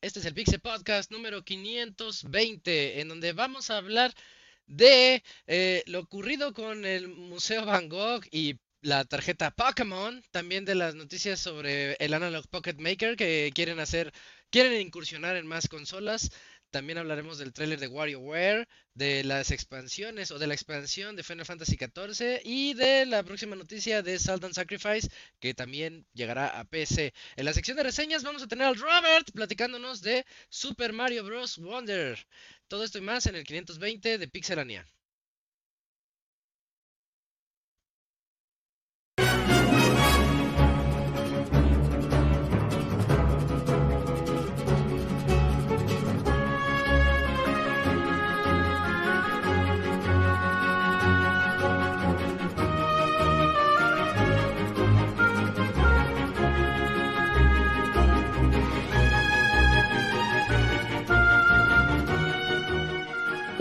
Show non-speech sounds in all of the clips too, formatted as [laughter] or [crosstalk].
Este es el Pixel Podcast número 520, en donde vamos a hablar de eh, lo ocurrido con el Museo Van Gogh y la tarjeta Pokémon, también de las noticias sobre el Analog Pocket Maker que quieren hacer, quieren incursionar en más consolas. También hablaremos del tráiler de WarioWare, de las expansiones o de la expansión de Final Fantasy XIV y de la próxima noticia de Salt and Sacrifice que también llegará a PC. En la sección de reseñas vamos a tener al Robert platicándonos de Super Mario Bros. Wonder. Todo esto y más en el 520 de Pixelania.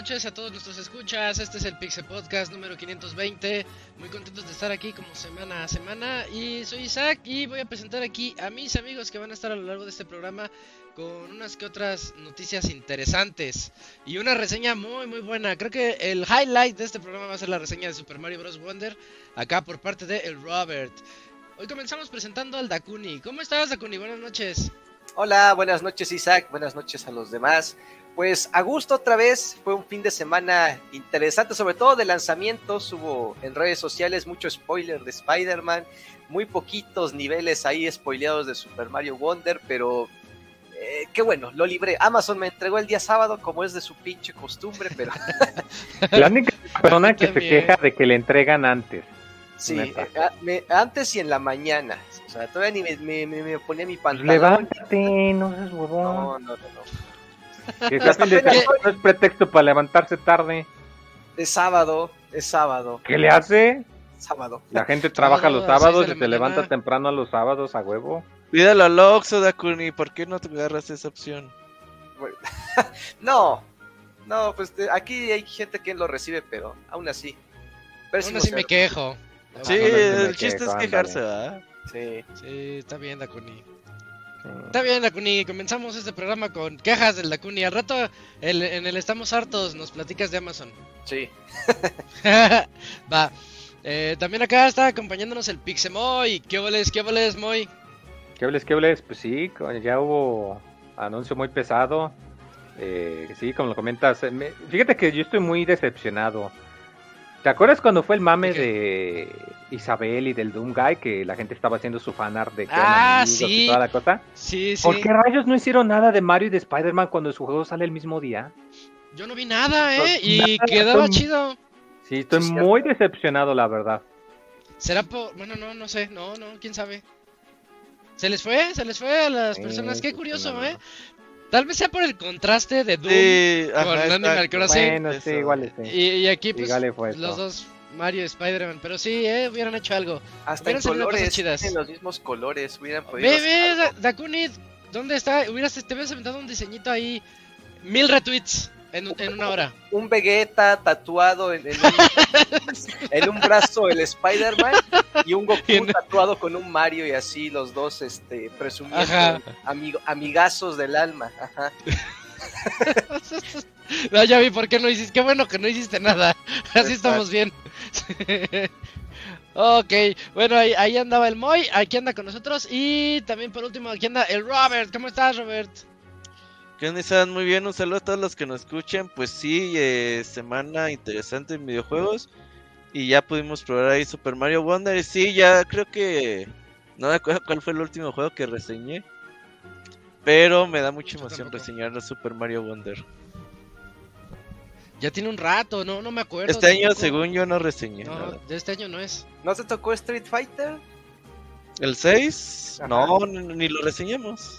Noches a todos nuestros escuchas. Este es el Pixel Podcast número 520. Muy contentos de estar aquí como semana a semana. Y soy Isaac y voy a presentar aquí a mis amigos que van a estar a lo largo de este programa con unas que otras noticias interesantes y una reseña muy muy buena. Creo que el highlight de este programa va a ser la reseña de Super Mario Bros. Wonder acá por parte de el Robert. Hoy comenzamos presentando al Dakuni. ¿Cómo estás, Dakuni? Buenas noches. Hola, buenas noches Isaac, buenas noches a los demás. Pues a gusto otra vez, fue un fin de semana interesante, sobre todo de lanzamientos, hubo en redes sociales mucho spoiler de Spider-Man, muy poquitos niveles ahí spoileados de Super Mario Wonder, pero eh, qué bueno, lo libré. Amazon me entregó el día sábado como es de su pinche costumbre, pero... [laughs] La única persona que se queja de que le entregan antes. sí, eh, a- me- antes y en la mañana, o sea, todavía ni me, me- me- me ponía mi Pues pantalón. levántate, no seas huevón. No, no, no, no. Que apenas- semana, no es pretexto para levantarse tarde. Es sábado, es sábado, ¿Qué le hace? sábado. La gente trabaja Sábado los sábados y la se levanta mañana. temprano a los sábados a huevo. Pídelo al Oxxo, Dakuni, ¿por qué no te agarras esa opción? [laughs] No, no, pues de- aquí hay gente que lo recibe, pero aún así. Aún Pésimo así me quejo. Sí, el chiste quejo, es quejarse. ¿verdad? Sí. Sí, está bien, Dakuni. Está bien, Dakuni. Comenzamos este programa con quejas del Dakuni. Al rato, el- en el Estamos Hartos, nos platicas de Amazon. Sí. [laughs] Va. Eh, también acá está acompañándonos el Pixemoy. ¿Qué voles, qué voles, Moy? ¿Qué hables, qué hables? Pues sí, ya hubo anuncio muy pesado. Eh, sí, como lo comentas. eh, me- fíjate que yo estoy muy decepcionado. ¿Te acuerdas cuando fue el mame de Isabel y del Doom Guy? Que la gente estaba haciendo su fanart de que Ah, sí. y toda la cosa. Sí, sí. ¿Por qué rayos no hicieron nada de Mario y de Spider-Man cuando su juego sale el mismo día? Yo no vi nada, ¿eh? Y nada, quedaba chido. Sí, estoy Sí, muy decepcionado, la verdad. ¿Será por.? Bueno, no, no sé. No, no, quién sabe. ¿Se les fue? ¿Se les fue a las Sí, personas? Qué sí, curioso, no, no, ¿eh? Tal vez sea por el contraste de Doom Sí, con ajá, Animal exacto. Crossing. Bueno, sí, igual sí. Y, y aquí, pues, fue los dos, Mario y Spider-Man. Pero sí, eh, hubieran hecho algo. Hasta en Hubieran cosas colores, chidas. en los mismos colores, hubieran podido Ve, ve, algo. Da- Dakuni, ¿dónde está? Hubieras, te hubieras aventado un diseñito ahí. Mil retweets en, un- en una hora. [laughs] un Vegeta tatuado en, en un, [laughs] en un brazo el Spider-Man y un Goku Y en- tatuado con un Mario y así los dos este presumiendo amigazos del alma. Ajá. [laughs] [laughs] no, ya vi por qué no hiciste. Qué bueno que no hiciste nada. [laughs] Así estamos bien. [laughs] ok, bueno, ahí, ahí andaba el Moy. Aquí anda con nosotros. Y también por último, aquí anda el Robert. ¿Cómo estás, Robert? ¿Qué onda? Muy bien, un saludo a todos los que nos escuchan. Pues sí, eh, semana interesante en videojuegos. Y ya pudimos probar ahí Super Mario Wonder. Y sí, ya creo que. No me acuerdo cuál fue el último juego que reseñé. Pero me da mucha emoción reseñar a Super Mario Wonder. Ya tiene un rato, no, no me acuerdo. Este año, según yo, no reseñé No, nada. de este año no es. ¿No te tocó Street Fighter? ¿El 6? Ajá. No, ni, ni lo reseñamos.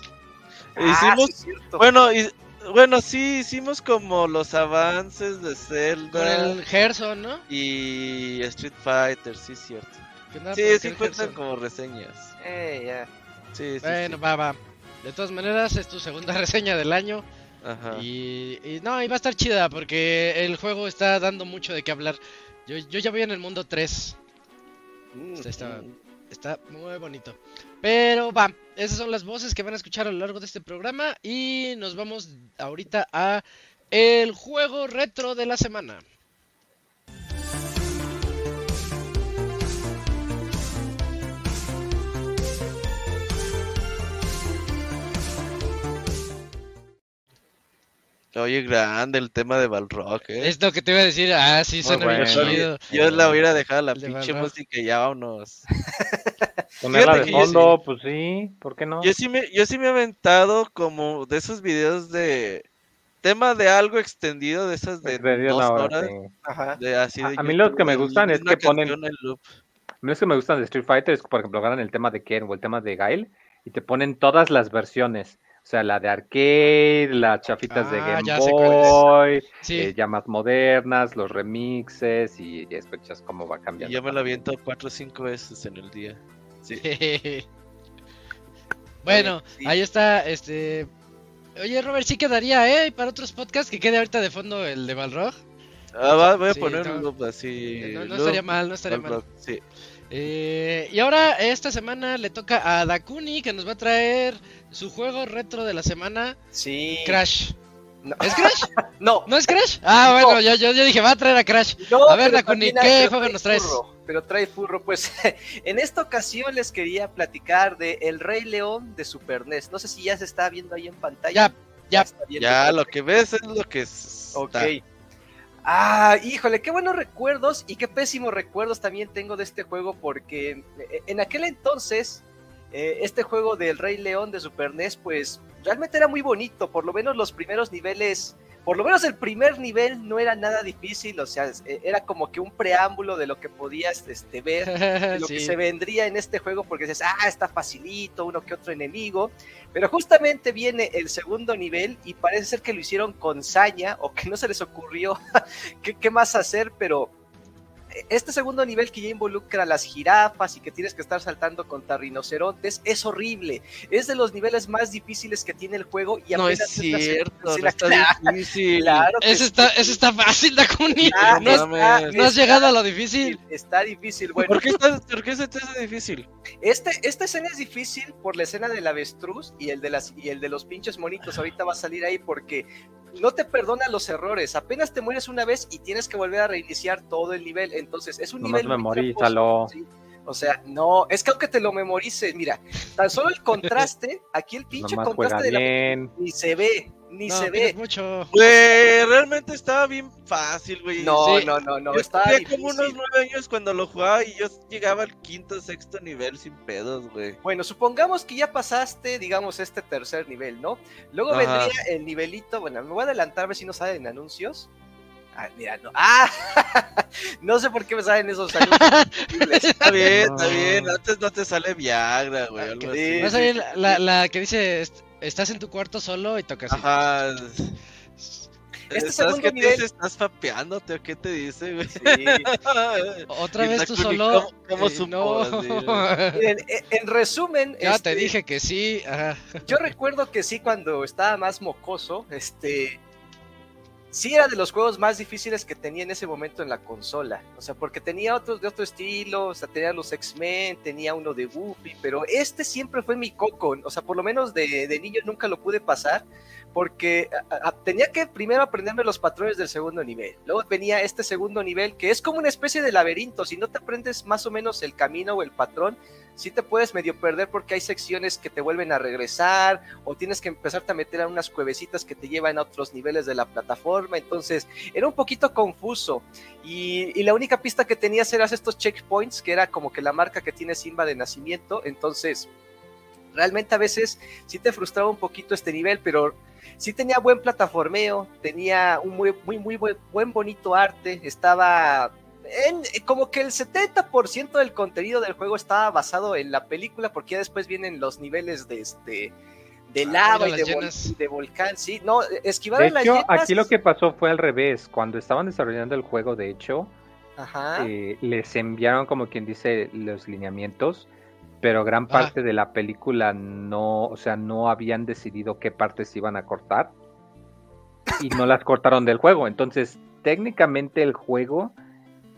Ah, Hicimos, sí, es cierto. bueno, y, bueno, sí, hicimos como los avances de Con Zelda el Gerson, ¿no? y Street Fighter, sí, cierto. Andaba por Sí, sí cuentan Gerson. como reseñas. Eh, ya. Sí, sí, Bueno, sí. va, va. De todas maneras, es tu segunda [laughs] reseña del año. Ajá. Y, y no, y va a estar chida porque el juego está dando mucho de qué hablar. Yo, yo ya voy en el mundo 3. Mm, Está- está- mm. Está muy bonito. Pero va, esas son las voces que van a escuchar a lo largo de este programa. Y nos vamos ahorita a el juego retro de la semana. Oye, grande el tema de Balrock, ¿eh? Es lo que te iba a decir. Ah, sí, suena bien bueno. chido. Yo la hubiera dejado la pinche música y ya vámonos. [laughs] Ponerla de fondo, pues sí, ¿por qué no? Yo sí me, yo sí me he aventado como de esos videos de tema de algo extendido, de esas de De Dios, dos la hora, horas. sí. Ajá. De así A- de a mí los que me gustan es que ponen-. A mí los que me gustan de Street Fighter es por ejemplo, agarran el tema de Ken o el tema de Gail y te ponen todas las versiones. O sea, la de arcade, las chafitas de Ah, Game. Boy, Sí. eh, ya más modernas, los remixes y ya escuchas cómo va Y cambiando. yo me lo aviento cuatro o cinco veces en el día. Sí. [laughs] bueno, Sí. ahí está, este... Oye, Robert, sí quedaría, ¿eh? Para otros podcasts que quede ahorita de fondo el de Balrog. Ah, va, voy a Sí, poner un loop así. No, estaría mal, no estaría mal. Sí. Eh, y ahora, esta semana le toca a Dakuni, que nos va a traer su juego retro de la semana, Sí. Crash. No. ¿Es Crash? [laughs] No, ¿No es Crash? Ah, No. bueno, yo, yo, yo dije, va a traer a Crash. no, A ver, también ¿qué juego nos traes? furro, pero trae furro, pues [laughs] en esta ocasión les quería platicar de El Rey León de Super NES. No sé si ya se está viendo ahí en pantalla. Ya, ya. Ya, perfecto. lo que ves es lo que es. Ok. Ah, híjole, qué buenos recuerdos y qué pésimos recuerdos también tengo de este juego porque eh, en aquel entonces eh, este juego del Rey León de Super NES pues realmente era muy bonito, por lo menos los primeros niveles, por lo menos el primer nivel no era nada difícil, o sea, era como que un preámbulo de lo que podías este, ver [laughs] de lo que se vendría en este juego porque dices, ah, está facilito, uno que otro enemigo, pero justamente viene el segundo nivel y parece ser que lo hicieron con saña o que no se les ocurrió [laughs] qué, qué más hacer, pero este segundo nivel que ya involucra las jirafas y que tienes que estar saltando contra rinocerontes es horrible, es de los niveles más difíciles que tiene el juego y No es apenas cierto, no está [laughs] Claro, difícil. claro Eso está, eso está fácil, Dakuni. Ah, no, has, mames. no has llegado a lo difícil. Está difícil, bueno. ¿Por qué, está, ¿Por qué se te hace difícil? Este, esta escena es difícil por la escena del avestruz y el de las y el de los pinches monitos. Ahorita va a salir ahí porque no te perdona los errores. Apenas te mueres una vez y tienes que volver a reiniciar todo el nivel. Entonces es un nivel. muy memorízalo. tramposo, ¿sí? O sea, no, es que aunque te lo memorices, mira, tan solo el contraste, aquí el pinche contraste de la ni se ve, ni No, se ve. mucho. Güey, realmente estaba bien fácil, güey. No, Sí. no, no, no, yo como unos nueve años cuando lo jugaba y yo llegaba al quinto, sexto nivel sin pedos, güey. Bueno, supongamos que ya pasaste, digamos, este tercer nivel, ¿no? Luego Ajá. vendría el nivelito, bueno, me voy a adelantar a ver si no salen anuncios. Ah, mira, no. ¡Ah! [laughs] no sé por qué me salen esos anuncios. [laughs] Está bien, está bien. Antes no te sale Viagra, güey. Ah, que así. Vas a ver la, la, que dice, est- estás en tu cuarto solo y tocas. Ajá. Este ¿Sabes segundo qué te nivel- dice? ¿Estás fapeándote o qué te dice, güey? Sí. [laughs] Otra vez tú solo. ¿cómo- cómo eh, supo? no. Así. Miren, e- en resumen, ya este, te dije que sí. Ajá. yo recuerdo que sí, cuando estaba más mocoso, este. Sí, era de los juegos más difíciles que tenía en ese momento en la consola. O sea, porque tenía otros de otro estilo, o sea, tenía los X-Men, tenía uno de Goofy, pero este siempre fue mi coco. O sea, por lo menos de, de niño nunca lo pude pasar, porque tenía que primero aprenderme los patrones del segundo nivel. Luego venía este segundo nivel, que es como una especie de laberinto. Si no te aprendes más o menos el camino o el patrón, sí te puedes medio perder porque hay secciones que te vuelven a regresar o tienes que empezarte a meter a unas cuevecitas que te llevan a otros niveles de la plataforma. Entonces era un poquito confuso y, y la única pista que tenías eran estos checkpoints, que era como que la marca que tiene Simba de nacimiento. Entonces realmente a veces sí te frustraba un poquito este nivel, pero sí tenía buen plataformeo, tenía un muy, muy, muy buen, buen bonito arte, estaba en, como que el 70% del contenido del juego estaba basado en la película, porque ya después vienen los niveles de este de Ah, lava y de, vol- volcán, sí. No, esquivar De las hecho, llenas- aquí lo que pasó fue al revés. Cuando estaban desarrollando el juego, de hecho, Ajá. eh, les enviaron, como quien dice, los lineamientos, pero gran Ah. parte de la película no, o sea, no habían decidido qué partes iban a cortar y no las cortaron del juego. Entonces, técnicamente el juego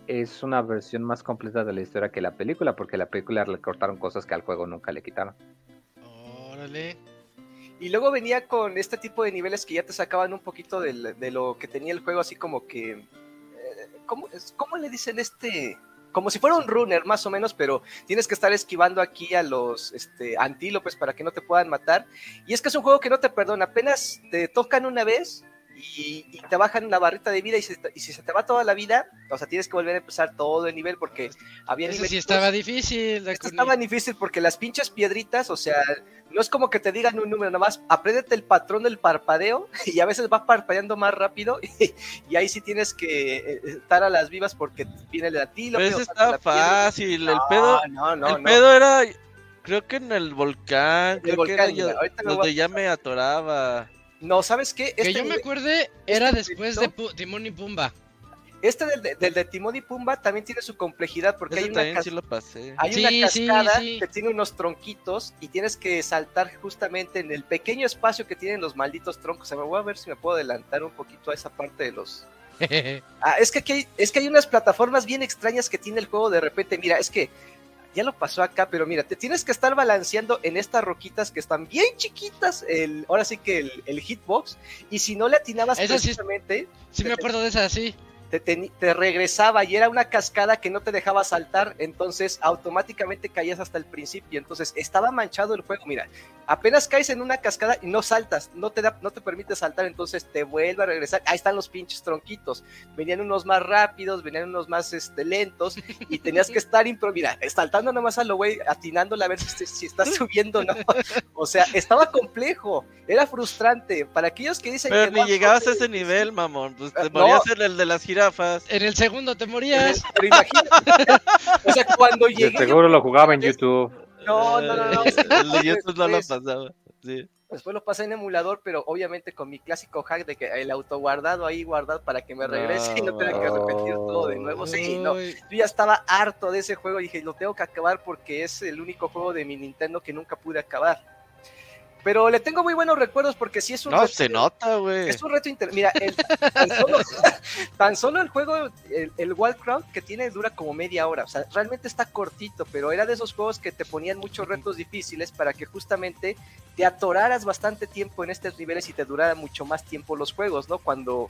es una versión más completa de la historia que la película, porque la película le cortaron cosas que al juego nunca le quitaron. Órale. Y luego venía con este tipo de niveles que ya te sacaban un poquito de lo que tenía el juego, así como que. eh, ¿cómo, es- cómo le dicen este? Como si fuera un runner, más o menos, pero tienes que estar esquivando aquí a los este, antílopes para que no te puedan matar. Y es que es un juego que no te perdona. Apenas te tocan una vez y, y te bajan la barrita de vida. Y, se y si se te va toda la vida, o sea, tienes que volver a empezar todo el nivel porque había Eso sí nivelitos- estaba difícil. esto Dakuni. estaba difícil porque las pinches piedritas, o sea, no es como que te digan un número, nada más apréndete el patrón del parpadeo [laughs] y a veces va parpadeando más rápido [laughs] y, y ahí sí tienes que eh, estar a las vivas porque viene el antílope. Pero o ese salta la estaba piedra. fácil. El No, pedo, No, no, el pedo era, creo que en el volcán. el creo que volcán, era yo- a donde ya me atoraba. No, ¿sabes qué? Que Este, yo me acuerde, era este después de Timón y Pumba. este del, de- del de Timón y Pumba también tiene su complejidad porque Ese hay una, también cas- sí lo pasé. hay Sí, una sí, cascada sí. que tiene unos tronquitos y tienes que saltar justamente en el pequeño espacio que tienen los malditos troncos. O sea, me voy a ver si me puedo adelantar un poquito a esa parte de los, [laughs] Ah, es que aquí hay, es que hay unas plataformas bien extrañas que tiene el juego de repente. Mira, es que ya lo pasó acá, pero mira, te tienes que estar balanceando en estas roquitas que están bien chiquitas. El, ahora sí que el, el hitbox. Y si no le atinabas Esa sí- precisamente, sí me acuerdo de esa, sí. Te, te- te regresaba y era una cascada que no te dejaba saltar, entonces automáticamente caías hasta el principio. Entonces estaba manchado el juego. Mira, apenas caes en una cascada y no saltas, no te da, no te permite saltar, entonces te vuelve a regresar. Ahí están los pinches tronquitos. Venían unos más rápidos, venían unos más este, lentos y tenías que estar impro, mira, saltando nomás a lo güey, atinándole a ver [laughs] si, si estás subiendo o no. O sea, estaba complejo, era frustrante. Para aquellos que dicen Pero que ni no, llegabas a no, ese nivel, mamón. Pues te no. morías en el de las jirafas. En el segundo te morías. Pero imagínate, [laughs] o sea, cuando De llegué, seguro lo jugaba en YouTube. no, no, no, no, El de YouTube no lo después- pasaba. Sí. Después lo pasé en emulador, pero obviamente con mi clásico hack de que el autoguardado ahí guardado para que me regrese y no tenga que repetir todo de nuevo. Sí, no. Yo ya estaba harto de ese juego y dije, lo tengo que acabar porque es el único juego de mi Nintendo que nunca pude acabar. Pero le tengo muy buenos recuerdos porque sí es un No, reto- se nota, güey. Es un reto inter... Mira, el- tan, solo, [laughs] tan solo el juego, el, el Wildcraft que tiene dura como media hora. O sea, realmente está cortito, pero era de esos juegos que te ponían muchos retos difíciles para que justamente te atoraras bastante tiempo en estos niveles y te durara mucho más tiempo los juegos, ¿no? Cuando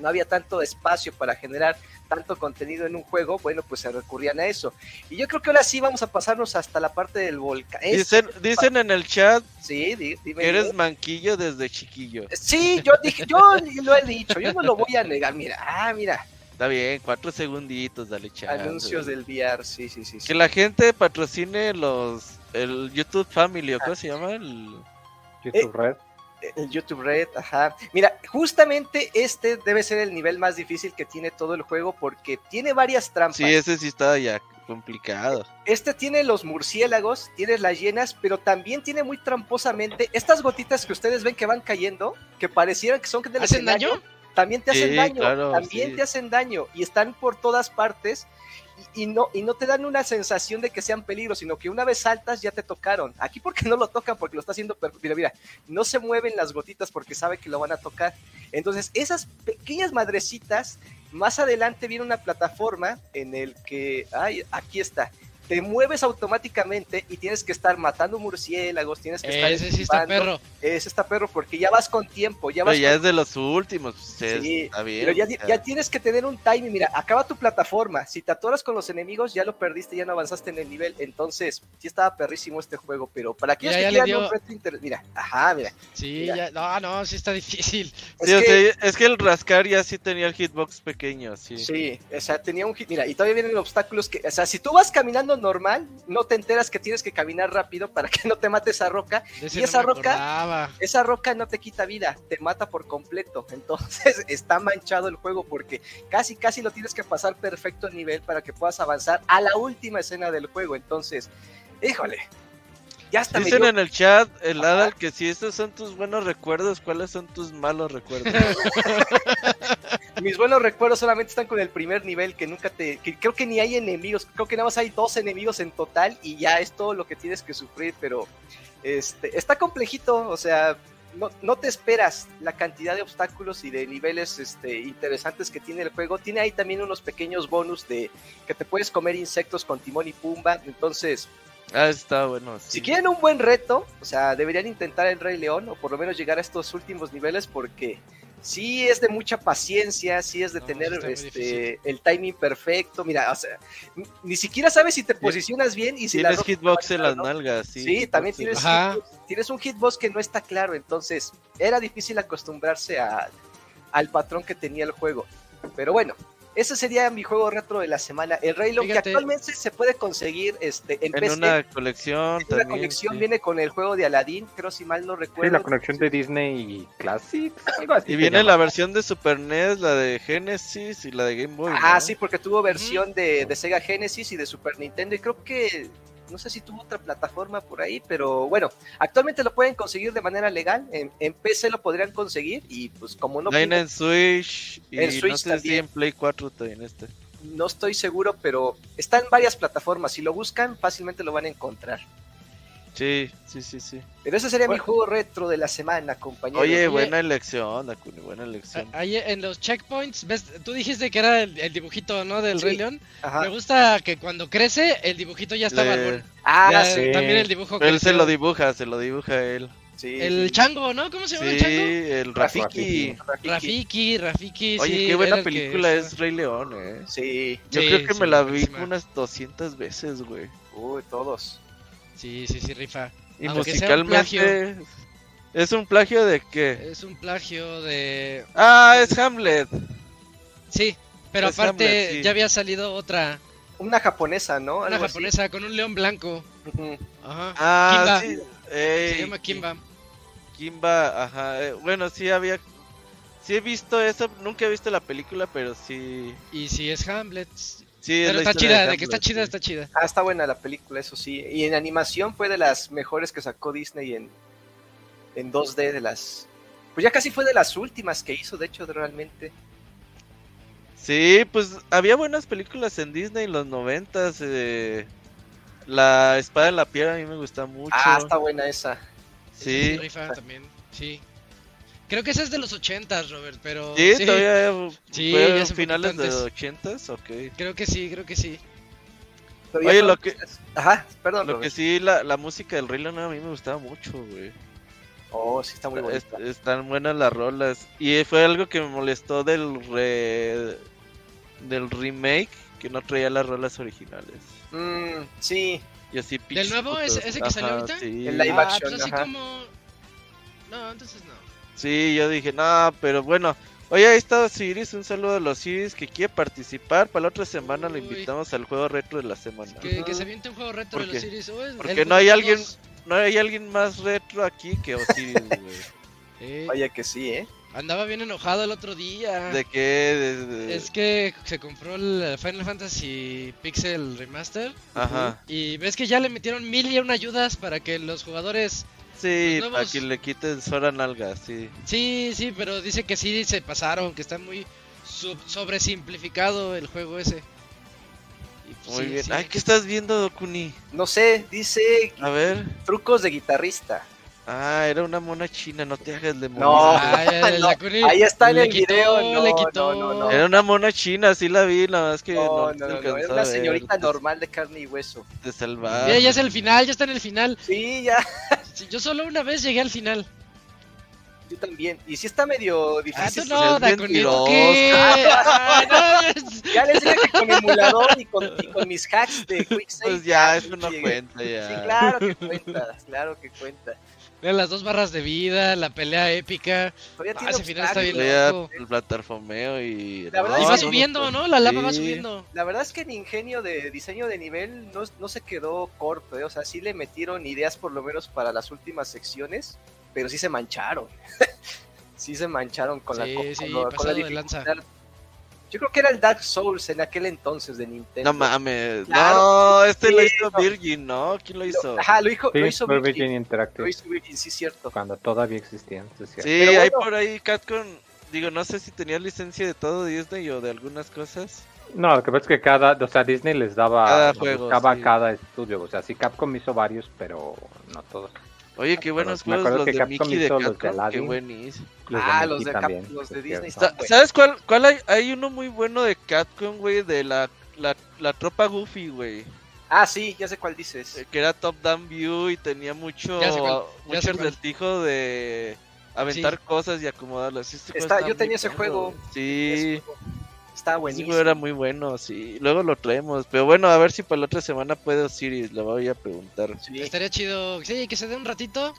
no había tanto espacio para generar tanto contenido en un juego, bueno, pues se recurrían a eso. Y yo creo que ahora sí vamos a pasarnos hasta la parte del volcán. Dicen, dicen en el chat Sí, di- dime. que eres dime. manquillo desde chiquillo. Sí, yo dije, yo [laughs] lo he dicho, yo no lo voy a negar. Mira, ah, mira, Está bien, cuatro segunditos, dale chat. anuncios del VR, sí, sí, sí. sí. Que la gente patrocine los el YouTube Family, ¿o cómo se llama? El... YouTube Red. El YouTube Red, ajá. Mira, justamente este debe ser el nivel más difícil que tiene todo el juego porque tiene varias trampas. Sí, ese sí está ya complicado. Este tiene los murciélagos, tiene las llenas, pero también tiene muy tramposamente estas gotitas que ustedes ven que van cayendo, que parecieran que son del ¿Hacen escenario, daño? también te hacen Sí, daño, claro, también sí. te hacen daño y están por todas partes y, no y no te dan una sensación de que sean peligro, sino que una vez saltas ya te tocaron. Aquí porque no lo tocan porque lo está haciendo, mira, mira, no se mueven las gotitas porque sabe que lo van a tocar. Entonces, esas pequeñas madrecitas, más adelante viene una plataforma en el que, ay, aquí está. Te mueves automáticamente y tienes que estar matando murciélagos, tienes que estar Ese sí está perro. Ese está perro porque ya vas con tiempo, ya Pero vas ya con es de los últimos. pues, es- Sí, está bien. pero ya, ya tienes que tener un timing. Mira, acaba tu plataforma. Si te atoras con los enemigos, ya lo perdiste, ya no avanzaste en el nivel. Entonces, sí estaba perrísimo este juego. Pero para aquellos Mira, que ya le quieran dio- un reto inter- Mira, ajá, mira. Sí, Mira. ya. No, no, sí está difícil. Es sí, o que- sea, es que el rascar ya sí tenía el hitbox pequeño, sí. Sí, o sea, tenía un hit. Mira, y todavía vienen obstáculos que, o sea, si tú vas caminando normal, no te enteras que tienes que caminar rápido para que no te mate esa roca. ¿Y esa roca? acordaba. Esa roca no te quita vida, te mata por completo. [laughs] Entonces está manchado el juego porque casi, casi lo tienes que pasar perfecto el nivel para que puedas avanzar a la última escena del juego. Entonces, híjole, Ya hasta me Dicen dio- en el chat, el Ajá. Adal, que si estos son tus buenos recuerdos, ¿cuáles son tus malos recuerdos? [laughs] Mis buenos recuerdos solamente están con el primer nivel, que nunca te. que creo que ni hay enemigos, creo que nada más hay dos enemigos en total y ya es todo lo que tienes que sufrir, pero este está complejito, o sea, no, no te esperas la cantidad de obstáculos y de niveles este, interesantes que tiene el juego. Tiene ahí también unos pequeños bonus de que te puedes comer insectos con Timón y Pumba, entonces. Ah, está bueno. sí. Si quieren un buen reto, o sea, deberían intentar el Rey León o por lo menos llegar a estos últimos niveles porque sí es de mucha paciencia, sí es de No, tener este, el timing perfecto. Mira, o sea, ni- siquiera sabes si te posicionas bien y si Tienes hitbox en las ¿no? nalgas, sí. Sí, también tienes, hitbox- tienes un hitbox que no está claro, entonces era difícil acostumbrarse a- al patrón que tenía el juego. Pero bueno, ese sería mi juego retro de la semana. El Rey León, que actualmente se puede conseguir este, en, En PC. una colección En una colección sí. viene con el juego de Aladdin, creo si mal no Sí, recuerdo. la conexión de Disney Classics, algo así. Y viene llama. la versión de Super NES, la de Genesis y la de Game Boy. Ah, ¿no? sí, porque tuvo versión de, de Sega Genesis y de Super Nintendo. Y creo que, no sé si tuvo otra plataforma por ahí, pero bueno, actualmente lo pueden conseguir de manera legal. En, en PC lo podrían conseguir y pues como no, Viene en Switch y En Switch no sé si también. en Play 4 también está. no estoy seguro, pero está en varias plataformas. Si lo buscan, fácilmente lo van a encontrar. Sí, sí, sí, sí. Pero ese sería mi Bueno. juego retro de la semana, compañeros. Oye, Oye. buena elección, Dakuni, buena elección. Ahí en los checkpoints, ¿ves? Tú dijiste que era el, el dibujito, ¿no? Del Sí. Rey León. Ajá. Me gusta que cuando crece, el dibujito ya está Le-. Ah, Ya, sí. También el dibujo Él se creció. lo dibuja, se lo dibuja él. sí, El sí. chango, ¿no? ¿Cómo se llama Sí, el chango? el Rafiki. Rafiki. Rafiki, Rafiki, Oye, sí, qué buena el que película estaba- es Rey León, eh. Sí, Yo Sí, creo que sí, me la vi unas 200 veces, güey. uy, todos. Sí, sí, sí, rifa. Y Aunque sea un musicalmente... ¿Es un plagio de qué? Es un plagio de... Ah, es Hamlet. Sí, pero Es aparte Hamlet, sí. ya había salido otra, Una japonesa, ¿no? una Algo así. japonesa con un león blanco. Ajá. Ah, Kimba. sí. Ey, Se llama Kimba. Kimba, ajá. eh, bueno, sí había... Sí he visto eso, nunca he visto la película, pero sí... Y si es Hamlet. Sí, Pero está chida, de que está chida, sí. está chida. Ah, está buena la película, eso sí. Y en animación fue de las mejores que sacó Disney en, en 2D, de las... Pues ya casi fue de las últimas que hizo, de hecho, de realmente. Sí, pues había buenas películas en Disney en los noventas. Eh, la Espada en la Piedra a mí me gusta mucho. Ah, está buena esa. Sí, rifa también, sí. Creo que esa es de los ochentas, Robert, pero... sí, todavía Sí, fue ya finales de los ochentas, ok. Creo que sí, creo que sí. Oye, lo que-. Ajá, perdón. Lo que sí, la, la música del Rey León a mí me gustaba mucho, güey. Oh, sí, está muy bonita. están buenas las rolas. Y fue algo que me molestó del re- del remake, que no traía las rolas originales. Mm, sí, Y así ¿Del nuevo? putos. ¿Ese- ese que salió Ajá, ahorita? Sí. El live ah, action, pues así ajá. como... No, entonces no. Sí, yo dije, no, pero bueno. Oye, ahí está Osiris, un saludo a los Osiris que quiere participar. Para la otra semana lo Uy. invitamos al juego retro de la semana. Que, que se viente un juego retro de ¿Por los? Series. Oh, Porque no hay alguien-. No hay alguien más retro aquí que Osiris, [laughs] güey. Sí, vaya que sí, ¿eh? Andaba bien enojado el otro día. ¿De qué? De- de- Es que se compró el Final Fantasy Pixel Remaster. Ajá. Y ves que ya le metieron mil y una ayudas para que los jugadores. Sí, Los para nuevos- que le quiten Sora Nalga, sí. Sí, sí, pero dice que sí se pasaron, que está muy sub- sobresimplificado el juego ese. Y pues Muy sí, bien. sí. Ay, ¿qué estás viendo, Dokuni? No sé, dice A ver. trucos de guitarrista. Ah, era una mona china, no te hagas de No. Ay, el [laughs] No, Dakuni ahí está en le el quitó, video, no, le quitó. no, no, no. Era una mona china, sí la vi, nada más que No, no, no, no, no, era una señorita te- normal de carne y hueso. Te salvaron. Mira, ya es el final, ya está en el final. Sí, ya, [laughs] Sí, Yo solo una vez llegué al final. yo también. Y sí está medio Ah, difícil. tú pues, no, es. Ah, no, es- [laughs] Ya les dije que con emulador y con, y con mis hacks de QuickSave. Pues ya, eso no llegué. cuenta ya. Sí, claro que cuenta, claro que cuenta. Mira, las dos barras de vida, la pelea épica. Todavía Ah, tiene ese final está bien loco. El plataformeo y... La verdad Y va subiendo, ¿no? La lava va subiendo. La verdad es que el ingenio de diseño de nivel no, no se quedó corto, ¿eh? o sea, sí le metieron ideas por lo menos para las últimas secciones, pero sí se mancharon. [laughs] sí se mancharon con la, Sí, con, sí, lo- con la dificultad. Yo creo que era el Dark Souls en aquel entonces de Nintendo. No mames. Claro. No, este lo Sí, hizo no. Virgin, ¿no? ¿Quién lo hizo? Ajá, lo hizo, Sí, lo hizo Virgin. Virgin Interactive. Lo hizo Virgin, sí, cierto. Cuando todavía existían. sí. Sí, Pero hay bueno. por ahí Capcom. Digo, no sé si tenía licencia de todo Disney o de algunas cosas. No, lo que pasa es que cada, o sea, Disney les daba, Cada les juego, buscaba sí. cada estudio, o sea, sí Capcom hizo varios, pero no todos. Oye, qué buenos me juegos acuerdo los que de Capcom Mickey de hizo los de Capcom, qué buenísimo. Los Ah, de los de Cap- también, los de es Disney. ¿Sabes cuál, cuál hay? Hay uno muy bueno de Capcom, güey, de la, la, la tropa Goofy, güey. Ah, sí, ya sé cuál dices. eh, Que era top down view y tenía mucho, cuál, mucho acertijo de aventar cosas y acomodarlas. Este Está- yo tenía ese juego. Sí. Ese juego Está buenísimo. juego era muy bueno, sí. Luego lo traemos. Pero bueno, a ver si para la otra semana puedo Osiris. Le voy a preguntar. Sí. Estaría chido, sí, que se dé un ratito,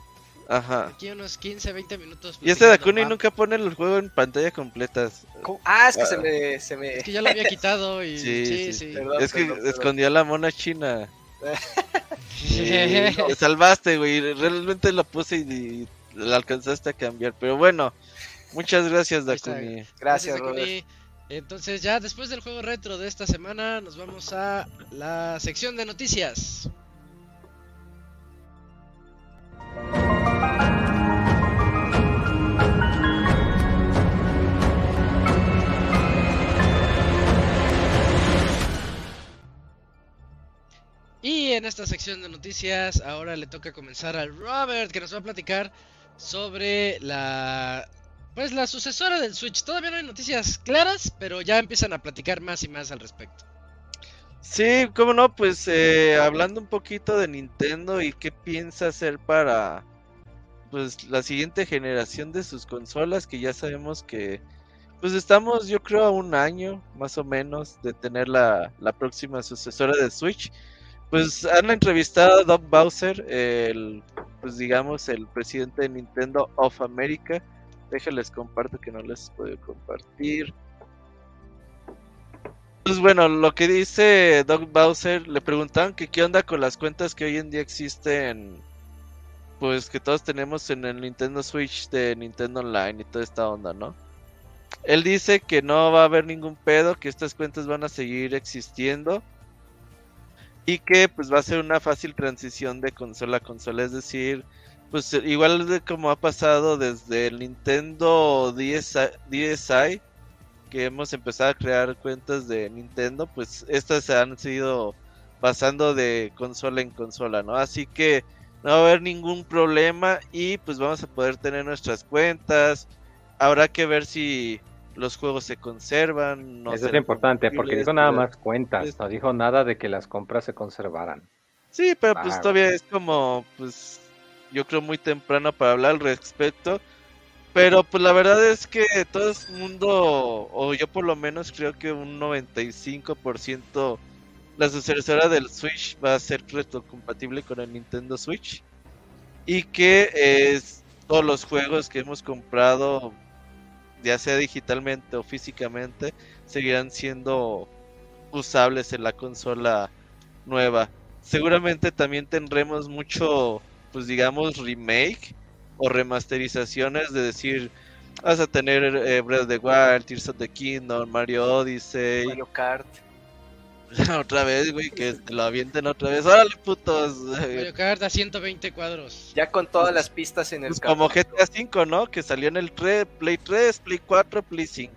Ajá. aquí unos 15, 20 minutos. Y este Dakuni nunca pone el juego en pantalla completa. ¿Cómo? Ah, es que Ah. se me, se me... Es que ya lo había [laughs] quitado y Sí, sí, sí, sí. Perdón, Es que perdón, perdón. escondió a la mona china. [laughs] [laughs] Te salvaste, güey. Realmente lo puse y, y la alcanzaste a cambiar. Pero bueno, muchas gracias. Dakuni. Gracias, Dakuni. Entonces ya después del juego retro de esta semana nos vamos a la sección de noticias. Y en esta sección de noticias ahora le toca comenzar al Robert que nos va a platicar sobre la pues la sucesora del Switch. Todavía no hay noticias claras, pero ya empiezan a platicar más y más al respecto. Sí, cómo no, pues eh, hablando un poquito de Nintendo y qué piensa hacer para pues la siguiente generación de sus consolas, que ya sabemos que pues estamos yo creo a un año más o menos de tener la, la próxima sucesora de Switch. Pues han entrevistado a Doug Bowser, el pues digamos el presidente de Nintendo of America. Déjales comparto que no les puedo compartir. Pues bueno, lo que dice Doug Bowser, le preguntaban que qué onda con las cuentas que hoy en día existen, pues que todos tenemos en el Nintendo Switch de Nintendo Online y toda esta onda, ¿no? Él dice que no va a haber ningún pedo, que estas cuentas van a seguir existiendo y que pues va a ser una fácil transición de consola a consola, es decir, pues igual como ha pasado desde el Nintendo DSi, DSi que hemos empezado a crear cuentas de Nintendo, pues estas se han sido pasando de consola en consola, ¿no? Así que no va a haber ningún problema y pues vamos a poder tener nuestras cuentas. Habrá que ver si los juegos se conservan. No Eso es importante, porque dijo nada más cuentas, no dijo nada de que las compras se conservaran. Sí, pero pues Ah, todavía es como, pues, yo creo muy temprano para hablar al respecto. Pero pues la verdad es que todo el mundo, o yo por lo menos creo que un 95% la sucesora del Switch va a ser retrocompatible con el Nintendo Switch. Y que es todos los juegos que hemos comprado, ya sea digitalmente o físicamente, seguirán siendo usables en la consola nueva. Seguramente también tendremos mucho, pues digamos, remake o remasterizaciones de decir, vas a tener eh, Breath of the Wild, Tears of the Kingdom, Mario Odyssey, Mario Kart. [laughs] otra vez, güey, que te lo avienten otra vez, órale putos, Mario Kart a 120 cuadros. Ya con todas las pistas en el Pues como. GTA 5, ¿no? Que salió en el 3, Play 3, Play 4, Play 5.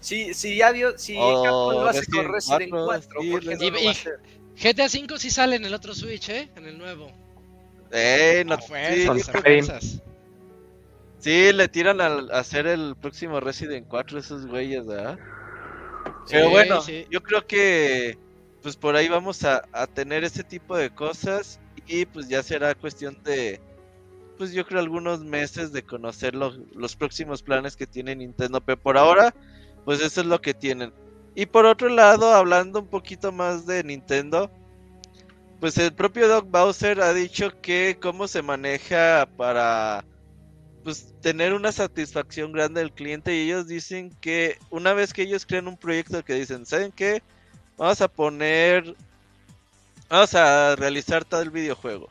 Sí, sí, ya vio, si Oh, Capcom lo hace con Resident Resident 4, 4, sí, ¿por qué no lo va a hacer? GTA 5 sí sale en el otro Switch, ¿eh? En el nuevo. Eh, no, A sí, sí, le tiran al a hacer el próximo Resident 4 esos güeyes, ¿verdad? Sí, Pero bueno, sí. yo creo que pues por ahí vamos a, a tener ese tipo de cosas y pues ya será cuestión de pues yo creo algunos meses de conocer los, los próximos planes que tiene Nintendo, pero por ahora pues eso es lo que tienen. Y por otro lado, hablando un poquito más de Nintendo, pues el propio Doc Bowser ha dicho que cómo se maneja para pues tener una satisfacción grande del cliente y ellos dicen que una vez que ellos crean un proyecto que dicen, ¿saben qué? Vamos a poner vamos a realizar el videojuego.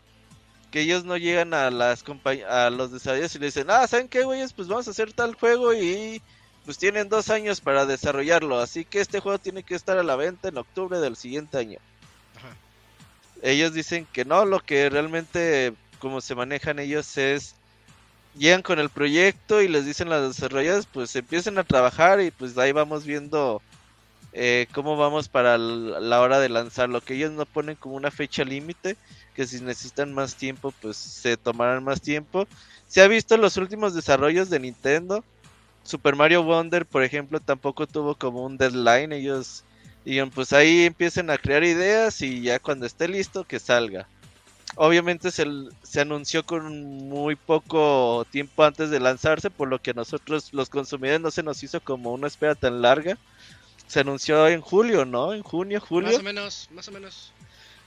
Que ellos no llegan a las compañ- a los desarrolladores y le dicen, "Ah, ¿saben qué, güeyes? Pues vamos a hacer tal juego y pues tienen dos años para desarrollarlo, así que este juego tiene que estar a la venta en octubre del siguiente año. Ajá. Ellos dicen que no, lo que realmente como se manejan ellos es llegan con el proyecto y les dicen las desarrolladoras pues empiecen a trabajar y pues ahí vamos viendo eh, cómo vamos para la hora de lanzarlo, que ellos no ponen como una fecha límite, que si necesitan más tiempo pues se tomarán más tiempo. Se ha visto en los últimos desarrollos de Nintendo, Super Mario Wonder por ejemplo tampoco tuvo como un deadline, ellos dijeron pues ahí empiecen a crear ideas y ya cuando esté listo que salga. Obviamente se, se anunció con muy poco tiempo antes de lanzarse, por lo que a nosotros los consumidores no se nos hizo como una espera tan larga. Se anunció en julio, ¿no? En junio, julio. Más o menos, más o menos.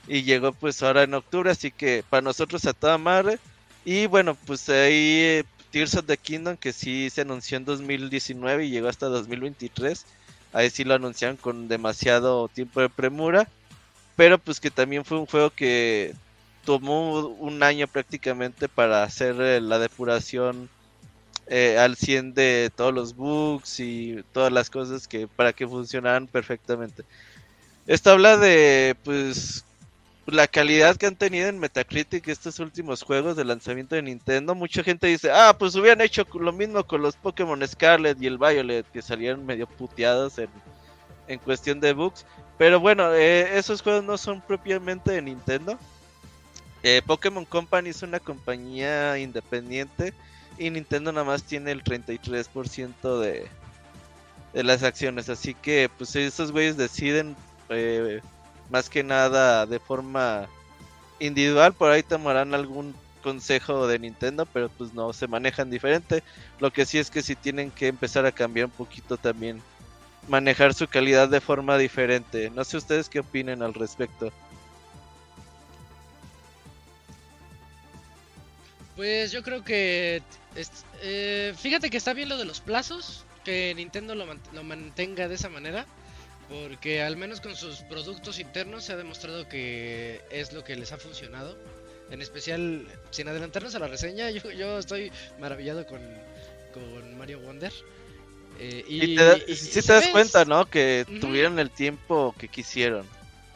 Y llegó pues ahora en octubre, así que para nosotros a toda madre. Y bueno, pues ahí Tears of the Kingdom, que sí se anunció en 2019 y llegó hasta 2023. Ahí sí lo anunciaron con demasiado tiempo de premura. Pero pues que también fue un juego que tomó un año prácticamente para hacer eh, la depuración eh, al 100 de todos los bugs y todas las cosas que para que funcionaran perfectamente. Esto habla de pues la calidad que han tenido en Metacritic estos últimos juegos de lanzamiento de Nintendo. Mucha gente dice, ah, pues hubieran hecho lo mismo con los Pokémon Scarlet y el Violet, que salieron medio puteados en, en cuestión de bugs. Pero bueno, eh, esos juegos no son propiamente de Nintendo. Eh, Pokémon Company es una compañía independiente y Nintendo nada más tiene el 33% de, de las acciones. Así que pues esos güeyes deciden eh, más que nada de forma individual. Por ahí tomarán algún consejo de Nintendo, pero pues no se manejan diferente. Lo que sí es que sí tienen que empezar a cambiar un poquito también. Manejar su calidad de forma diferente. No sé ustedes qué opinen al respecto. Pues yo creo que es- eh, fíjate que está bien lo de los plazos, que Nintendo lo, mant- lo mantenga de esa manera, porque al menos con sus productos internos se ha demostrado que es lo que les ha funcionado. En especial, sin adelantarnos a la reseña, [laughs] yo, yo estoy maravillado con, con Mario Wonder. Eh, Y, te, da- y- sí y, te das cuenta, ¿no? Que tuvieron el tiempo que quisieron.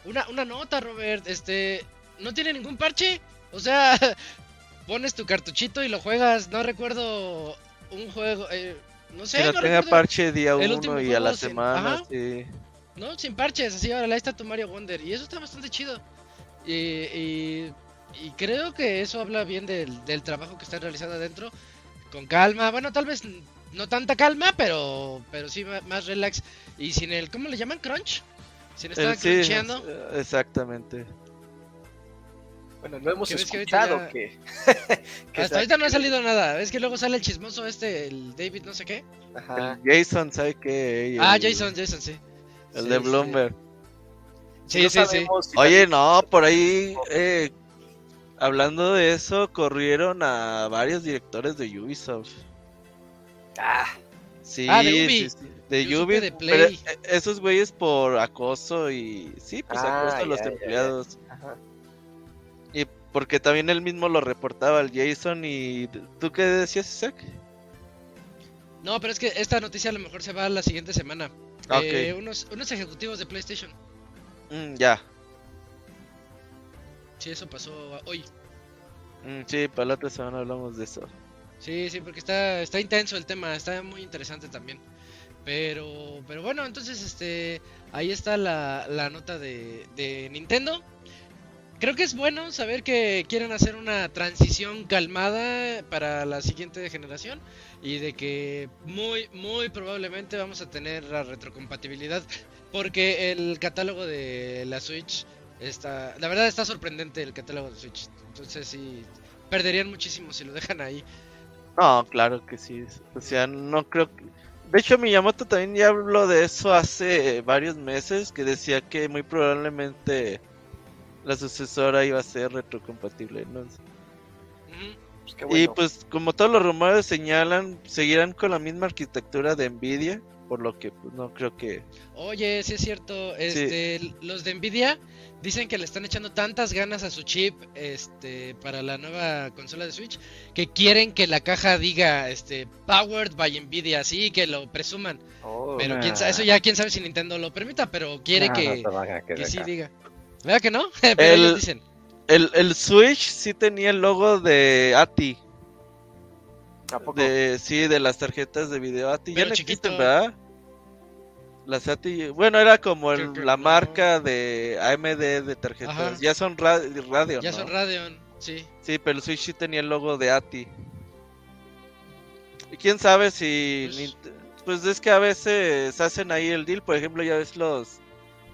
Una, una nota, Robert, este, no tiene ningún parche. O sea, pones tu cartuchito y lo juegas. No recuerdo un juego, eh, no sé, que no no tenga recuerdo- parche día el uno y a la sin- semana, ajá. sí. No, sin parches, así ahora ahí está tu Mario Wonder. Y eso está bastante chido. Y, y, y creo que eso habla bien del, del trabajo que está realizando adentro. Con calma, bueno, tal vez no tanta calma, pero, pero sí más relax. Y sin el, ¿cómo le llaman? Crunch. Sin estar sí, cruncheando. es- exactamente. Bueno, no hemos que ahorita escuchado ya- que. [laughs] que Hasta ahorita no ha salido nada. Es que luego sale el chismoso este, el David no sé qué. Ajá. El Jason, ¿sabe qué? Ah, el- Jason, Jason, sí. El Sí, de. Bloomberg. Sí, No sí, sí. si Oye, no, por ahí, eh, hablando de eso, corrieron a varios directores de Ubisoft. Ah, Sí, Ah, de Ubi. sí, sí, de Yo Ubi, de pero, Play. eh, esos güeyes por acoso y sí, pues Ah, acoso a los ya, ya, ya. empleados. ajá. Porque también él mismo lo reportaba al Jason y ¿tú qué decías, Isaac? No, pero es que esta noticia a lo mejor se va la siguiente semana. Ok. Eh, unos, unos ejecutivos de PlayStation. Mm, ya. Sí, eso pasó hoy. Mm, sí, para la otra semana hablamos de eso. Sí, sí, porque está, está intenso el tema, está muy interesante también. Pero, pero bueno, entonces este, ahí está la, la nota de, de Nintendo. Creo que es bueno saber que quieren hacer una transición calmada para la siguiente generación y de que muy, muy probablemente vamos a tener la retrocompatibilidad porque el catálogo de la Switch está, la verdad está sorprendente el catálogo de Switch. Entonces sí, perderían muchísimo si lo dejan ahí. No, claro que sí. O sea, no creo que... De hecho, Miyamoto también ya habló de eso hace varios meses, que decía que muy probablemente la sucesora iba a ser retrocompatible. ¿no? Pues Y pues como todos los rumores señalan, seguirán con la misma arquitectura de Nvidia. por lo que pues, no creo que... Oye, sí es cierto, este, los de Nvidia dicen que le están echando tantas ganas a su chip este, para la nueva consola de Switch que quieren que la caja diga este, Powered by Nvidia, así que lo presuman. Oh, pero quién sabe, eso ya quién sabe si Nintendo lo permita, pero quiere que, no que sí diga. ¿Verdad que no? [laughs] pero El- ellos dicen. El, el Switch sí tenía el logo de ATI. ¿A poco? De, sí, de las tarjetas de video ATI. Ya Pero no chiquito. existen, ¿verdad? Las ATI. Bueno, era como el- la no. marca de AMD de tarjetas. Ajá. Ya son ra- radio, Ya ¿no? son Radeon, sí. Sí, pero el Switch sí tenía el logo de ATI. Y quién sabe si. Pues- Pues es que a veces hacen ahí el deal. Por ejemplo, ya ves los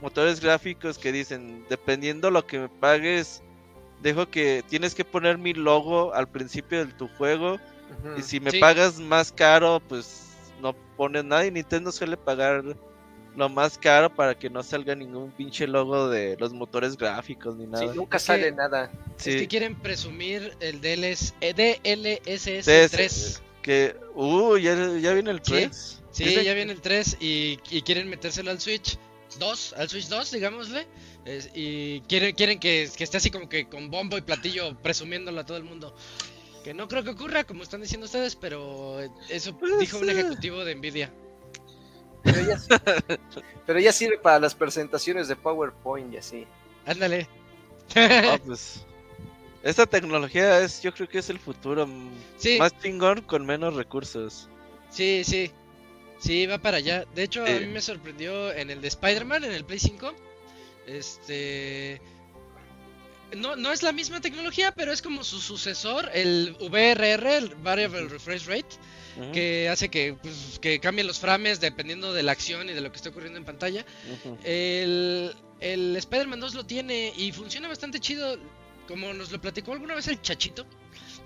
motores gráficos que dicen: dependiendo lo que me pagues, dejo que tienes que poner mi logo al principio de tu juego. Y si me Sí. pagas más caro, pues no pones nada. Y Nintendo suele pagar lo más caro para que no salga ningún pinche logo de los motores gráficos ni Sí, nada. nunca Es sale que- nada. Sí. Es que quieren presumir el DLS, DLSS Sí, 3. Que, uh, ya, ya viene el Sí. 3. Sí, ya viene el 3 y, y quieren metérselo al Switch 2, al Switch 2, digámosle. es- y quieren, quieren que, que esté así como que con bombo y platillo presumiéndolo a todo el mundo. Que no creo que ocurra, como están diciendo ustedes, pero eso Pues, dijo un ejecutivo de Nvidia. Pero ya, pero ya sirve para las presentaciones de PowerPoint y así. Ándale. Ah, [laughs] pues, esta tecnología es, yo creo que es el futuro. sí, Más chingón con menos recursos. sí, sí. Sí, va para allá. De hecho, a mí me sorprendió en el de Spider-Man, en el Play 5. Este. No, no es la misma tecnología, pero es como su sucesor, el VRR, el Variable Refresh Rate, que hace que, pues, que cambien los frames dependiendo de la acción y de lo que esté ocurriendo en pantalla. El, el Spider-Man 2 lo tiene y funciona bastante chido, como nos lo platicó alguna vez el chachito,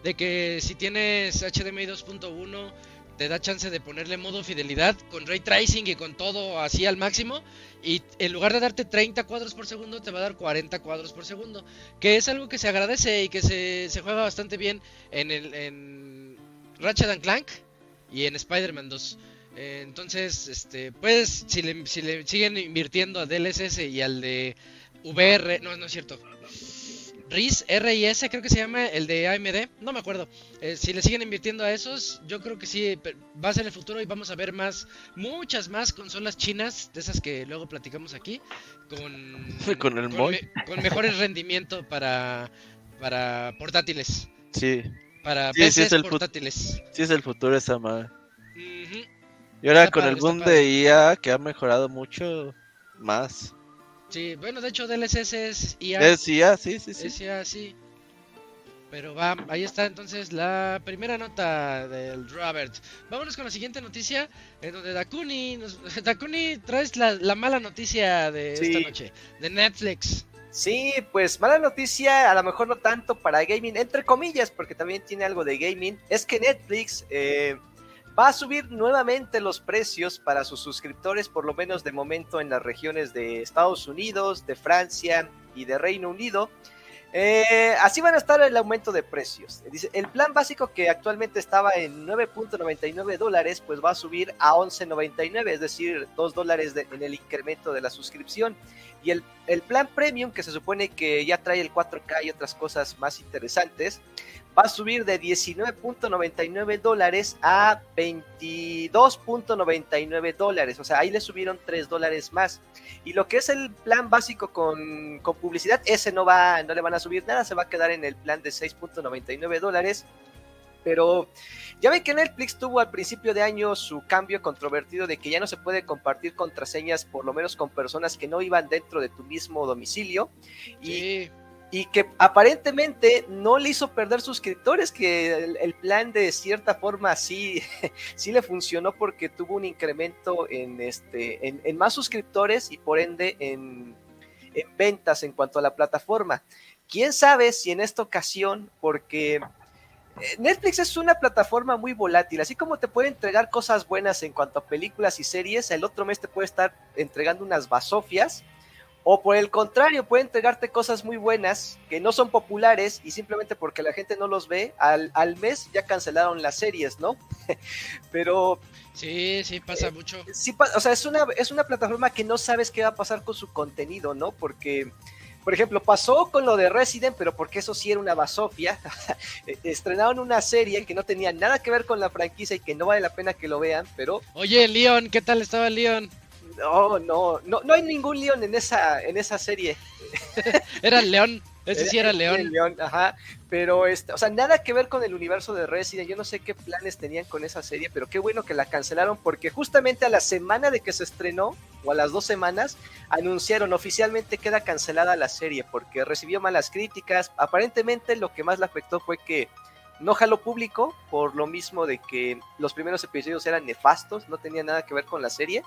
de que si tienes HDMI 2.1 te da chance de ponerle modo fidelidad con ray tracing y con todo así al máximo y en lugar de darte 30 cuadros por segundo te va a dar 40 cuadros por segundo, que es algo que se agradece y que se, juega bastante bien en el en Ratchet and Clank y en Spider-Man 2. Eh, entonces, este, pues, si le, si le siguen invirtiendo a DLSS y al de VR, no, no es cierto. RIS, RIS, creo que se llama el de AMD, no me acuerdo. Eh, si le siguen invirtiendo a esos, yo creo que sí, va a ser el futuro y vamos a ver más, muchas más consolas chinas, de esas que luego platicamos aquí, con, [laughs] Con el me- con mejores rendimiento para, para portátiles, Sí, para Sí, sí, es el portátiles. sí es el futuro esa madre. Y ahora Está con padre, el boom de IA que ha mejorado mucho más. Sí, bueno, de hecho DLSS es IA. Es IA, sí, sí, sí. Es IA, sí. Pero va, ahí está entonces la primera nota del Robert. Vámonos con la siguiente noticia, en donde Dakuni, nos- [laughs] Dakuni traes la, la mala noticia de Sí. esta noche, de Netflix. Sí, pues mala noticia, a lo mejor no tanto para gaming, entre comillas, porque también tiene algo de gaming, es que Netflix eh, va a subir nuevamente los precios para sus suscriptores, por lo menos de momento en las regiones de Estados Unidos, de Francia y de Reino Unido. Eh, así van a estar el aumento de precios. Dice, el plan básico que actualmente estaba en 9.99 dólares, pues va a subir a 11.99, es decir, 2 dólares en el incremento de la suscripción. Y el, el plan premium, que se supone que ya trae el 4K y otras cosas más interesantes, va a subir de 19.99 dólares a 22.99 dólares. O sea, ahí le subieron 3 dólares más. Y lo que es el plan básico con, con publicidad, ese no, va, no le van a subir nada, se va a quedar en el plan de 6.99 dólares. Pero ya ven que Netflix tuvo al principio de año su cambio controvertido de que ya no se puede compartir contraseñas, por lo menos con personas que no iban dentro de tu mismo domicilio. Y, que aparentemente no le hizo perder suscriptores, que el, plan de cierta forma sí, [laughs] sí le funcionó porque tuvo un incremento en, este, en, en más suscriptores y por ende en, en ventas en cuanto a la plataforma. Quién sabe si en esta ocasión, porque eh, Netflix es una plataforma muy volátil, así como te puede entregar cosas buenas en cuanto a películas y series, el otro mes te puede estar entregando unas basofias, o por el contrario, puede entregarte cosas muy buenas que no son populares y simplemente porque la gente no los ve, al, al mes ya cancelaron las series, ¿no? [laughs] Pero Sí, sí, pasa Eh, mucho. sí, o sea, es una, es una plataforma que no sabes qué va a pasar con su contenido, ¿no? Porque, por ejemplo, pasó con lo de Resident, pero porque eso sí era una basofia. [laughs] Eh, Estrenaron una serie que no tenía nada que ver con la franquicia y que no vale la pena que lo vean, pero Oye, Leon, ¿qué tal estaba Leon? No, no, no, no hay ningún león en esa, en esa serie. [laughs] Era el León. Ese sí era [laughs] el León. león, ajá. Pero, este, o sea, nada que ver con el universo de Resident. Yo no sé qué planes tenían con esa serie, pero qué bueno que la cancelaron porque justamente a la semana de que se estrenó, o a las dos semanas, anunciaron oficialmente queda cancelada la serie porque recibió malas críticas. Aparentemente lo que más le afectó fue que no jaló público por lo mismo de que los primeros episodios eran nefastos, no tenían nada que ver con la serie.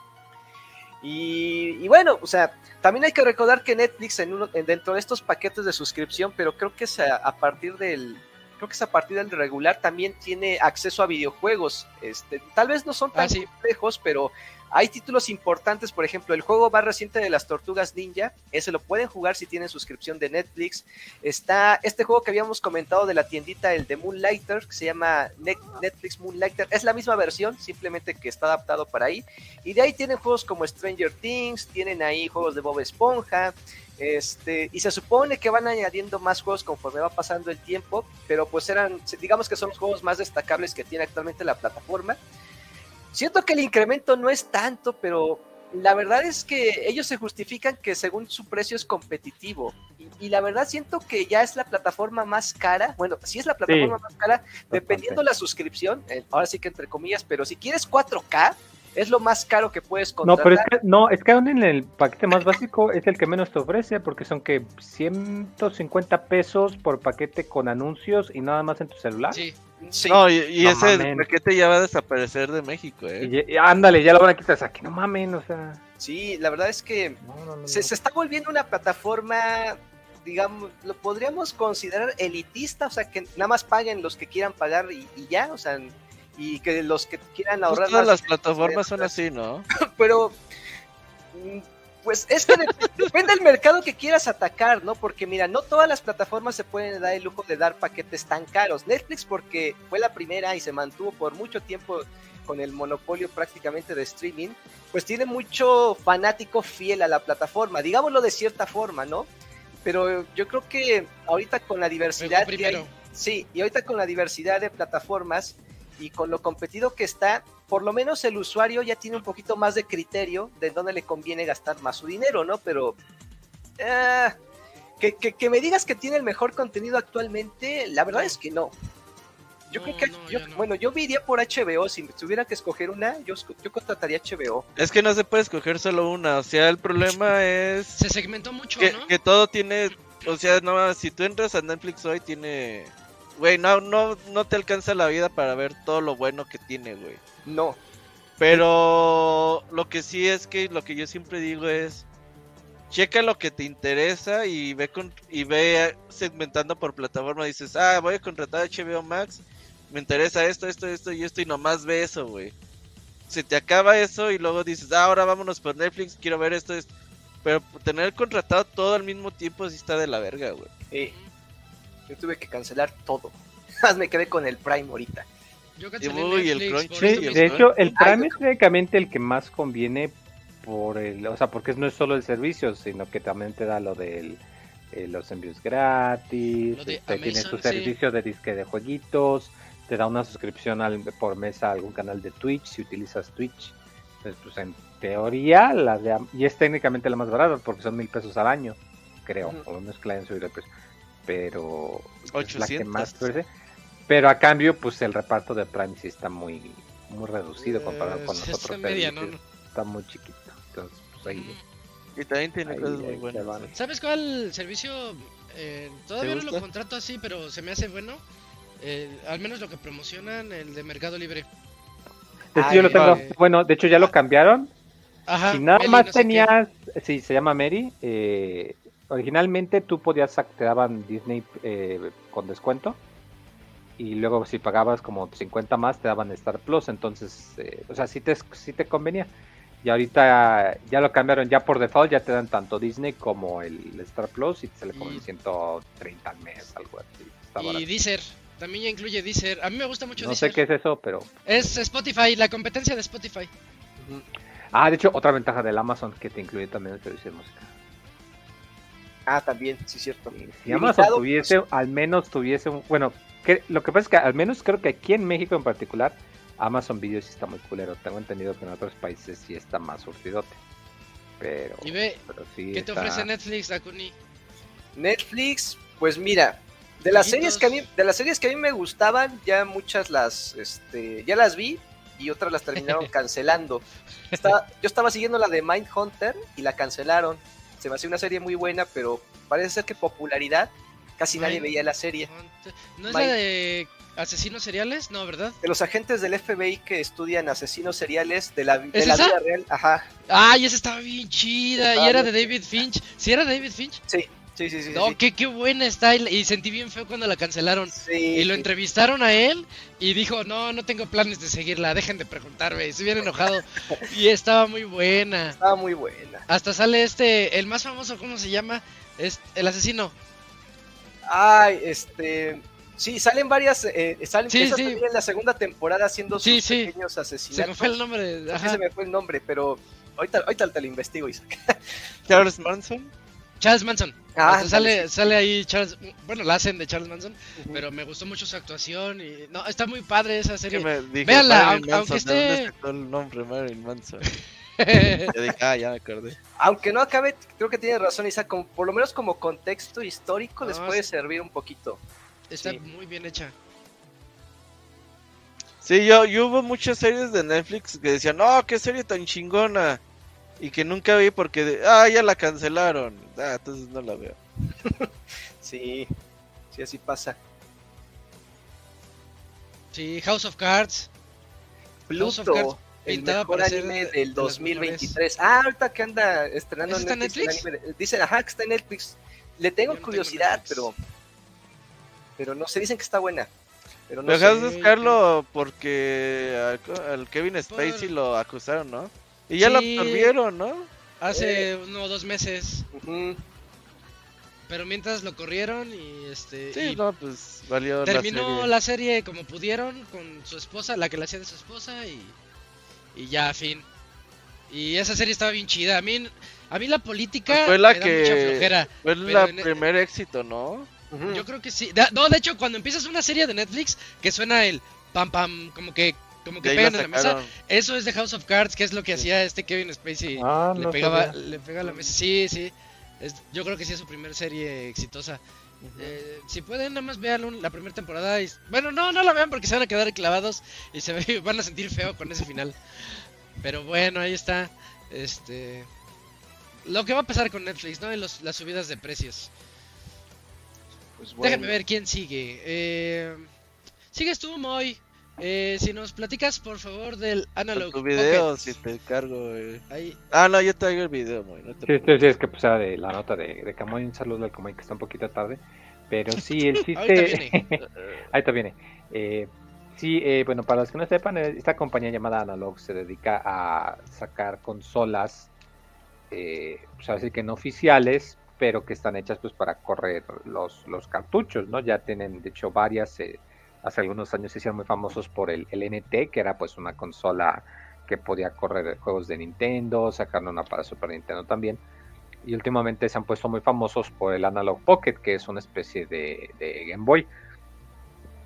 Y, y bueno, o sea, también hay que recordar que Netflix en uno, en- dentro de estos paquetes de suscripción, pero creo que es a, a partir del creo que es a partir del regular también tiene acceso a videojuegos. Este, tal vez no son tan Ah, sí. complejos, pero hay títulos importantes, por ejemplo, el juego más reciente de las Tortugas Ninja, ese lo pueden jugar si tienen suscripción de Netflix. Está este juego que habíamos comentado de la tiendita, el de Moonlighter, que se llama Ne- Netflix Moonlighter. Es la misma versión, simplemente que está adaptado para ahí. Y de ahí tienen juegos como Stranger Things, tienen ahí juegos de Bob Esponja, este, y se supone que van añadiendo más juegos conforme va pasando el tiempo, pero pues eran, digamos que son los juegos más destacables que tiene actualmente la plataforma. Siento que el incremento no es tanto, pero la verdad es que ellos se justifican que según su precio es competitivo. Y, y la verdad siento que ya es la plataforma más cara. Bueno, sí es la plataforma más cara, dependiendo la suscripción. eh, ahora sí que entre comillas, pero si quieres 4K, es lo más caro que puedes No, contratar. pero es que, no, es que aún en el paquete más básico es el que menos te ofrece, porque son que 150 pesos por paquete con anuncios y nada más en tu celular. Sí. Sí. No, y, y No ese mamen. paquete ya va a desaparecer de México, ¿eh? y ándale, ya lo van a quitar. O sea, que no mamen, o sea. Sí, la verdad es que No, no, no, se, no. se está volviendo una plataforma, digamos, lo podríamos considerar elitista, o sea, que nada más paguen los que quieran pagar y, y ya, o sea, y que los que quieran Pues ahorrar todas las plataformas [laughs] son así, ¿no? pero pues es que depende del mercado que quieras atacar, ¿no? Porque mira, no todas las plataformas se pueden dar el lujo de dar paquetes tan caros. Netflix porque fue la primera y se mantuvo por mucho tiempo con el monopolio prácticamente de streaming, pues tiene mucho fanático fiel a la plataforma, digámoslo de cierta forma, ¿no? Pero yo creo que ahorita con la diversidad que hay. Sí, y ahorita con la diversidad de plataformas y con lo competido que está, por lo menos el usuario ya tiene un poquito más de criterio de dónde le conviene gastar más su dinero, ¿no? Pero ah, que, que- que me digas que tiene el mejor contenido actualmente, la verdad es que no. Yo No, creo que, no, yo- ya no. bueno, yo me iría por HBO, si tuviera que escoger una, yo contrataría HBO. Es que no se puede escoger solo una, o sea, el problema es Se segmentó mucho, que, ¿no? que todo tiene, o sea, no, si tú entras a Netflix hoy tiene, güey, no, no, no te alcanza la vida para ver todo lo bueno que tiene, güey. No, Pero lo que sí es que lo que yo siempre digo es checa lo que te interesa y ve con, y ve segmentando por plataforma. Dices, ah, voy a contratar HBO Max, me interesa esto, esto, esto y esto y nomás ve eso, güey. Se te acaba eso y luego dices, ah, ahora vámonos por Netflix, quiero ver esto, esto. Pero tener contratado todo al mismo tiempo sí está de la verga, güey. eh, yo tuve que cancelar todo. [laughs] Más me quedé con el Prime ahorita. Yo cancelé Uy, el Netflix mismo, de ¿eh? hecho, el Ay, Prime es técnicamente el que más conviene por el, o sea, porque no es solo el servicio, sino que también te da lo de los envíos gratis, Lo este, tiene sí. servicio de disque de jueguitos, te da una suscripción al- por mes a algún canal de Twitch si utilizas Twitch. Entonces, pues en teoría, la de, Am- y es técnicamente la más barata porque son mil pesos al año, creo, Ujú. o no es que la hayan subido el precio, pero es la que 800. más. Pero a cambio, pues el reparto de Prime sí está muy, muy reducido comparado Eh, con sí, los está otros media. Está muy chiquito. Entonces, pues ahí, Y también tiene ahí, cosas muy buenas. ¿Sabes cuál servicio? Eh, todavía no lo contrato así, pero se me hace bueno. Eh, al menos lo que promocionan, el de Mercado Libre. De hecho, Ay, yo lo tengo. Bueno, de hecho ya lo cambiaron. Ajá. si nada Meli, más no tenías, sí, se llama Mary. eh, originalmente tú podías, te daban Disney eh, con descuento. Y luego si pagabas como 50 más te daban Star Plus. Entonces, eh, o sea, sí te, sí te convenía. Y ahorita ya lo cambiaron, ya por default ya te dan tanto Disney como el Star Plus y te sale como Y- en 130 al mes, algo así. Está Y barato. Deezer. También ya incluye Deezer. A mí me gusta mucho No sé Deezer. qué es eso, pero... Es Spotify, la competencia de Spotify. Ah, de hecho, otra ventaja del Amazon que te incluye también el servicio de música. Ah, también, sí, cierto. Si Amazon tuviese, pues, al menos tuviese un... Bueno, que, lo que pasa es que al menos creo que aquí en México en particular, Amazon Video sí está muy culero. Tengo entendido que en otros países sí está más surtidote. Pero... Y ve, pero sí ¿qué te ofrece Netflix, Dakuni? Netflix, pues mira, de las series que a mí, de las series que a mí me gustaban, ya muchas las, este, ya las vi y otras las terminaron [laughs] cancelando. Estaba- yo estaba siguiendo la de Mindhunter y la cancelaron. Se me hacía una serie muy buena, pero parece ser que popularidad casi nadie veía la serie. ¿No es Mike. la de asesinos seriales? No, ¿verdad? De los agentes del FBI que estudian asesinos seriales de la, de ¿Es la esa? vida real. Ajá, Ay, esa estaba bien chida. Estaba y era bien de David Finch. ¿Sí era David Finch? sí, sí, sí, sí. No, sí. qué, qué buena está. Y, sentí bien feo cuando la cancelaron. Sí, Y lo entrevistaron a él y dijo, no, no tengo planes de seguirla, dejen de preguntarme. Estoy bien enojado. [laughs] y estaba muy buena. Estaba muy buena. Hasta sale este, el más famoso, ¿cómo se llama? Es el asesino. Ay, este. Sí, salen varias. Eh, salen, Sí, sí. también en la segunda temporada haciendo sus pequeños Se asesinatos. me fue el nombre. Sí, Ajá. se me fue el nombre, pero ahorita, ahorita te lo investigo, Isaac. Charles Manson. Charles Manson. Ah, sale, sale ahí Charles. Bueno, la hacen de Charles Manson, pero me gustó mucho su actuación. y No, está muy padre esa serie. dijo Véanla, Marilyn aunque- Manson, aunque ¿de dónde esté- sacó el nombre Marilyn Manson? [laughs] Yo dije, ah, ya me acordé. Aunque no acabe, creo que tiene razón, Isaac. Como, por lo menos como contexto histórico les puede servir un poquito. está Sí. muy bien hecha. Sí, yo, yo hubo muchas series de Netflix que decían, no, qué serie tan chingona. Y que nunca vi porque, de- ah, ya la cancelaron. Ah, entonces no la veo. [laughs] Sí, sí, así pasa. Sí, House of Cards. House of Cards Pluto, el mejor anime de- del de los 2023. Ah, ahorita que anda estrenando ¿Ese está en Netflix, Netflix? anime de- Dicen, ajá, que está en Netflix. Le tengo no tengo curiosidad, Netflix. pero. Pero no sé, dicen que está buena. Pero no dejas de buscarlo porque al, al Kevin Spacey Por- lo acusaron, ¿no? Y ya Sí. absorbieron, ¿no? Hace uno o dos meses. Pero mientras lo corrieron y este. Sí, y no, pues valió terminó la serie. la serie como pudieron con su esposa, la que la hacía de su esposa y. Y ya, fin. Y esa serie estaba bien chida. A mí, a mí la política Pues fue la me da mucha que- flojera. Fue la en- e- primer éxito, ¿no? Yo creo que sí. No, de hecho, cuando empiezas una serie de Netflix que suena el pam pam, como que como que pegan en la mesa, eso es de House of Cards, que es lo que hacía este Kevin Spacey. Ah, le no pegaba, sabía. le pega a la mesa. Sí, sí. Es- yo creo que sí es su primer serie exitosa. Eh, si pueden, nada más vean la primera temporada. Y, bueno, no, no la vean porque se van a quedar clavados y se ve- [laughs] van a sentir feo con ese final. Pero bueno, ahí está. Este. Lo que va a pasar con Netflix, ¿no? En los- las subidas de precios. Pues bueno. Déjenme ver quién sigue. Eh, sigues tú, Moy. Eh, si nos platicas, por favor, del Analog tu video, Pocket. si te cargo. eh. Ahí. Ah, no, yo traigo el video, muy. No te Sí, sí, sí, es que pues era de la nota de, de Camoy, un saludo al Camoy que está un poquito tarde, pero sí, el [laughs] chiste... Ahorita viene. [laughs] Ahorita viene. Eh, sí, eh, bueno, para los que no sepan, eh, esta compañía llamada Analog se dedica a sacar consolas, eh, pues así que no oficiales, pero que están hechas pues para correr los, los cartuchos, ¿no? Ya tienen, de hecho, varias, eh, hace algunos años se hicieron muy famosos por el, el NT, que era pues una consola que podía correr juegos de Nintendo, sacaron una para Super Nintendo también. Y últimamente se han puesto muy famosos por el Analog Pocket, que es una especie de, Game Boy.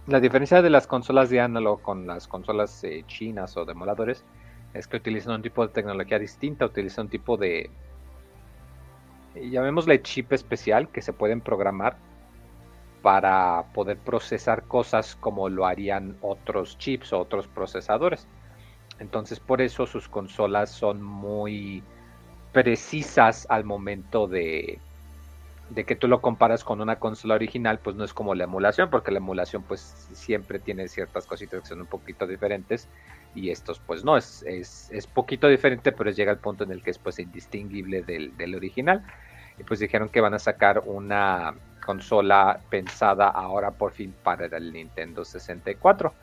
La diferencia de las consolas de Analog con las consolas eh, chinas o de emuladores es que utilizan un tipo de tecnología distinta, utilizan un tipo de, eh, llamémosle chip especial que se pueden programar para poder procesar cosas como lo harían otros chips o otros procesadores. Entonces por eso sus consolas son muy precisas al momento de, de que tú lo comparas con una consola original, pues no es como la emulación, porque la emulación pues siempre tiene ciertas cositas que son un poquito diferentes y estos pues no, es, es, es poquito diferente, pero llega al punto en el que es pues indistinguible del, del original. Y pues dijeron que van a sacar una consola pensada ahora por fin para el Nintendo 64.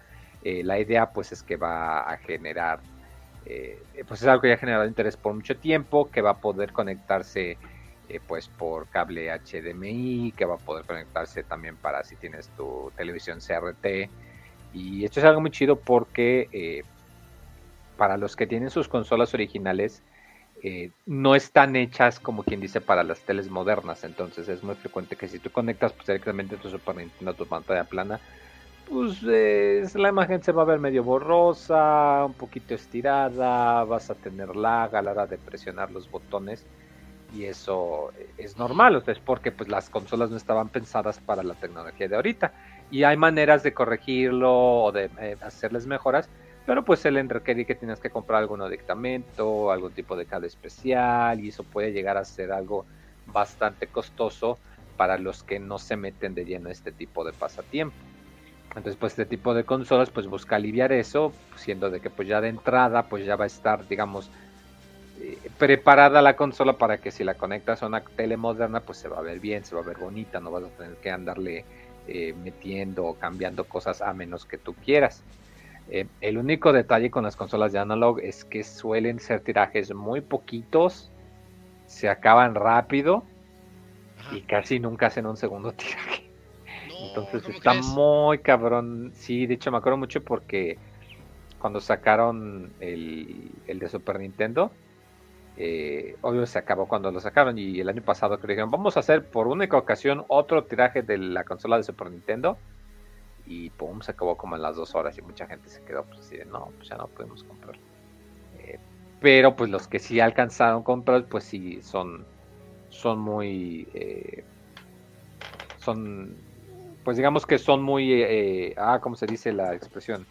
Eh, la idea pues es que va a generar, eh, pues es algo que ya ha generado interés por mucho tiempo, que va a poder conectarse eh, pues por cable HDMI, que va a poder conectarse también para si tienes tu televisión CRT. Y esto es algo muy chido porque eh, para los que tienen sus consolas originales, eh, no están hechas como quien dice para las teles modernas. Entonces es muy frecuente que si tú conectas pues, directamente tu Super Nintendo a tu pantalla plana, pues la imagen se va a ver medio borrosa, un poquito estirada, vas a tener lag a la hora de presionar los botones y eso es normal, o es porque pues las consolas no estaban pensadas para la tecnología de ahorita y hay maneras de corregirlo o de eh, hacerles mejoras, pero pues el requerir que tienes que comprar algún adictamento, algún tipo de cable especial y eso puede llegar a ser algo bastante costoso para los que no se meten de lleno a este tipo de pasatiempo. Entonces, pues este tipo de consolas pues busca aliviar eso, siendo de que pues ya de entrada pues ya va a estar, digamos, eh, preparada la consola para que si la conectas a una tele moderna pues se va a ver bien, se va a ver bonita, no vas a tener que andarle eh, metiendo o cambiando cosas a menos que tú quieras. Eh, el único detalle con las consolas de analog es que suelen ser tirajes muy poquitos, se acaban rápido y casi nunca hacen un segundo [laughs] tiraje. Entonces está muy cabrón. Sí, de hecho me acuerdo mucho porque cuando sacaron el, de Super Nintendo, eh, obvio se acabó cuando lo sacaron y el año pasado que dijeron vamos a hacer por única ocasión otro tiraje de la consola de Super Nintendo y pum, se acabó como en las dos horas y mucha gente se quedó pues así de no, pues ya no podemos comprar. Eh, pero pues los que sí alcanzaron comprar pues sí son, son muy... Eh, son pues digamos que son muy, eh, ah, ¿cómo se dice la expresión?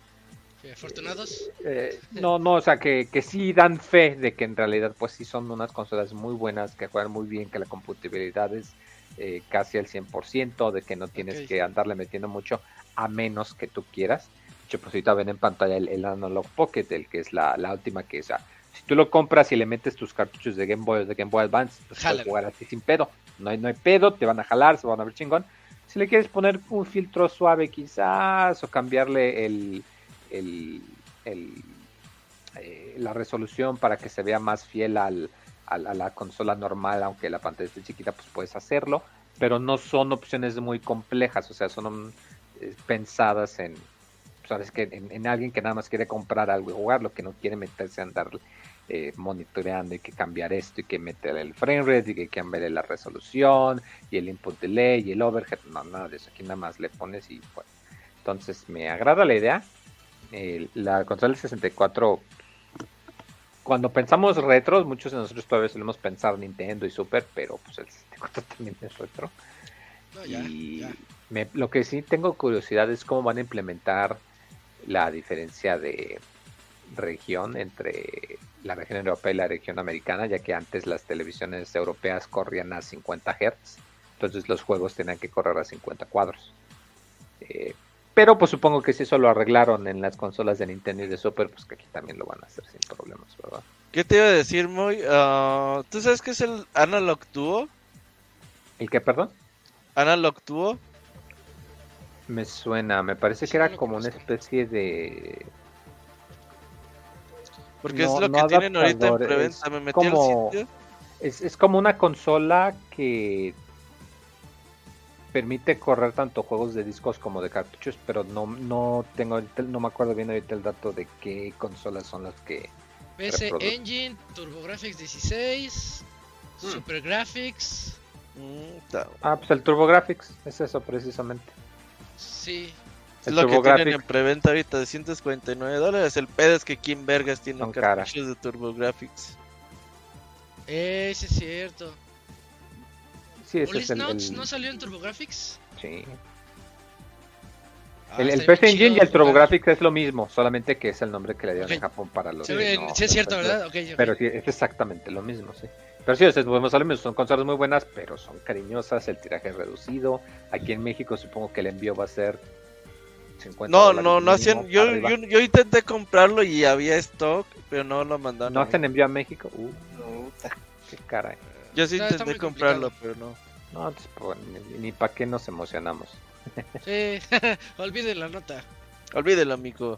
¿Afortunados? Eh, no, no, o sea, que, que sí dan fe de que en realidad pues sí son unas consolas muy buenas, que juegan muy bien, que la compatibilidad es eh, casi al 100%, de que no tienes que andarle metiendo mucho, a menos que tú quieras. De hecho, pues ahorita ven en pantalla el, Analog Pocket, el que es la, la última que es, si tú lo compras y le metes tus cartuchos de Game Boy o de Game Boy Advance, pues puedes jugar así sin pedo. No hay, no hay pedo, te van a jalar, se van a ver chingón si le quieres poner un filtro suave quizás o cambiarle el, el, eh, la resolución para que se vea más fiel al, a la consola normal, aunque la pantalla esté chiquita, pues puedes hacerlo, pero no son opciones muy complejas, o sea, son eh, pensadas en, sabes que en, en, alguien que nada más quiere comprar algo y jugarlo, que no quiere meterse a andar eh, monitoreando y que cambiar esto y que meter el frame rate y que cambiar la resolución y el input delay y el overhead. No, nada de eso. Aquí nada más le pones y pues. Entonces me agrada la idea. la consola del 64 cuando pensamos retros, muchos de nosotros todavía solemos pensar Nintendo y Super, pero pues el 64 [laughs] también es retro. y lo que sí tengo curiosidad es cómo van a implementar la diferencia de región entre la región europea y la región americana, ya que antes las televisiones europeas corrían a 50 Hz, entonces los juegos tenían que correr a 50 cuadros. Eh, pero pues supongo que si eso lo arreglaron en las consolas de Nintendo y de Super, pues que aquí también lo van a hacer sin problemas, ¿verdad? ¿Qué te iba a decir, Moy? Ah, ¿Tú sabes qué es el Analog Duo? ¿El qué, perdón? Analog Duo. Me suena, me parece que era como una especie de porque es lo que tienen ahorita en preventa. Me metí como, al sitio. Es, es como una consola que permite correr tanto juegos de discos como de cartuchos, pero no, no tengo no me acuerdo bien ahorita el dato de qué consolas son las que PC Engine, TurboGrafx 16, hmm. Super Graphics. Mm, ah, pues el TurboGrafx es eso precisamente. Sí, es lo que tienen en preventa ahorita de 149 dólares. El pedo es que Kim Vergas tiene un cartuchos de TurboGrafx. Ese es cierto. Sí, ese es el, el... no salió en TurboGrafx? Sí. Ah, el, el PC Engine y el TurboGrafx es lo mismo, solamente que es el nombre que le dieron en Japón para los. Sí, sí es cierto, ¿verdad? Pero sí, es exactamente lo mismo, sí. Pero sí, es, volvemos a lo mismo, son consolas muy buenas, pero son cariñosas, el tiraje es reducido. Aquí en México supongo que el envío va a ser no, no, no hacían. Yo, yo, yo, intenté comprarlo y había stock, pero no lo mandaron. ¿No hacen envío a México? Uh, qué caray. Yo sí intenté comprarlo, pero no. No, pues, ni, para qué nos emocionamos. Sí, [laughs] olviden la nota. Olvídelo, amigo.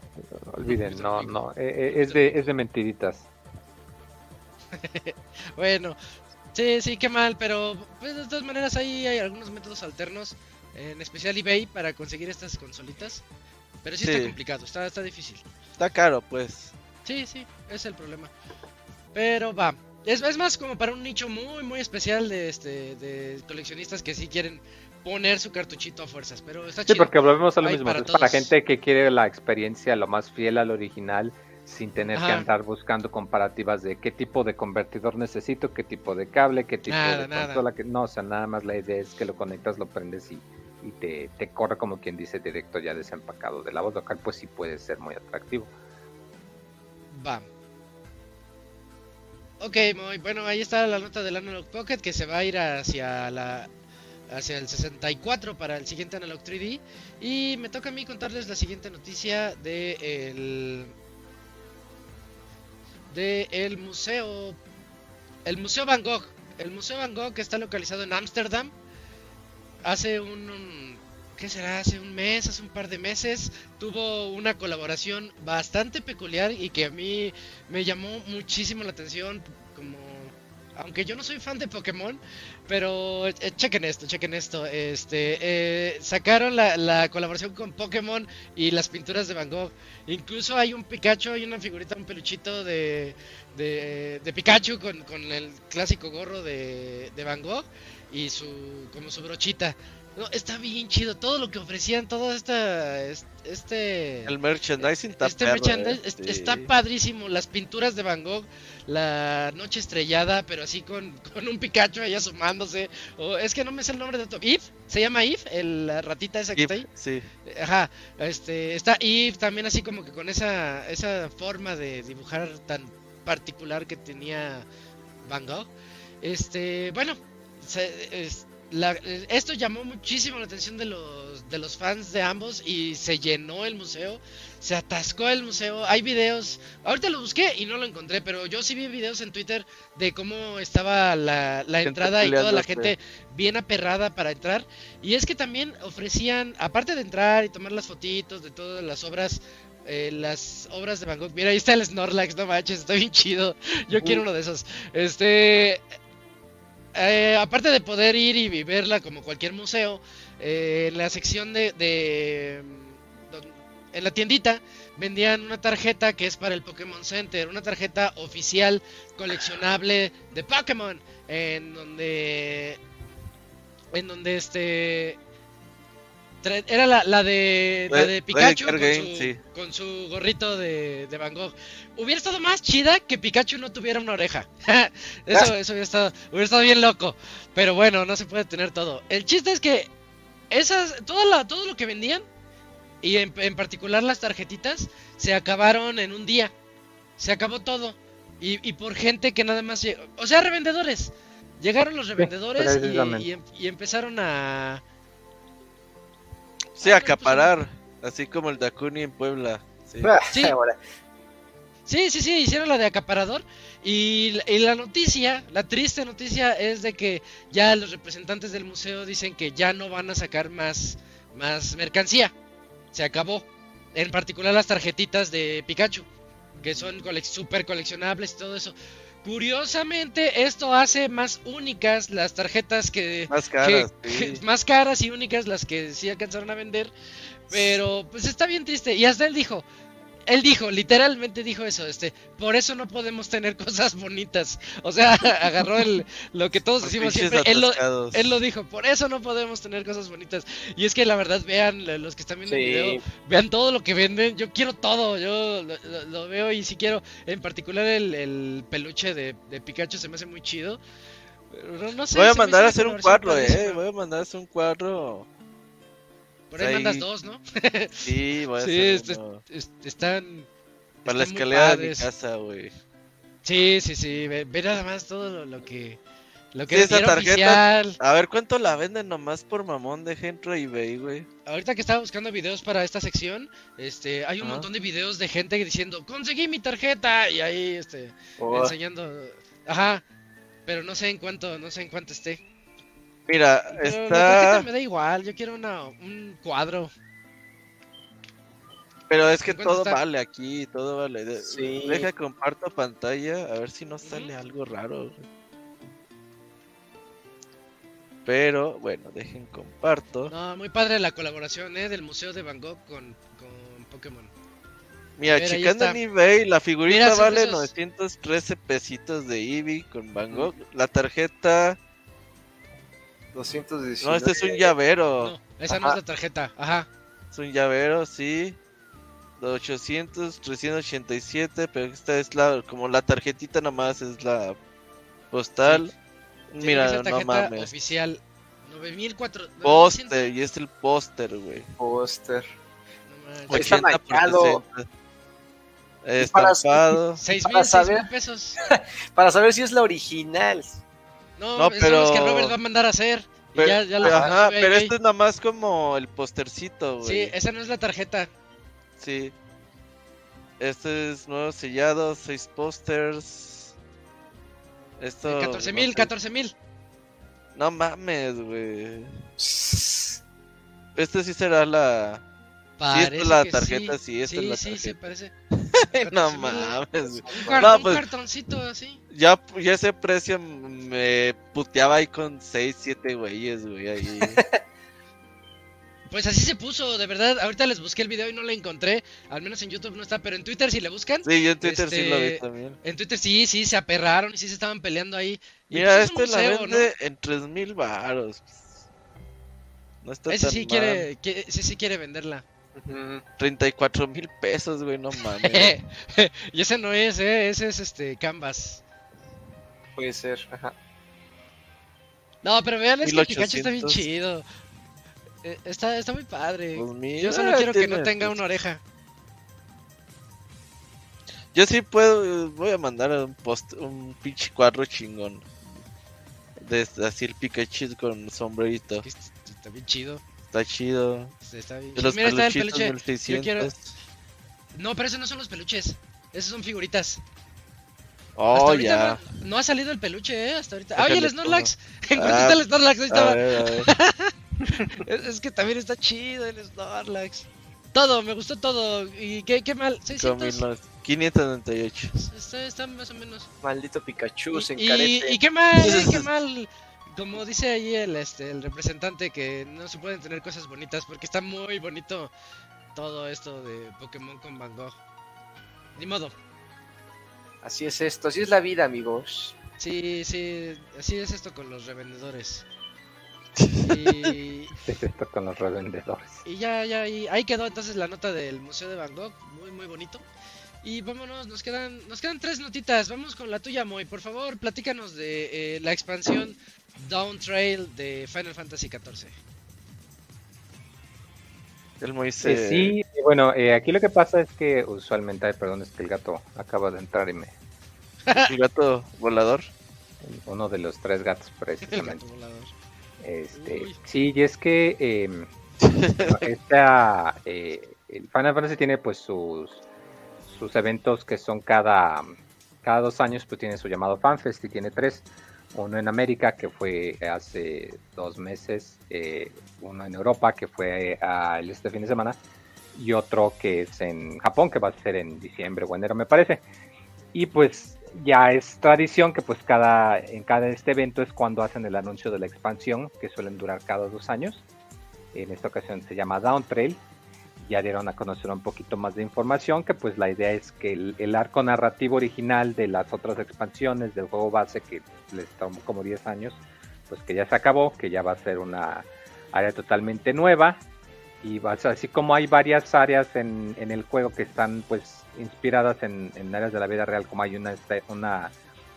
Olviden, no, no. Eh, eh, es, de, es de mentiritas. [laughs] bueno, Sí, sí, qué mal, pero pues, de todas maneras ahí hay algunos métodos alternos, en especial eBay, para conseguir estas consolitas. Pero sí, está complicado, está, está difícil. Está caro, pues. Sí, sí, es el problema. Pero va. Es, es más como para un nicho muy, muy especial de, este, de coleccionistas que sí quieren poner su cartuchito a fuerzas. Pero está Sí, chido. porque volvemos a lo mismo. para es para todos. gente que quiere la experiencia lo más fiel al original sin tener que andar buscando comparativas de qué tipo de convertidor necesito, qué tipo de cable, qué tipo Nada, de consola. Que... No, o sea, nada más la idea es que lo conectas, lo prendes y, y te, te corre como quien dice directo ya desempacado de la voz local, pues sí puede ser muy atractivo. Va. Ok, muy bueno, ahí está la nota del Analog Pocket que se va a ir hacia la hacia el 64 para el siguiente Analog 3D y me toca a mí contarles la siguiente noticia de el de museo el Museo Van Gogh. El Museo Van Gogh está localizado en Ámsterdam. Hace un, un- ¿qué será? Hace un mes, hace un par de meses tuvo una colaboración bastante peculiar y que a mí me llamó muchísimo la atención aunque yo no soy fan de Pokémon, pero eh, chequen esto, chequen esto. Este, eh, sacaron la, la colaboración con Pokémon y las pinturas de Van Gogh. Incluso hay un Pikachu, hay una figurita, un peluchito de, de, de Pikachu con, con el clásico gorro de, de Van Gogh y su como su brochita. No, está bien chido todo lo que ofrecían, todo esta es- este El merchandising está este perro, eh. Sí. está padrísimo. Las pinturas de Van Gogh, la noche estrellada, pero así con, [laughs] con un Pikachu ahí asomándose. O, es que no me sé el nombre de todo. Eve, se llama Eve, el- la ratita esa que está ahí. Sí. Ajá, este, está Eve también así como que con esa, esa forma de dibujar tan particular que tenía Van Gogh. Este, bueno, se- es- la- eh, esto llamó muchísimo la atención de los, de los fans de ambos y se llenó el museo, se atascó el museo. Hay videos, ahorita lo busqué y no lo encontré, pero yo sí vi videos en Twitter de cómo estaba la, la entrada y toda la gente bien aperrada para entrar. Y es que también ofrecían, aparte de entrar y tomar las fotitos de todas las obras, eh, las obras de Van Gogh. Mira, ahí está el Snorlax, no manches, está bien chido. Yo quiero uno de esos. Este. Eh, aparte de poder ir y verla como cualquier museo, eh, en la sección de, de, en la tiendita vendían una tarjeta que es para el Pokémon Center, una tarjeta oficial coleccionable de Pokémon, en donde en donde este era la, la de la de Red Pikachu con, Game, su, sí. con su gorrito de, de Van Gogh. Hubiera estado más chida que Pikachu no tuviera una oreja. [laughs] eso, eso hubiera estado, hubiera estado bien loco. Pero bueno, no se puede tener todo. El chiste es que esas, todo, la, todo lo que vendían, y en, en particular las tarjetitas, se acabaron en un día. Se acabó todo. Y, y por gente que nada más llegó. O sea, revendedores. Llegaron los revendedores y, em- y empezaron a, Sí, acaparar. Así como el Dakuni en Puebla. Sí. Sí. [laughs] Sí, sí, sí, hicieron la de acaparador. Y, la- y la noticia, la triste noticia es de que ya los representantes del museo dicen que ya no van a sacar más, más mercancía. Se acabó. En particular las tarjetitas de Pikachu, que son cole super coleccionables y todo eso. Curiosamente, esto hace más únicas las tarjetas que, Más caras. que- [laughs] sí. más caras y únicas las que sí alcanzaron a vender. Pero pues está bien triste. Y hasta él dijo, él dijo, literalmente dijo eso, este, por eso no podemos tener cosas bonitas. O sea, [laughs] agarró el, lo que todos decimos siempre. Él lo, atascados. él lo dijo, por eso no podemos tener cosas bonitas. Y es que la verdad, vean los que están viendo el video, vean todo lo que venden. Yo quiero todo, yo lo, lo- lo veo y si quiero, en particular el, el peluche de, de Pikachu se me hace muy chido. Pero no, no sé, Voy a mandar a hacer un cuadro, eh. Voy a mandar a hacer un cuadro. Por ahí ahí- mandas dos, ¿no? [laughs] Sí, voy a Sí, hacer este- uno. Están. Para la están muy escalera de mi casa, güey. Sí, sí, sí. Ve, ve nada más todo lo, que. Lo que Sí, es esa tarjeta- oficial. A ver, ¿cuánto la venden nomás por mamón de Entro eBay, güey? Ahorita que estaba buscando videos para esta sección, este, hay un montón de videos de gente diciendo, conseguí mi tarjeta, y ahí, este, Oh, enseñando, ajá, pero no sé en cuánto, no sé en cuánto esté. Mira, Pero está... tarjeta me da igual, yo quiero una, un cuadro. Pero es que ¿En cuánto todo está? vale aquí, todo vale. De- Sí. Deja comparto pantalla, a ver si no sale algo raro. Pero bueno, dejen comparto. No, muy padre la colaboración ¿eh? del Museo de Van Gogh con, con Pokémon. Mira, ahí checando en eBay, la figurita Mira, vale esos- 913 pesitos de Eevee con Van Gogh. La tarjeta, 219. no, este es un llavero. No, esa no Ajá. es la tarjeta. Ajá. Es un llavero, sí. De 800, 387, pero esta es la, como la tarjetita nomás es la postal. Tiene Mira, ser no mames. oficial. 9400. Póster, y es el póster, güey. Póster. No. Oye, Está 80 por manchado. 60. Y para- Estampado. Seis para saber- pesos. [laughs] Para saber si es la original. No, No, pero- es que Robert va a mandar a hacer. Pero, ya, ya ajá, pero ahí. este es nada más como el postercito, güey. Sí, esa no es la tarjeta. Sí. Este es nuevo sellado, seis pósters. Esto. 14 no mil, sé. 14 mil. No mames, güey. Este sí será la. Parece es la tarjeta, sí, esta es sí, la sí, se tarjeta. parece. [laughs] no 14,000. mames, güey. Un, No, un pues- cartoncito así. Ya, ya ese precio me puteaba ahí con 6, 7 güeyes, güey. Ahí. [laughs] Pues así se puso, de verdad. Ahorita les busqué el video y no lo encontré. Al menos en YouTube no está, pero en Twitter si le buscan. Sí, yo en Twitter sí lo vi Este, también. En Twitter sí, sí, se aperraron y sí se estaban peleando ahí. Y Mira, pues este la museo, ¿no? vende en 3 mil baros. No está Ese tan sí mal. quiere, que- ese sí quiere venderla. Ujú. 34 mil pesos, güey, no mames. [laughs] y ese no es, eh, ese es este Canvas. Puede ser. Ajá. No, pero vean, es que Pikachu está bien 1800. chido. Eh, Está, está muy padre. Pues mira, Yo solo quiero que no tenga pues, una oreja. Yo sí puedo, voy a mandar un post, un pinche cuadro chingón. De así el Pikachu con sombrerito. Está bien chido. Está chido. Está bien De chido. los Mira, está el peluche. 1600. quiero- No, pero esos no son los peluches. Esos son figuritas. Oh, ya. no, no ha salido el peluche, eh, hasta ahorita. [laughs] Ah, oye, el Snorlax. ¿En Ah, el Snorlax? Ahí A estaba. ver, a ver. [laughs] Es, es que también está chido el Snorlax. Todo, me gustó todo. ¿Y qué, qué mal? Con 600. 1900, 598. Está, está más o menos. Maldito Pikachu se Y, encarece. y qué mal, eh, qué [laughs] mal. Como dice ahí el, este, el representante, que no se pueden tener cosas bonitas porque está muy bonito todo esto de Pokémon con Van Gogh. Ni modo. Así es esto, así es la vida, amigos. Sí, sí, así es esto con los revendedores. [laughs] Y, Es esto con los revendedores. y ya, ya, y ahí quedó entonces la nota del Museo de Van Gogh, muy, muy bonito. Y vámonos, nos quedan, nos quedan tres notitas. Vamos con la tuya, Moy. Por favor, platícanos de eh, la expansión Down Trail de Final Fantasy XIV. El Moisés. Eh, sí, bueno, eh, aquí lo que pasa es que usualmente, ay, perdón, es que el gato acaba de entrar y me. [laughs] El gato volador. Uno de los tres gatos, [laughs] El precisamente. gato volador. Este, Uy. sí, y es que eh, [laughs] bueno, esta, eh, el Final Fantasy tiene pues sus, sus eventos que son cada, cada dos años, pues tiene su llamado FanFest y tiene tres. Uno en América que fue hace dos meses, eh, uno en Europa que fue a este fin de semana y otro que es en Japón que va a ser en diciembre o enero me parece. Y pues ya es tradición que pues cada en cada este evento es cuando hacen el anuncio de la expansión que suelen durar cada dos años en esta ocasión se llama Down Trail ya dieron a conocer un poquito más de información que pues la idea es que el, arco narrativo original de las otras expansiones del juego base que les tomó como 10 años pues que ya se acabó que ya va a ser una área totalmente nueva. Y así como hay varias áreas en, el juego que están pues inspiradas en, en áreas de la vida real como hay una, este, una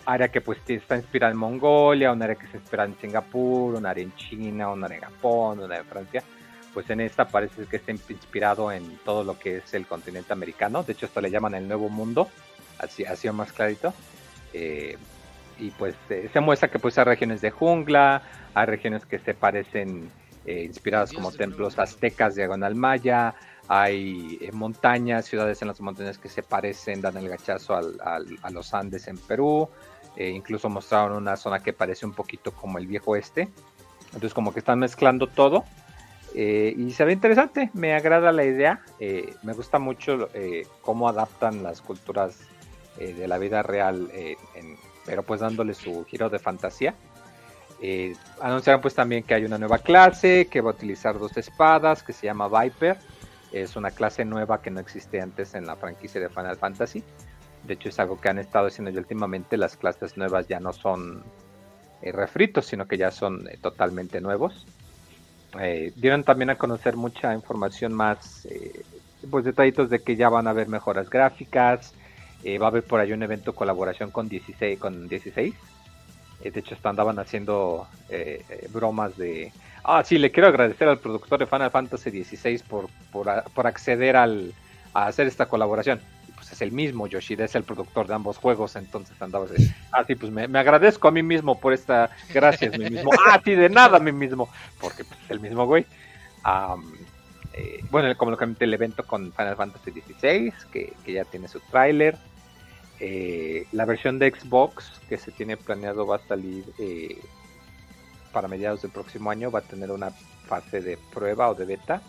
área que pues está inspirada en Mongolia, un área que se inspira en Singapur, un área en China, un área en Japón, una en Francia, pues en esta parece que está inspirado en todo lo que es el continente americano, de hecho hasta le llaman el Nuevo Mundo, así, así más clarito, eh, y pues eh, se muestra que pues hay regiones de jungla, hay regiones que se parecen eh, inspiradas Dios como templos aztecas, diagonal maya, hay eh, montañas, ciudades en las montañas que se parecen, dan el gachazo al- al- a los Andes en Perú. incluso mostraron una zona que parece un poquito como el viejo este. Entonces como que están mezclando todo. Eh, y se ve interesante, me agrada la idea. eh, me gusta mucho eh, cómo adaptan las culturas de la vida real, en- pero pues dándole su giro de fantasía. Anunciaron pues también que hay una nueva clase que va a utilizar dos espadas que se llama Viper. Es una clase nueva que no existe antes en la franquicia de Final Fantasy. De hecho es algo que han estado haciendo yo últimamente. Las clases nuevas ya no son refritos, sino que ya son totalmente nuevos. Eh, dieron también a conocer mucha información más, eh, pues detallitos de que ya van a haber mejoras gráficas. va a haber por ahí un evento colaboración con 16, con 16 eh, de hecho, andaban haciendo eh, eh, bromas de. Ah, sí, le quiero agradecer al productor de Final Fantasy XVI por, por, acceder al, a hacer esta colaboración. Pues es el mismo, Yoshida es el productor de ambos juegos, entonces andaba así. Ah, pues me, agradezco a mí mismo por esta. Gracias, mi mismo. Ah, sí, de nada, a mí mismo. Porque pues, el mismo güey. bueno, como lo comenté, el evento con Final Fantasy XVI, que, que ya tiene su tráiler. Eh, la versión de Xbox que se tiene planeado va a salir eh, para mediados del próximo año, va a tener una fase de prueba o de beta.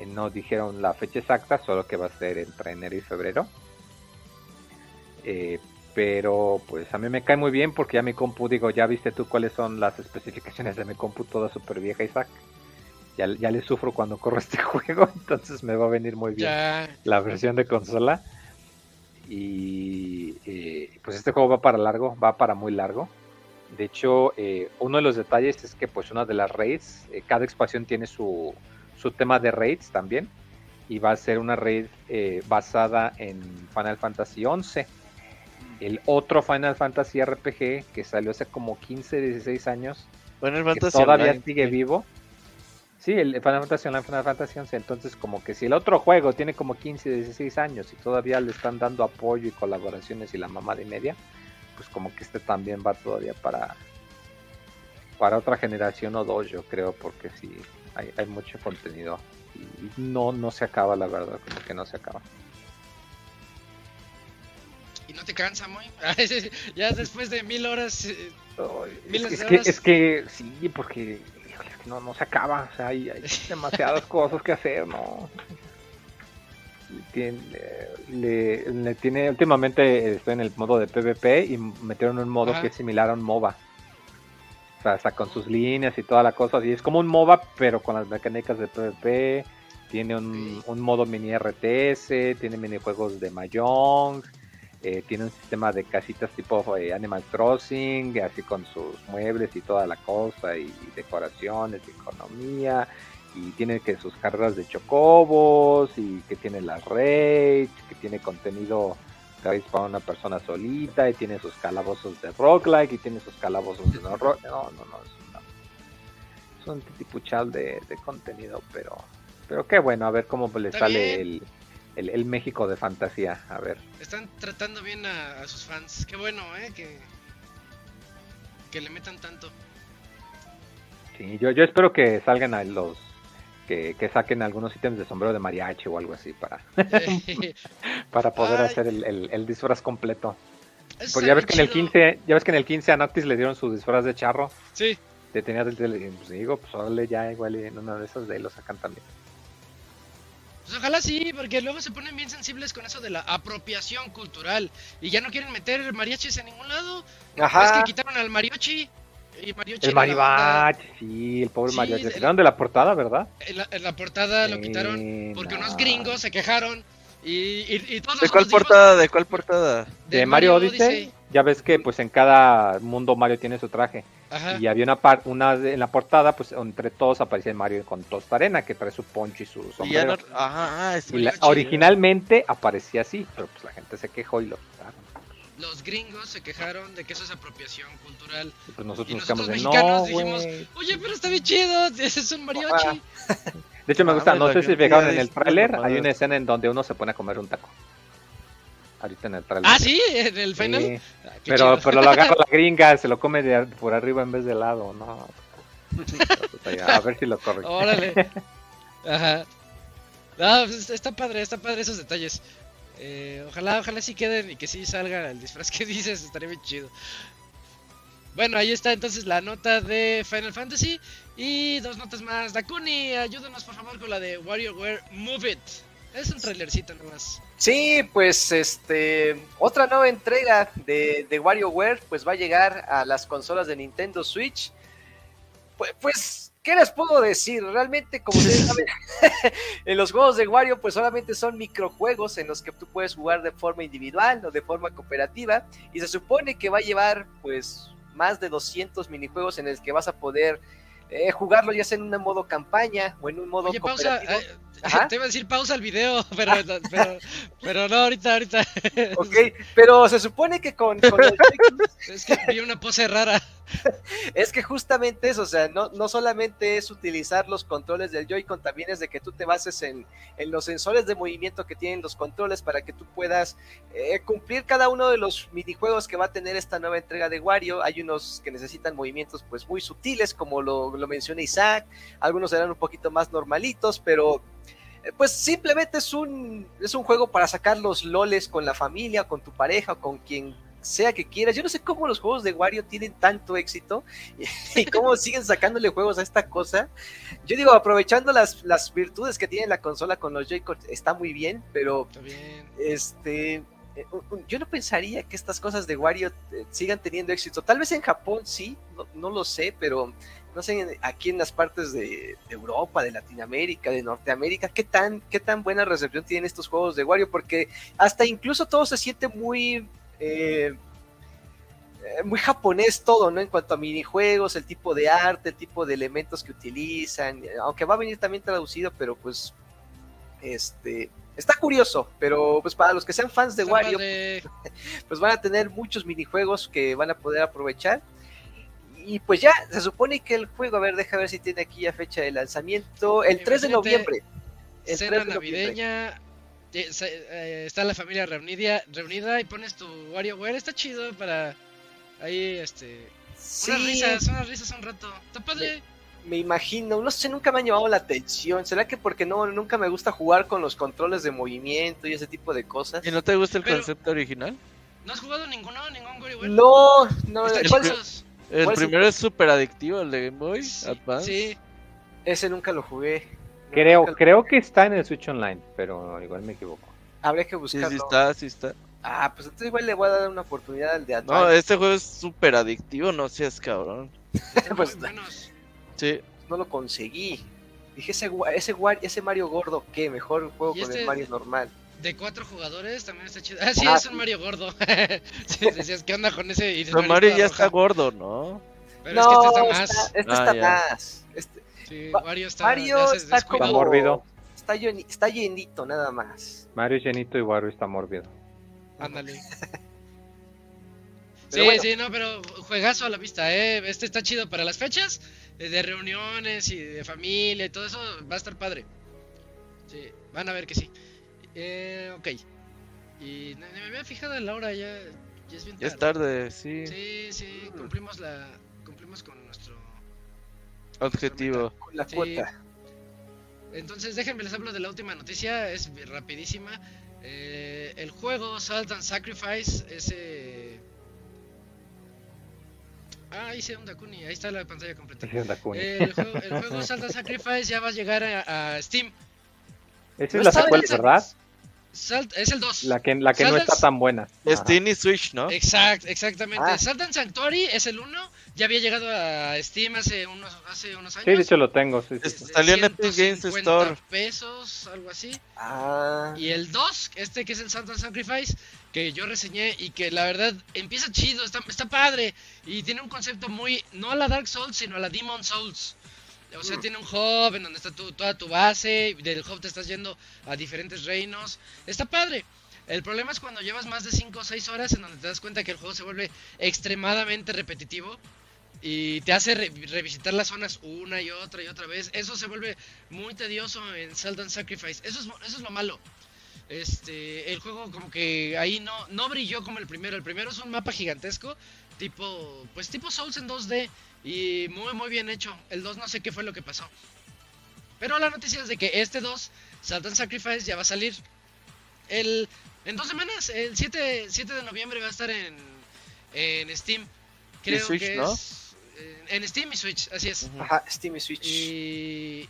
Eh, no dijeron la fecha exacta, solo que va a ser entre enero y febrero. pero pues a mí me cae muy bien porque ya mi compu, digo, ya viste tú cuáles son las especificaciones de mi compu toda super vieja Isaac. Ya, ya le sufro cuando corro este [laughs] juego, entonces me va a venir muy bien la versión de consola. Y eh, pues este juego va para largo, va para muy largo. De hecho, eh, uno de los detalles es que pues una de las raids, eh, cada expansión tiene su, su, tema de raids también. Y va a ser una raid basada en Final Fantasy XI. El otro Final Fantasy RPG que salió hace como 15, 16 años. Final Fantasy todavía sigue vivo. Sí, el Final Fantasy Online, Final Fantasy 11. Entonces, como que si el otro juego tiene como 15, 16 años y todavía le están dando apoyo y colaboraciones y la mamá de media, pues como que este también va todavía para para otra generación o dos, yo creo, porque sí, hay, hay mucho contenido. Y no, no se acaba, la verdad, como que no se acaba. ¿Y no te cansa, muy? [laughs] ya después de mil horas... Eh, es, que, es que sí, porque no, no se acaba, o sea, hay, [laughs] demasiadas cosas que hacer, ¿no? Tiene, le, tiene, últimamente estoy en el modo de PvP y metieron un modo que es similar a un MOBA. O sea, hasta con sus líneas y toda la cosa, así es como un MOBA, pero con las mecánicas de PvP. Tiene un, un modo mini RTS, tiene minijuegos de Mahjong, eh, tiene un sistema de casitas tipo eh, Animal Crossing, así con sus muebles y toda la cosa, y, decoraciones, y economía, y tiene que sus carreras de chocobos, y que tiene las raids, que tiene contenido para una persona solita, y tiene sus calabozos de roguelike, y tiene sus calabozos de no No, no, no, es, un titipuchal de, de contenido, pero, pero qué bueno, a ver cómo le sale el el, México de fantasía. A ver. Están tratando bien a, sus fans. Qué bueno, ¿eh? Que, que le metan tanto. Sí, yo, yo espero que salgan a los. Que, saquen algunos ítems de sombrero de mariachi o algo así para, [laughs] [laughs] para poder hacer el, disfraz completo. Porque ya ves que en el 15, ya ves que en el 15 a Noctis le dieron su disfraz de charro. Sí. Te tenías el pues digo, pues órale ya igual en una de esas de ahí lo sacan también. Pues ojalá sí, porque luego se ponen bien sensibles con eso de la apropiación cultural y ya no quieren meter mariachis en ningún lado. Ajá. Es que quitaron al mariachi. Y el mariachi, sí, el pobre mariachi. Le quitaron de la portada, ¿verdad? En la, portada lo quitaron porque unos gringos se quejaron y, y, ¿De cuál portada? ¿De cuál portada? De, Mario, Odyssey. Ya ves que pues en cada mundo Mario tiene su traje. Y había una parte, una en la portada, pues entre todos aparece Mario con tosta arena, que trae su poncho y su sombrero. ajá, originalmente aparecía así, pero pues la gente se quejó y lo Los gringos se quejaron de que eso es apropiación cultural. Y pues nosotros, nos quedamos de no, dijimos, oye, pero está bien chido, ese [laughs] es un mariachi. [laughs] De hecho me gusta, no sé si fijaron en el tráiler, hay una escena en donde uno se pone a comer un taco ahorita en el trailer. Ah, sí, en el final. Ah, pero, pero lo agarra [laughs] la gringa, se lo come de, por arriba en vez de lado, no. a ver si lo corre. Órale. Ajá. No, pues, está padre, está padre esos detalles. Eh, ojalá, ojalá sí queden y que sí salga el disfraz que [laughs] dices, estaría bien chido. Bueno, ahí está entonces la nota de Final Fantasy y dos notas más. Dakuni, ayúdanos por favor con la de WarioWare Move It. Es un trailercito nomás. Sí, pues este otra nueva entrega de, de WarioWare pues va a llegar a las consolas de Nintendo Switch. Pues, pues, ¿qué les puedo decir? Realmente, como ustedes [laughs] saben, [laughs] en los juegos de Wario, pues solamente son microjuegos en los que tú puedes jugar de forma individual o de forma cooperativa. Y se supone que va a llevar, pues, más de 200 minijuegos en el que vas a poder eh, jugarlo ya sea en un modo campaña o en un modo Oye, pausa. cooperativo. eh, Ajá. te iba a decir pausa el video, [laughs] pero, pero, pero no, ahorita, ahorita. Ok, pero se supone que con, con Joy-Cons [laughs] Es que vi una pose rara. es que justamente eso, o sea, no, no solamente es utilizar los controles del Joy-Con, también es de que tú te bases en, en los sensores de movimiento que tienen los controles para que tú puedas eh, cumplir cada uno de los minijuegos que va a tener esta nueva entrega de Wario. Hay unos que necesitan movimientos pues muy sutiles, como lo, lo menciona Isaac, algunos serán un poquito más normalitos, pero eh, pues simplemente es un, es un juego para sacar los loles con la familia, con tu pareja, con quien sea que quieras. Yo no sé cómo los juegos de Wario tienen tanto éxito y, [laughs] y cómo siguen sacándole juegos a esta cosa. Yo digo, aprovechando las, las virtudes que tiene la consola con los Joy-Con, está muy bien, pero bien. este eh, yo no pensaría que estas cosas de Wario eh, sigan teniendo éxito. Tal vez en Japón sí, no, no lo sé, pero no sé aquí en las partes de, de Europa, de Latinoamérica, de Norteamérica, qué tan, qué tan buena recepción tienen estos juegos de Wario, porque hasta incluso todo se siente muy eh, eh, muy japonés todo, ¿no? En cuanto a minijuegos, el tipo de arte, el tipo de elementos que utilizan, aunque va a venir también traducido, pero pues este está curioso, pero pues para los que sean fans de Wario, [laughs] pues van a tener muchos minijuegos que van a poder aprovechar. Y pues ya, se supone que el juego, a ver, deja ver si tiene aquí ya fecha de lanzamiento, el 3 de noviembre. El Cena 3 de noviembre. navideña. eh, eh, está la familia reunida, reunida y pones tu WarioWare. Está chido para ahí, este. Unas Sí, risas, unas risas un rato. Está padre. me imagino, no sé, nunca me han llamado la atención. ¿Será que porque no, nunca me gusta jugar con los controles de movimiento y ese tipo de cosas? ¿Y no te gusta el Pero- concepto original? ¿No has jugado ninguno, ningún WarioWare? No, no, Están ¿cuál- chidos. El ¿Cuál es el- primero es súper adictivo, el de Game Boy Sí, Advance. sí. ese nunca lo jugué. Creo, Nunca- creo que está en el Switch Online, pero igual me equivoco. Habría que buscarlo. sí está, sí está. Ah, pues entonces igual le voy a dar una oportunidad al de No, Advance. este juego es súper adictivo, no seas cabrón. Pues-. Sí, no lo conseguí. Dije, ese, ese, Mario gordo, ¿qué? Mejor juego ¿Y con este- el Mario normal. De cuatro jugadores también está chido. Ah, sí, Ah, es un Mario gordo. [laughs] sí, decías, ¿qué onda con ese? Y pero Mario ya roja. está gordo, ¿no? Pero es que este está No, más. está- este Ah, está más. Este- Sí, Ma- Mario está. Mario está como... Está mórbido. Está, lleni- está llenito, nada más. Mario es llenito y Wario está mórbido. Ándale. [laughs] Sí, bueno. sí, no, pero juegazo a la vista, ¿eh? Este está chido para las fechas eh, de reuniones y de familia y todo eso. Va a estar padre. Sí, van a ver que sí. Eh, ok. Y me había fijado en la hora, ya, ya es bien Ya es tarde. tarde, sí. Sí, sí, cumplimos la cumplimos con nuestro Objetivo. Con la Sí. cuota. Entonces, déjenme les hablo de la última noticia, es rapidísima. Eh, el juego Salt and Sacrifice, ese... Ah, hice un Dakuni, ahí está la pantalla completa. Dakuni. El juego, el juego [laughs] Salt and Sacrifice ya va a llegar a, a Steam. Esa no es la secuela. ¿verdad? Salt, es el 2. La que, la que no está tan buena. Es. Steam y Switch, ¿no? Exact, exactamente. Ah. Salt and Sanctuary es el 1, ya había llegado a Steam hace unos, hace unos años. Sí, de hecho lo tengo. sí, sí, Salió en Epic Games 150 Store. pesos, algo así. Ah, Y el 2, este que es el Santa Sacrifice, que yo reseñé y que la verdad empieza chido, está, está padre. Y tiene un concepto muy, no a la Dark Souls, sino a la Demon Souls. O sea, tiene un hub en donde está tu- toda tu base, y del hub te estás yendo a diferentes reinos. Está padre. El problema es cuando llevas más de 5 o 6 horas en donde te das cuenta que el juego se vuelve extremadamente repetitivo y te hace re- revisitar las zonas una y otra y otra vez. Eso se vuelve muy tedioso en and Sacrifice. Eso es, eso es lo malo. Este, el juego como que ahí no, no brilló como el primero. El primero es un mapa gigantesco, tipo, pues tipo Souls en 2D y muy muy bien hecho. El 2 no sé qué fue lo que pasó. Pero la noticia es de que este 2, Salt and Sacrifice, ya va a salir el, en dos semanas. El 7, 7 de noviembre va a estar en, en Steam. Creo Switch, que ¿no? es en, en Steam y Switch, así es. Ajá, Steam y Switch. Y,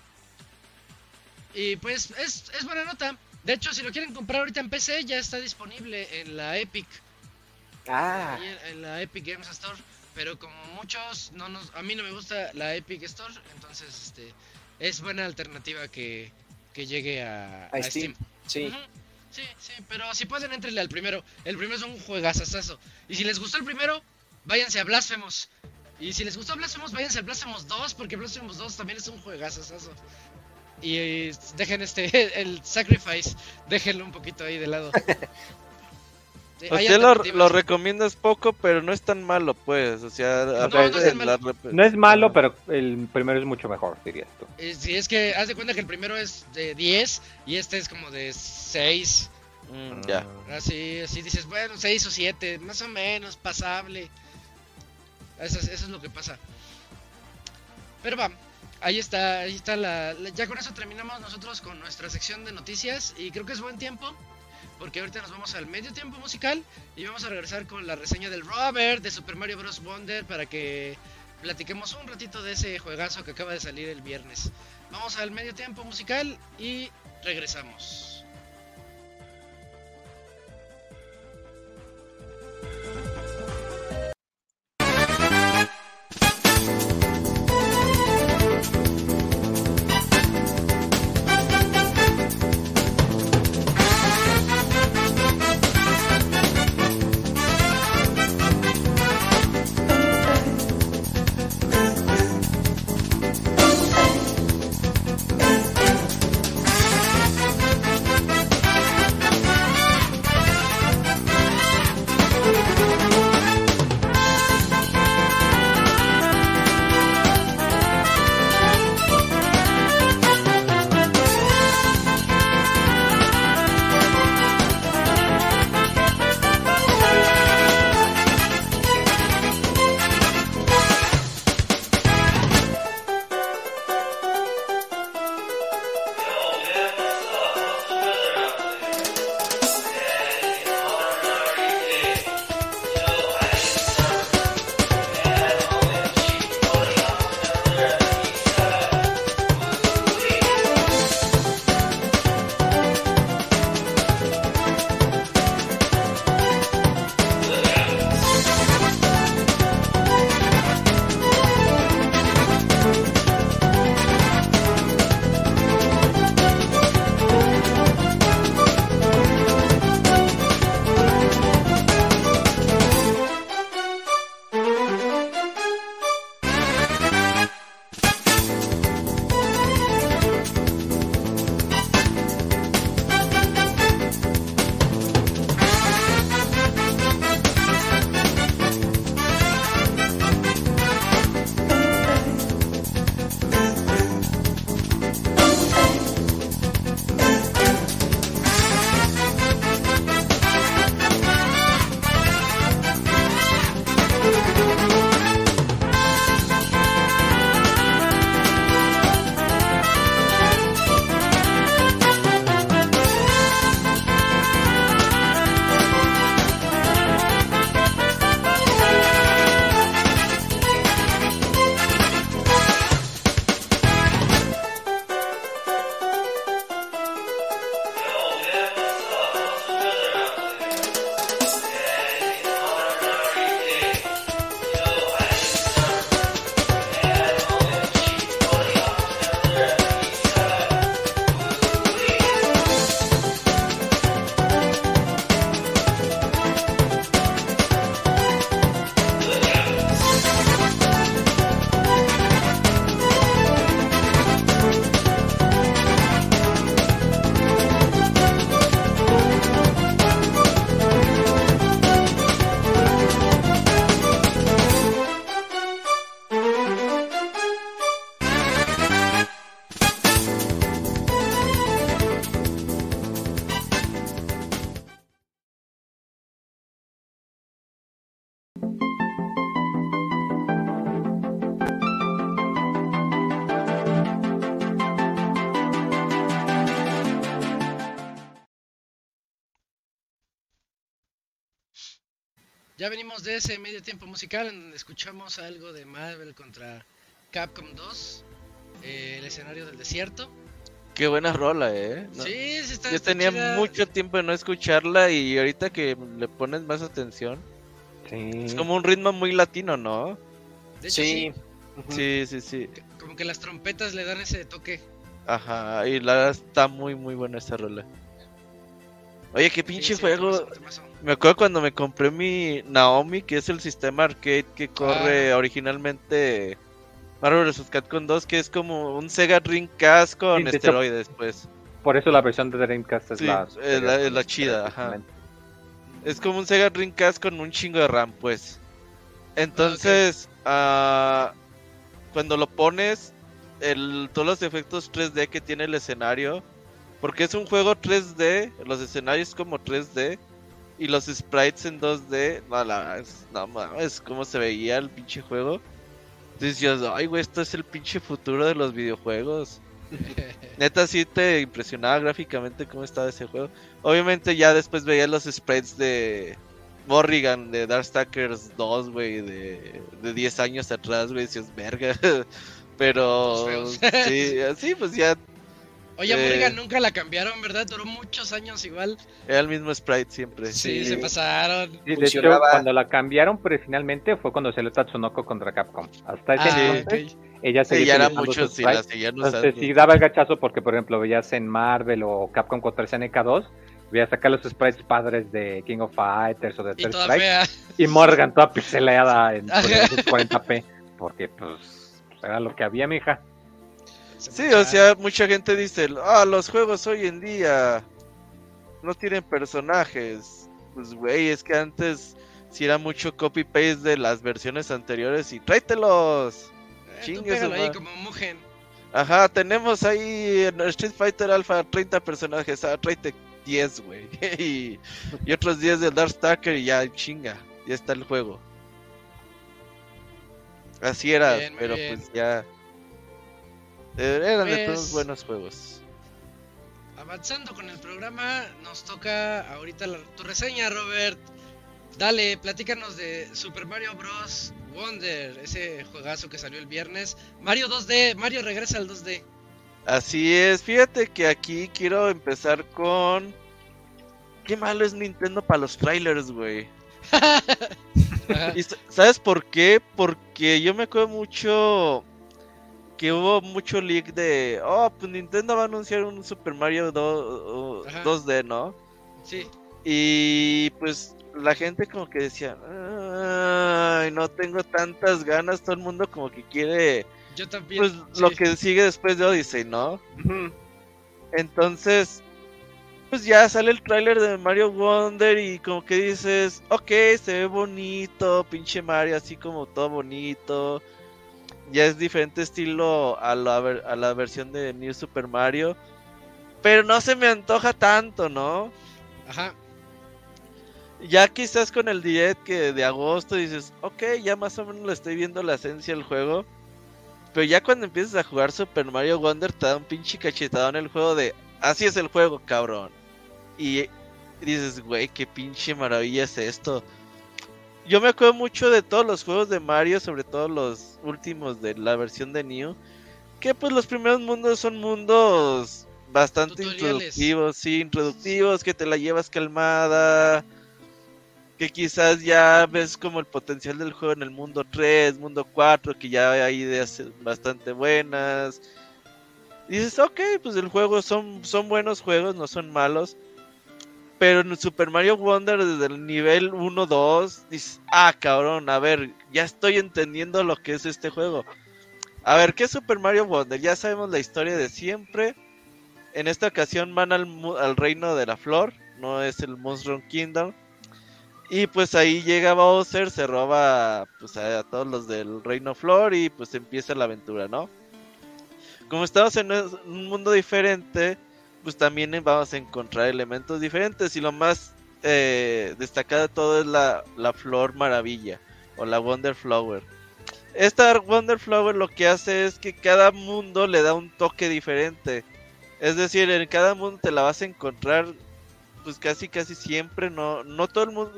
y pues es, es buena nota. De hecho, si lo quieren comprar ahorita en PC, ya está disponible en la Epic. Ah, en la Epic Games Store. Pero como muchos, no nos, a mí no me gusta la Epic Store, entonces este, es buena alternativa que, que llegue a, A a Steam, Steam. Sí. Sí, sí, pero si pueden, entrenle al primero. El primero es un juegazazazo. Y si les gustó el primero, váyanse a Blasphemous. Y si les gustó Blasphemous, váyanse a Blasphemous 2, porque Blasphemous 2 también es un juegazazazo. Y eh, dejen este, [laughs] el Sacrifice, déjenlo un poquito ahí de lado. [laughs] Sí, sea, lo, recomiendas poco, pero no es tan malo, pues. O sea, No, es malo. rep- No es malo, pero el primero es mucho mejor, dirías tú. Eh, sí, es que haz de cuenta que el primero es de 10 y este es como de 6. Mm, ya. Así, así dices, bueno, 6 o 7, más o menos, pasable. Eso es, eso es lo que pasa. Pero va, ahí está, ahí está la, la- Ya con eso terminamos nosotros con nuestra sección de noticias y creo que es buen tiempo. Porque ahorita nos vamos al medio tiempo musical y vamos a regresar con la reseña del Robert de Super Mario Bros. Wonder para que platiquemos un ratito de ese juegazo que acaba de salir el viernes. Vamos al medio tiempo musical y regresamos. Ya venimos de ese medio tiempo musical en donde escuchamos algo de Marvel contra Capcom 2, eh, el escenario del desierto. Qué buena rola, eh. No, Sí, sí está. Yo está tenía chida. mucho tiempo de no escucharla y ahorita que le pones más atención. Es como un ritmo muy latino, ¿no? De hecho, sí. Sí. Sí, sí, sí. Como que las trompetas le dan ese toque. Ajá, y la está muy, muy buena esa rola. Oye, qué pinche Sí, sí, juego. Me acuerdo cuando me compré mi Naomi, que es el sistema arcade que corre originalmente Marvel vs. Capcom 2, que es como un Sega Dreamcast con Sí, de hecho, esteroides, pues. Por eso la versión de Dreamcast es Sí, la, es la- es la chida, ajá. Es como un Sega Dreamcast con un chingo de RAM, pues. Entonces, ah, cuando lo pones, el, todos los efectos 3D que tiene el escenario, porque es un juego 3D, los escenarios como 3D y los sprites en 2D, no, la, es, no mames, cómo se veía el pinche juego. Yo, ay, güey, esto es el pinche futuro de los videojuegos. [laughs] Neta, sí te impresionaba gráficamente cómo estaba ese juego. Obviamente, ya después veías los sprites de Morrigan, de Darkstalkers 2, güey, de, de 10 años atrás, güey, decías, verga. [laughs] Pero, sí, sí, pues ya Oye, a Eh. Morgan nunca la cambiaron, ¿verdad? Duró muchos años igual. era el mismo sprite siempre. Sí, se pasaron. Sí, de hecho, cuando la cambiaron, pero finalmente fue cuando salió Tatsunoko contra Capcom. Hasta ese Ah, entonces, ok. ella Sí, seguía ya era mucho, sí, la sprites. seguían Entonces, usando. sí daba el gachazo porque, por ejemplo, veías en Marvel o Capcom contra SNK2, veías acá los sprites padres de King of Fighters o de Third Strike, fea. y [laughs] Morgan toda pixeleada en Ajá. 40p, porque pues, pues, era lo que había, mija. Sí, o sea, mucha gente dice, ah, los juegos hoy en día no tienen personajes. Pues, güey, es que antes sí era mucho copy-paste de las versiones anteriores y tráetelos. Eh, tú Chingue su pégalo ahí como Mugen. Ajá, tenemos ahí en Street Fighter Alpha 30 personajes, ah, tráete 10, güey. [laughs] y, y otros 10 del Darkstalker y ya, chinga, ya está el juego. Así era, Bien, pero bien. pues ya... Eran de todos buenos juegos. Avanzando con el programa, nos toca ahorita la- tu reseña, Robert. Dale, platícanos de Super Mario Bros. Wonder, ese juegazo que salió el viernes. Mario 2D, Mario regresa al 2D. Así es, fíjate que aquí quiero empezar con... Qué malo es Nintendo para los trailers, güey. [laughs] ¿Y sa- sabes por qué? Porque yo me acuerdo mucho que hubo mucho leak de, oh, pues Nintendo va a anunciar un Super Mario do- Ajá. 2D, ¿no? Sí, Y pues la gente como que decía, ay, no tengo tantas ganas, todo el mundo como que quiere, yo también. pues sí. lo que sigue después de Odyssey, ¿no? Entonces, pues ya sale el tráiler de Mario Wonder y como que dices, ok, se ve bonito, pinche Mario, así como todo bonito. Ya es diferente estilo a la, ver- a la versión de New Super Mario. Pero no se me antoja tanto, ¿no? Ajá. Ya quizás con el direct que de agosto dices, ok, ya más o menos le estoy viendo la esencia del juego. Pero ya cuando empiezas a jugar Super Mario Wonder te da un pinche cachetado en el juego de, así es el juego, cabrón. Y dices, güey, qué pinche maravilla es esto. Yo me acuerdo mucho de todos los juegos de Mario, sobre todo los últimos de la versión de New. Que pues los primeros mundos son mundos bastante Tutoriales. introductivos, sí, introductivos, que te la llevas calmada. Que quizás ya ves como el potencial del juego en el mundo 3, mundo 4, que ya hay ideas bastante buenas. Y dices, ok, pues el juego son, son buenos juegos, no son malos. Pero en Super Mario Wonder desde el nivel 1, 2, dices, ah, cabrón, a ver, ya estoy entendiendo lo que es este juego. A ver, ¿qué es Super Mario Wonder? Ya sabemos la historia de siempre. En esta ocasión van al, al reino de la flor, no es el Mushroom Kingdom. Y pues ahí llega Bowser, se roba pues a, todos los del reino flor y pues empieza la aventura, ¿no? Como estamos en un mundo diferente, pues también vamos a encontrar elementos diferentes y lo más eh, destacado de todo es la flor maravilla o la Wonder Flower. Esta Wonder Flower lo que hace es que cada mundo le da un toque diferente. Es decir, en cada mundo te la vas a encontrar pues casi casi siempre, no no todo el mundo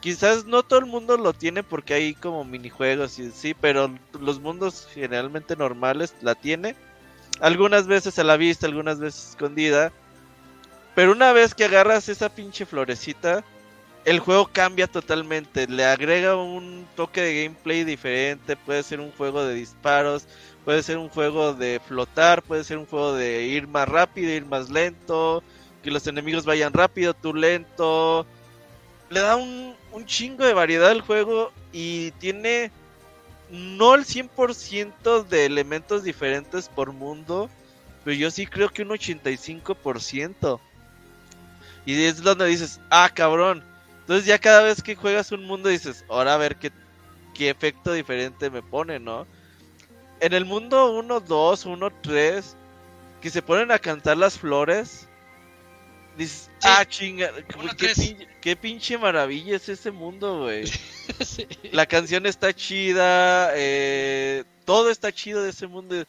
quizás no todo el mundo lo tiene porque hay como minijuegos y sí, pero los mundos generalmente normales la tiene. Algunas veces a la vista, algunas veces escondida. Pero una vez que agarras esa pinche florecita, el juego cambia totalmente, le agrega un toque de gameplay diferente, puede ser un juego de disparos, puede ser un juego de flotar, puede ser un juego de ir más rápido, ir más lento, que los enemigos vayan rápido, tú lento. Le da un, un chingo de variedad al juego y tiene no el 100% de elementos diferentes por mundo, pero yo sí creo que un 85%. Y es donde dices, ah, cabrón. Entonces ya cada vez que juegas un mundo dices, ahora a ver qué, qué efecto diferente me pone, ¿no? En el mundo 1, 2, 1, 3, que se ponen a cantar las flores, dices, ah, chinga, qué, pinche maravilla es ese mundo, güey. [laughs] La canción está chida, eh, todo está chido de ese mundo.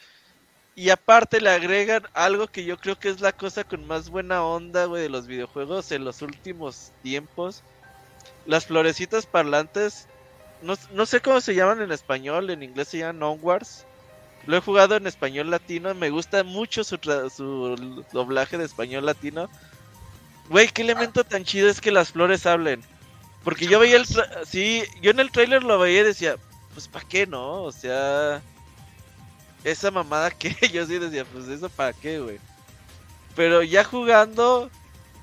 Y aparte le agregan algo que yo creo que es la cosa con más buena onda, güey, de los videojuegos en los últimos tiempos. Las florecitas parlantes, no, no sé cómo se llaman en español, en inglés se llaman Onwards. Lo he jugado en español latino, me gusta mucho su, su doblaje de español latino. Güey, qué elemento tan chido es que las flores hablen. Porque yo veía el... Sí, yo en el trailer lo veía y decía, pues ¿para qué no? O sea... Esa mamada que [laughs] yo sí decía, pues eso para qué, güey. Pero ya jugando,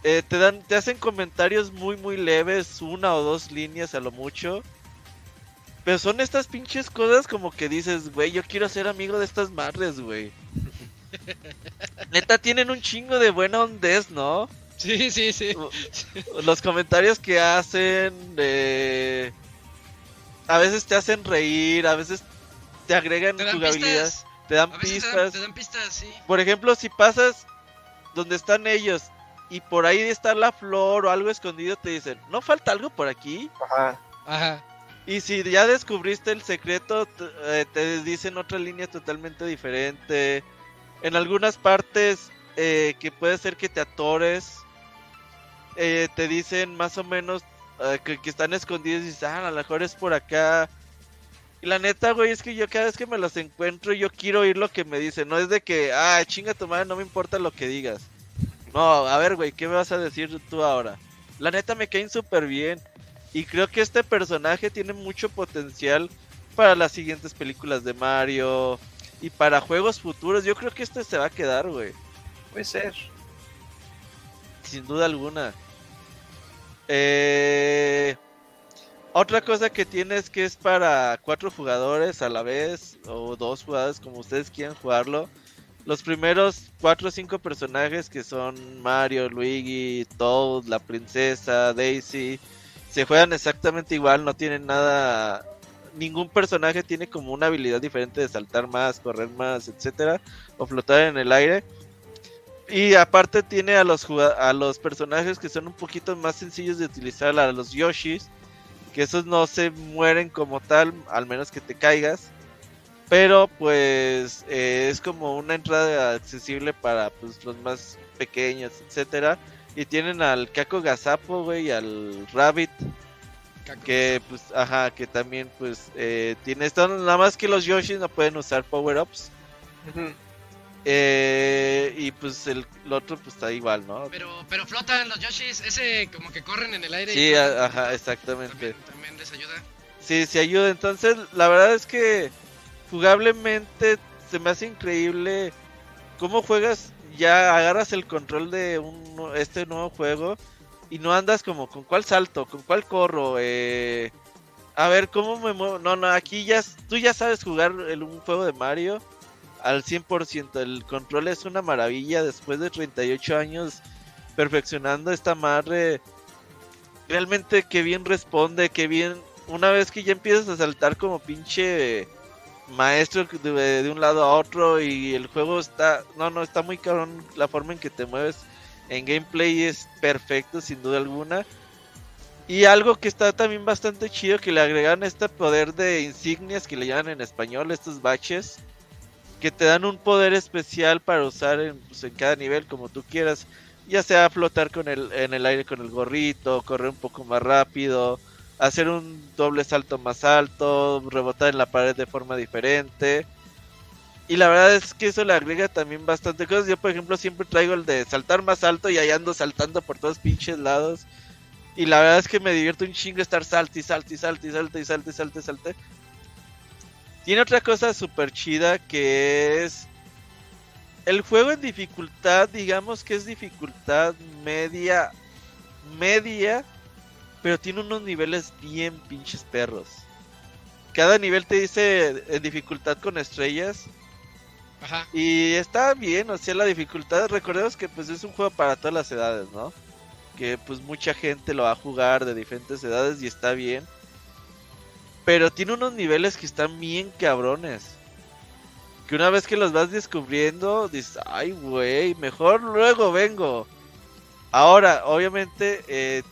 eh, te dan, te hacen comentarios muy muy leves, una o dos líneas a lo mucho. Pero son estas pinches cosas como que dices, güey, yo quiero ser amigo de estas madres, güey. [laughs] Neta tienen un chingo de buena ondez, ¿no? Sí, sí, sí. Los comentarios que hacen, a veces te hacen reír, a veces te agregan te jugabilidad, te dan pistas. Te dan, pistas, sí. Por ejemplo, si pasas donde están ellos y por ahí está la flor o algo escondido, te dicen, ¿no falta algo por aquí? Ajá. Ajá. Y si ya descubriste el secreto, te, eh, dicen otra línea totalmente diferente. En algunas partes eh, que puede ser que te atores eh, te dicen más o menos eh, que, están escondidos y dices, ah, a lo mejor es por acá. Y la neta, güey, es que yo cada vez que me los encuentro, yo quiero oír lo que me dicen. No es de que, ah, chinga tu madre, no me importa lo que digas. No, a ver, güey, ¿qué me vas a decir tú ahora? La neta me caen súper bien. Y creo que este personaje tiene mucho potencial para las siguientes películas de Mario y para juegos futuros. Yo creo que este se va a quedar, güey. Puede ser. Sin duda alguna. Eh, otra cosa que tiene es que es para cuatro jugadores a la vez o dos jugadores como ustedes quieran jugarlo. Los primeros cuatro o cinco personajes que son Mario, Luigi, Toad, la princesa, Daisy, se juegan exactamente igual, no tienen nada, ningún personaje tiene como una habilidad diferente de saltar más, correr más, etcétera, o flotar en el aire. Y aparte tiene a los a los personajes que son un poquito más sencillos de utilizar, a los Yoshis, que esos no se mueren como tal, al menos que te caigas. Pero pues eh, es como una entrada accesible para pues, los más pequeños, etcétera. Y tienen al Kako Gazapo, güey, y al Rabbit. que pues, ajá, que también pues eh, tiene esto, nada más que los Yoshis no pueden usar power-ups. Eh, y pues el, otro pues está igual, ¿no? Pero, pero flotan los Yoshis, ese como que corren en el aire. Sí, ajá, exactamente. También, les ayuda. Sí, sí ayuda. Entonces, la verdad es que jugablemente se me hace increíble cómo juegas, ya agarras el control de un, este nuevo juego y no andas como con cuál salto, con cuál corro, eh, a ver cómo me muevo. No, no, aquí ya tú ya sabes jugar el, un juego de Mario al 100%. El control es una maravilla después de 38 años perfeccionando esta madre. Realmente que bien responde, que bien... Una vez que ya empiezas a saltar como pinche maestro de, un lado a otro y el juego está... No, no, está muy cabrón la forma en que te mueves. En gameplay es perfecto sin duda alguna. Y algo que está también bastante chido que le agregan este poder de insignias que le llaman en español, estos baches que te dan un poder especial para usar en, pues, en cada nivel como tú quieras, ya sea flotar con el, en el aire con el gorrito, correr un poco más rápido, hacer un doble salto más alto, rebotar en la pared de forma diferente. Y la verdad es que eso le agrega también bastante cosas. Yo, por ejemplo, siempre traigo el de saltar más alto y ahí ando saltando por todos pinches lados. Y la verdad es que me divierte un chingo estar salte y salte y salte y salte y salte y salte. Tiene otra cosa súper chida que es el juego en dificultad, digamos que es dificultad media, media, pero tiene unos niveles bien pinches perros. Cada nivel te dice en dificultad con estrellas. Ajá. Y está bien, o sea, la dificultad, recordemos que pues es un juego para todas las edades, ¿no? Que pues mucha gente lo va a jugar de diferentes edades y está bien. Pero tiene unos niveles que están bien cabrones. Que una vez que los vas descubriendo, dices, ay, güey, mejor luego vengo. Ahora, obviamente, eh,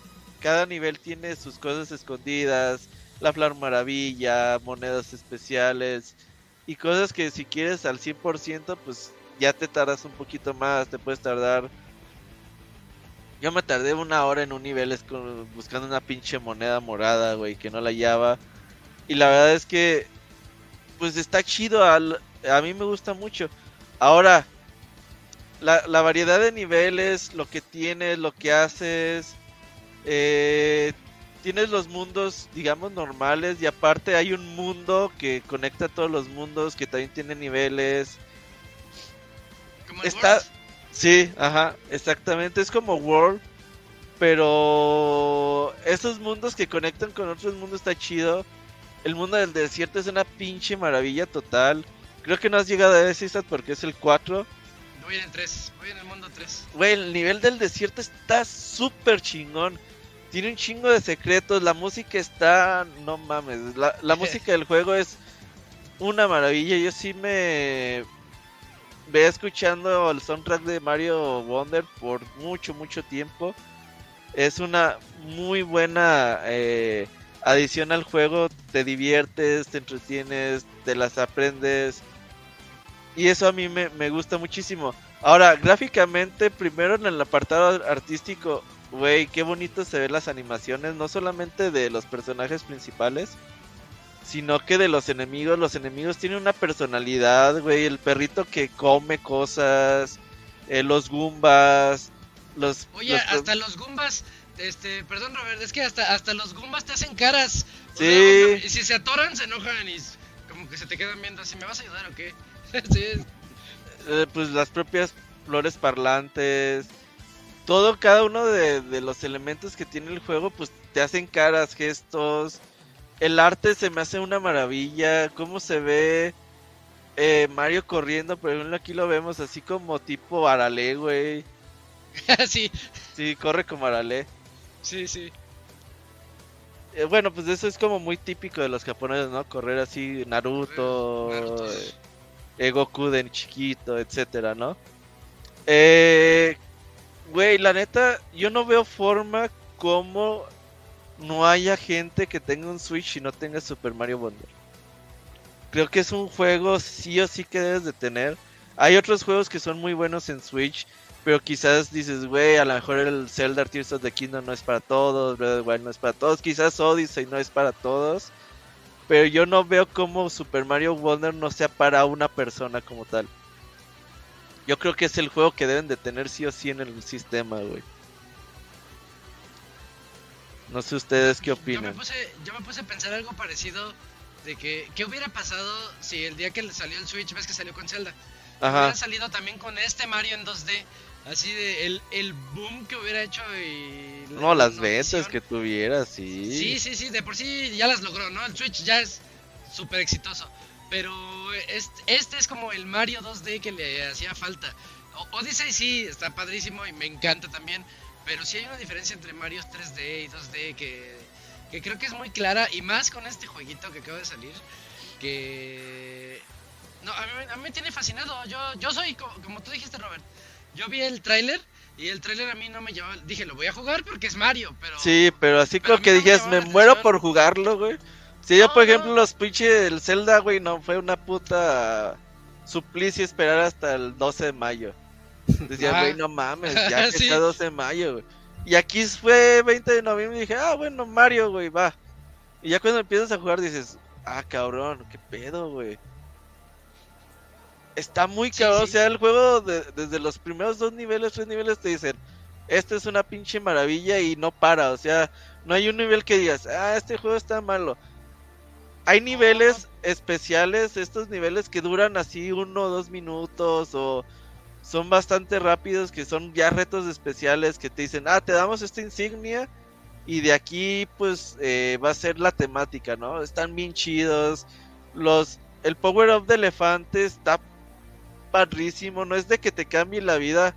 cada nivel tiene sus cosas escondidas. La flor maravilla, monedas especiales. Y cosas que si quieres al 100%, pues ya te tardas un poquito más. Te puedes tardar yo me tardé una hora en un nivel buscando una pinche moneda morada, güey, que no la hallaba. Y la verdad es que, pues está chido. Al, a mí me gusta mucho. Ahora, la, la variedad de niveles, lo que tienes, lo que haces. Eh, tienes los mundos, digamos, normales. Y aparte hay un mundo que conecta a todos los mundos, que también tiene niveles. Como Está, World. Sí, ajá, exactamente. Es como World. Pero esos mundos que conectan con otros mundos está chido. El mundo del desierto es una pinche maravilla total. Creo que no has llegado a ese Isaac, porque es el 4. Voy en el 3. Voy en el mundo 3. Güey, el nivel del desierto está súper chingón. Tiene un chingo de secretos. La música está. No mames. La, la [laughs] música del juego es una maravilla. Yo sí me. Ve escuchando el soundtrack de Mario Wonder por mucho, mucho tiempo. Es una muy buena eh, adición al juego. Te diviertes, te entretienes, te las aprendes. Y eso a mí me, me gusta muchísimo. Ahora, gráficamente, primero en el apartado artístico, güey, qué bonito se ven las animaciones, no solamente de los personajes principales, sino que de los enemigos. Los enemigos tienen una personalidad, güey, el perrito que come cosas, eh, los Goombas, los... Oye, los- hasta los Goombas. Este, perdón, Robert, es que hasta, hasta los Goombas te hacen caras. O Sí. sea, y si se atoran, se enojan y como que se te quedan viendo así. ¿Me vas a ayudar o qué? [laughs] sí, eh, pues las propias flores parlantes, todo, cada uno de, de los elementos que tiene el juego, pues te hacen caras, gestos. El arte se me hace una maravilla, cómo se ve eh, Mario corriendo, por ejemplo aquí lo vemos así como tipo Arale, güey. [laughs] sí, Sí, corre como Arale. sí, sí. Eh, bueno, pues eso es como muy típico de los japoneses, ¿no? Correr así, Naruto, Naruto. eh, Goku de chiquito, etcétera, ¿no? Eh, güey, la neta, yo no veo forma como no haya gente que tenga un Switch y no tenga Super Mario Wonder. Creo que es un juego sí o sí que debes de tener. Hay otros juegos que son muy buenos en Switch, pero quizás dices, güey, a lo mejor el Zelda Tears of the Kingdom no es para todos, Breath of Wild no es para todos, quizás Odyssey no es para todos. Pero yo no veo cómo Super Mario Wonder no sea para una persona como tal. Yo creo que es el juego que deben de tener sí o sí en el sistema, güey. No sé ustedes qué Yo me, opinan. puse, yo me puse a pensar algo parecido de que qué hubiera pasado si el día que le salió el Switch, ves que salió con Zelda, Ajá. hubiera salido también con este Mario en 2D, así de el, el boom que hubiera hecho y la No, las ventas que tuviera, sí. Sí, sí, sí, de por sí ya las logró, ¿no? El Switch ya es súper exitoso. Pero este, este es como el Mario 2D que le hacía falta. O- Odyssey sí, está padrísimo y me encanta también. Pero sí hay una diferencia entre Mario 3D y 2D que, que creo que es muy clara. Y más con este jueguito que acaba de salir. Que... No, a mí, a mí me tiene fascinado. Yo, yo soy, co- como tú dijiste, Robert. Yo vi el tráiler y el tráiler a mí no me llevaba... Dije, lo voy a jugar porque es Mario, pero... Sí, pero así Pero como que no me llamaba me la muero por jugarlo, güey. Si yo, por ejemplo, no. los pinches del Zelda, güey, no fue una puta suplicio esperar hasta el 12 de mayo. Decía, Ajá. güey, no mames, ya [laughs] que Sí. está 12 de mayo, güey. Y aquí fue 20 de noviembre y dije, ah, bueno, Mario, güey, va. Y ya cuando empiezas a jugar dices, ah, cabrón, qué pedo, güey. Está muy cabrón, sí. o sea, el juego de- desde los primeros dos niveles, tres niveles te dicen, Esto es una pinche maravilla y no para, o sea, no hay un nivel que digas, ah, este juego está malo. Hay niveles especiales, estos niveles que duran así uno o dos minutos o son bastante rápidos, que son ya retos especiales que te dicen, ah, te damos esta insignia y de aquí pues eh, va a ser la temática, ¿no? Están bien chidos. Los, el power up de elefante está padrísimo, no es de que te cambie la vida,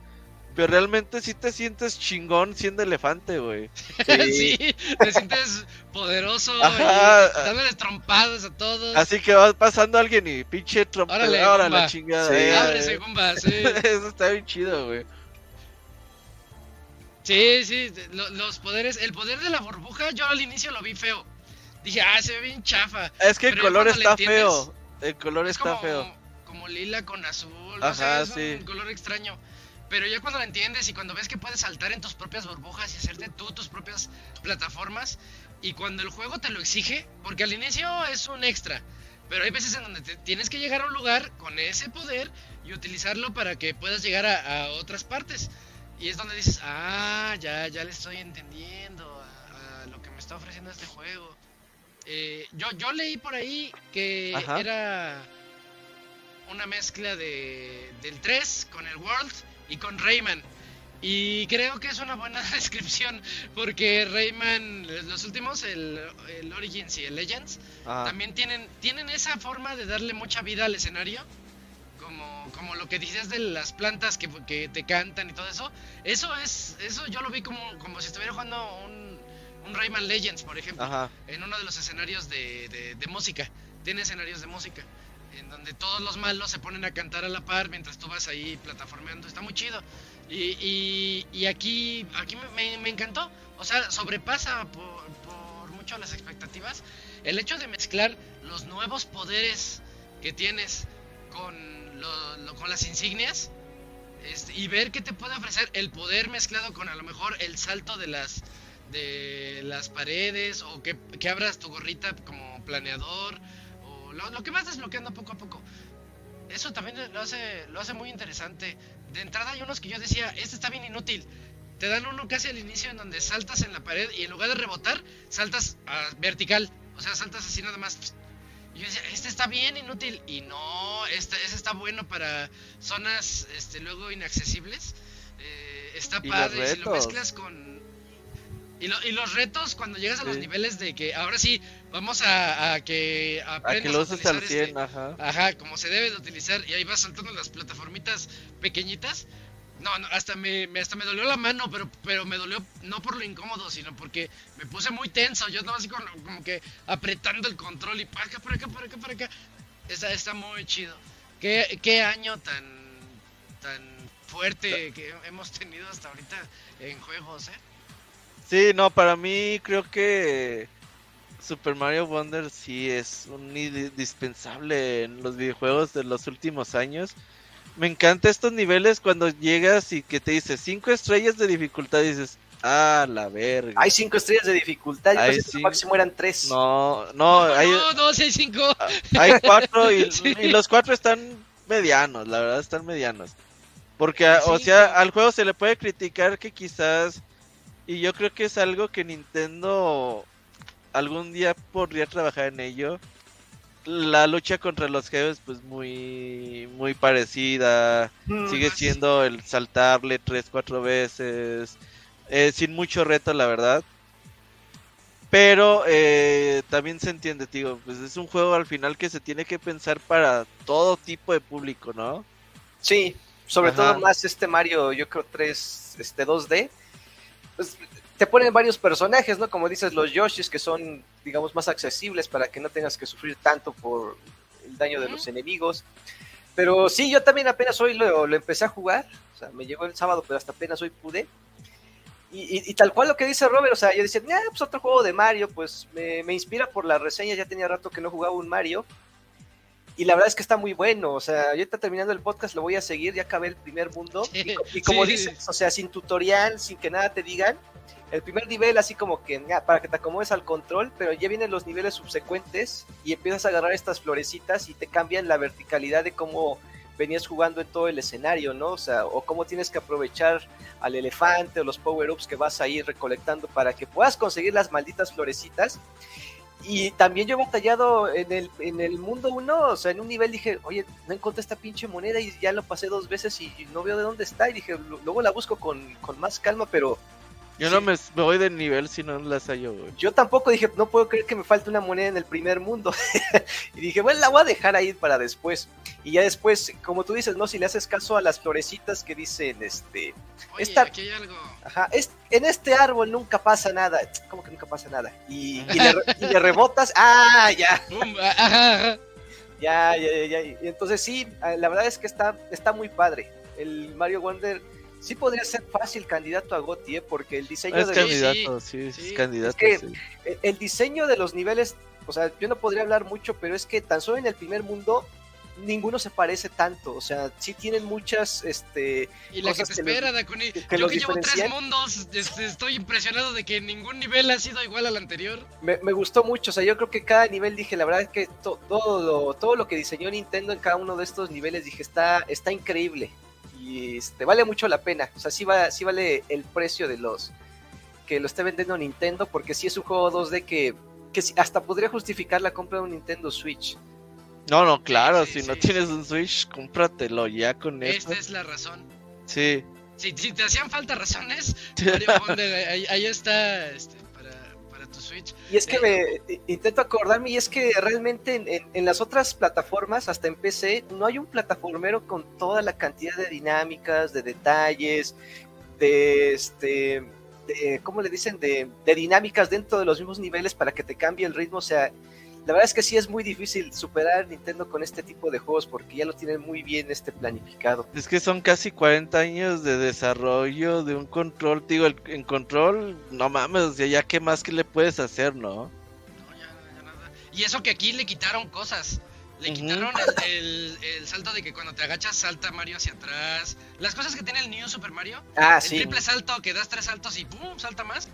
pero realmente sí te sientes chingón siendo elefante, güey. Sí. [laughs] te sientes poderoso Ajá. y dándole trompadas a todos. Así que va pasando alguien y pinche trompado. Ahora la chingada. Sí, eh, ábrese, comba, sí. [laughs] Eso está bien chido, güey. Sí, sí, los poderes, el poder de la burbuja, yo al inicio lo vi feo. Dije, ah, se ve bien chafa. Es que el color está feo. El color está feo. Como lila con azul. Ajá, es sí. un color extraño. Pero ya cuando lo entiendes y cuando ves que puedes saltar en tus propias burbujas y hacerte tú tus propias plataformas, y cuando el juego te lo exige, porque al inicio es un extra, pero hay veces en donde tienes que llegar a un lugar con ese poder y utilizarlo para que puedas llegar a, otras partes. Y es donde dices, ah, ya, ya le estoy entendiendo a, lo que me está ofreciendo este juego. Eh, yo, yo leí por ahí que era una mezcla de, del 3 con el World y con Rayman. Y creo que es una buena [laughs] descripción porque Rayman, los últimos, el, el Origins y el Legends, también tienen, tienen esa forma de darle mucha vida al escenario. Como, como lo que dices de las plantas que, que, te cantan y todo eso. Eso es, eso yo lo vi como, como si estuviera jugando un, un Rayman Legends, por ejemplo. En uno de los escenarios de, de música. Tiene escenarios de música en donde todos los malos se ponen a cantar a la par mientras tú vas ahí plataformeando. Está muy chido. Y, y, aquí, aquí me, me, encantó. O sea, sobrepasa por, por, mucho las expectativas. El hecho de mezclar los nuevos poderes que tienes con, lo, con las insignias este, y ver qué te puede ofrecer el poder mezclado con a lo mejor el salto de las de las paredes o que, que abras tu gorrita como planeador lo, que vas desbloqueando poco a poco. Eso también lo hace, lo hace muy interesante. De entrada hay unos que yo decía, este está bien inútil. Te dan uno casi al inicio en donde saltas en la pared y en lugar de rebotar, saltas a vertical. O sea, saltas así nada más. Y yo decía, este está bien inútil. Y no, este, ese está bueno para zonas este, luego inaccesibles. Eh, está padre. Si lo mezclas con y, los retos cuando llegas a los niveles de que ahora sí vamos a, que aprendas a, utilizar este, ajá. como se debe de utilizar y ahí vas saltando las plataformitas pequeñitas. No, no hasta me, hasta me dolió la mano, pero pero me dolió no por lo incómodo, sino porque me puse muy tenso. Yo estaba así como, como que apretando el control y para acá, para acá, para acá, para acá. Está, está muy chido. ¿Qué, qué año tan tan fuerte que hemos tenido hasta ahorita en juegos, eh? Sí, no, para mí creo que Super Mario Wonder sí es un indispensable en los videojuegos de los últimos años. Me encanta estos niveles cuando llegas y que te dice 5 estrellas de dificultad y dices, ah, la verga. Hay 5 estrellas de dificultad, y que máximo eran 3. No, no, hay... No, no, hay 5. Hay 4 y, [laughs] y, los 4 están medianos, la verdad están medianos. Porque, o sea, al juego se le puede criticar que quizás y yo creo que es algo que Nintendo algún día podría trabajar en ello. La lucha contra los jefes pues muy muy parecida. Mm, Sigue siendo el saltarle tres, cuatro veces. Eh, sin mucho reto, la verdad. Pero eh, también se entiende, tío. Pues es un juego al final que se tiene que pensar para todo tipo de público, ¿no? Sí, sobre todo más este Mario, yo creo 3, este 2D pues, te ponen varios personajes, ¿no? Como dices, los Yoshis, que son, digamos, más accesibles para que no tengas que sufrir tanto por el daño de los enemigos. Pero sí, yo también apenas hoy lo, empecé a jugar. O sea, me llegó el sábado, pero hasta apenas hoy pude. Y, tal cual lo que dice Robert, o sea, yo decía, pues otro juego de Mario, pues me, me inspira por la reseña, ya tenía rato que no jugaba un Mario. Y la verdad es que está muy bueno, o sea, yo está terminando el podcast, lo voy a seguir, ya acabé el primer mundo. Y, como dices, o sea, sin tutorial, sin que nada te digan, el primer nivel así como que para que te acomodes al control, pero ya vienen los niveles subsecuentes y empiezas a agarrar estas florecitas y te cambian la verticalidad de cómo venías jugando en todo el escenario, ¿no? O sea, o cómo tienes que aprovechar al elefante o los power-ups que vas a ir recolectando para que puedas conseguir las malditas florecitas. Y también yo he batallado en el, en el mundo 1, o sea, en un nivel dije, oye, no encontré esta pinche moneda y ya lo pasé dos veces y no veo de dónde está. Y dije, luego la busco con, con más calma, pero yo no me, me, voy de nivel si no las hallo, güey. Yo tampoco dije, no puedo creer que me falte una moneda en el primer mundo. [laughs] y dije, bueno, la voy a dejar ahí para después. Y ya después, como tú dices, no, si le haces caso a las florecitas que dicen, este... Oye, esta... aquí hay algo. Ajá, es, en este árbol nunca pasa nada. ¿Cómo que nunca pasa nada? Y, y, le, [laughs] y le, rebotas, ¡ah, ya! ajá, ajá. Ya, ya, ya, ya. Y entonces sí, la verdad es que está, está muy padre. El Mario Wonder sí podría ser fácil candidato a GOTY, ¿eh? porque el diseño es de candidato, los... sí, sí, es candidato. Es que sí. el diseño de los niveles, o sea, yo no podría hablar mucho, pero es que tan solo en el primer mundo ninguno se parece tanto, o sea, sí tienen muchas, este... Y la que te espera, Dakuni. Yo que llevo tres mundos, este, estoy impresionado de que ningún nivel ha sido igual al anterior. Me, me, gustó mucho, o sea, yo creo que cada nivel dije, la verdad es que to, todo, lo, todo lo que diseñó Nintendo en cada uno de estos niveles, dije, está, está increíble y este, vale mucho la pena. O sea, sí, va, sí vale el precio de los que lo esté vendiendo Nintendo, porque sí es un juego 2D que, que hasta podría justificar la compra de un Nintendo Switch. No, no, claro, sí, si sí, no sí. tienes un Switch, cómpratelo ya con Esta esto. es la razón. Sí. Si, si te hacían falta razones, [laughs] Mario Wonder, ahí, ahí, está este, tu Switch. Y es que eh, me intento acordarme, y es que realmente en, en, en, las otras plataformas, hasta en PC, no hay un plataformero con toda la cantidad de dinámicas, de detalles, de este. De, ¿Cómo le dicen? De, de dinámicas dentro de los mismos niveles para que te cambie el ritmo. O sea, la verdad es que sí es muy difícil superar Nintendo con este tipo de juegos porque ya lo tienen muy bien este planificado. Es que son casi 40 años de desarrollo de un control, digo, el, en control, no mames, o sea, ya qué más que le puedes hacer, ¿no? No, ya, ya nada. Y eso que aquí le quitaron cosas. Le uh -huh. quitaron el, el, el, salto de que cuando te agachas salta Mario hacia atrás. Las cosas que tiene el New Super Mario. Ah, el sí. triple salto que das tres saltos y ¡pum! salta más.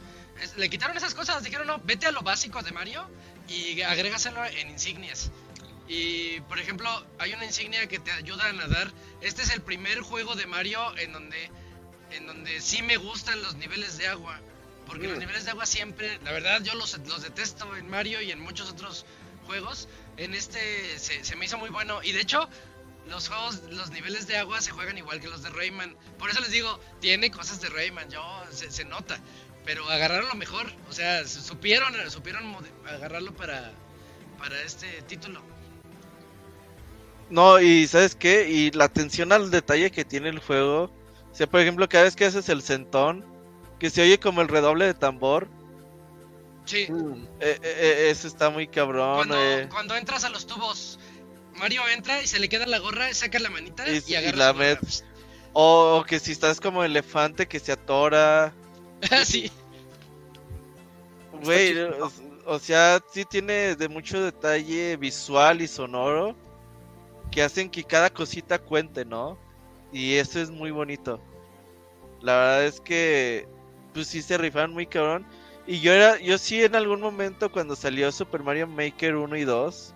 Le quitaron esas cosas. Dijeron, no, vete a lo básico de Mario y agrégaselo en insignias. Y por ejemplo, hay una insignia que te ayuda a nadar. Este es el primer juego de Mario en donde, en donde sí me gustan los niveles de agua. Porque mm. los niveles de agua siempre, la verdad, yo los, los detesto en Mario y en muchos otros juegos. En este se, se, me hizo muy bueno. Y de hecho, los juegos, los niveles de agua se juegan igual que los de Rayman. Por eso les digo, tiene cosas de Rayman, yo se, se nota. Pero agarraron lo mejor. O sea, supieron, supieron agarrarlo para, para este título. No, y ¿sabes qué? Y la atención al detalle que tiene el juego. O sea, por ejemplo, cada vez que haces el centón, que se oye como el redoble de tambor. Sí. Mm. Eh, eh, eso está muy cabrón. Cuando, eh. cuando, entras a los tubos, Mario entra y se le queda la gorra, saca la manita y, y agarra y la met... O que si estás como elefante que se atora. [laughs] sí. Güey, o, o, sea, sí tiene de mucho detalle visual y sonoro que hacen que cada cosita cuente, ¿no? Y eso es muy bonito. La verdad es que pues sí se rifaron muy cabrón. Y yo era, yo sí en algún momento cuando salió Super Mario Maker 1 y 2,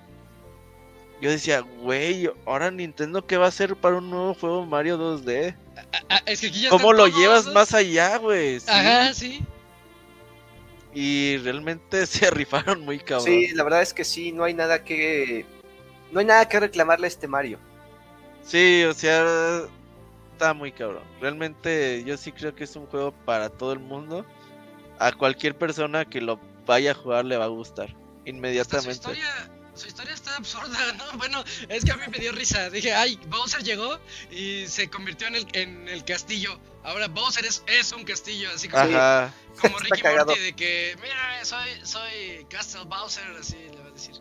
yo decía, güey, ahora Nintendo qué va a hacer para un nuevo juego Mario 2D? Ah, es que aquí ya ¿Cómo lo llevas más allá, güey? ¿Sí? Ajá, sí. Y realmente [laughs] se rifaron muy cabrón. Sí, la verdad es que sí, no hay nada que no hay nada que reclamarle a este Mario. Sí, o sea, está muy cabrón. Realmente yo sí creo que es un juego para todo el mundo. A cualquier persona que lo vaya a jugar le va a gustar inmediatamente. Su historia, su historia está absurda, [laughs] ¿no? Bueno, es que a mí me dio risa. Dije, ay, Bowser llegó y se convirtió en el, en el castillo. Ahora Bowser es, es un castillo, así como, Ajá. como [laughs] Ricky Morty de que, mira, soy, soy Castle Bowser, así le va a decir.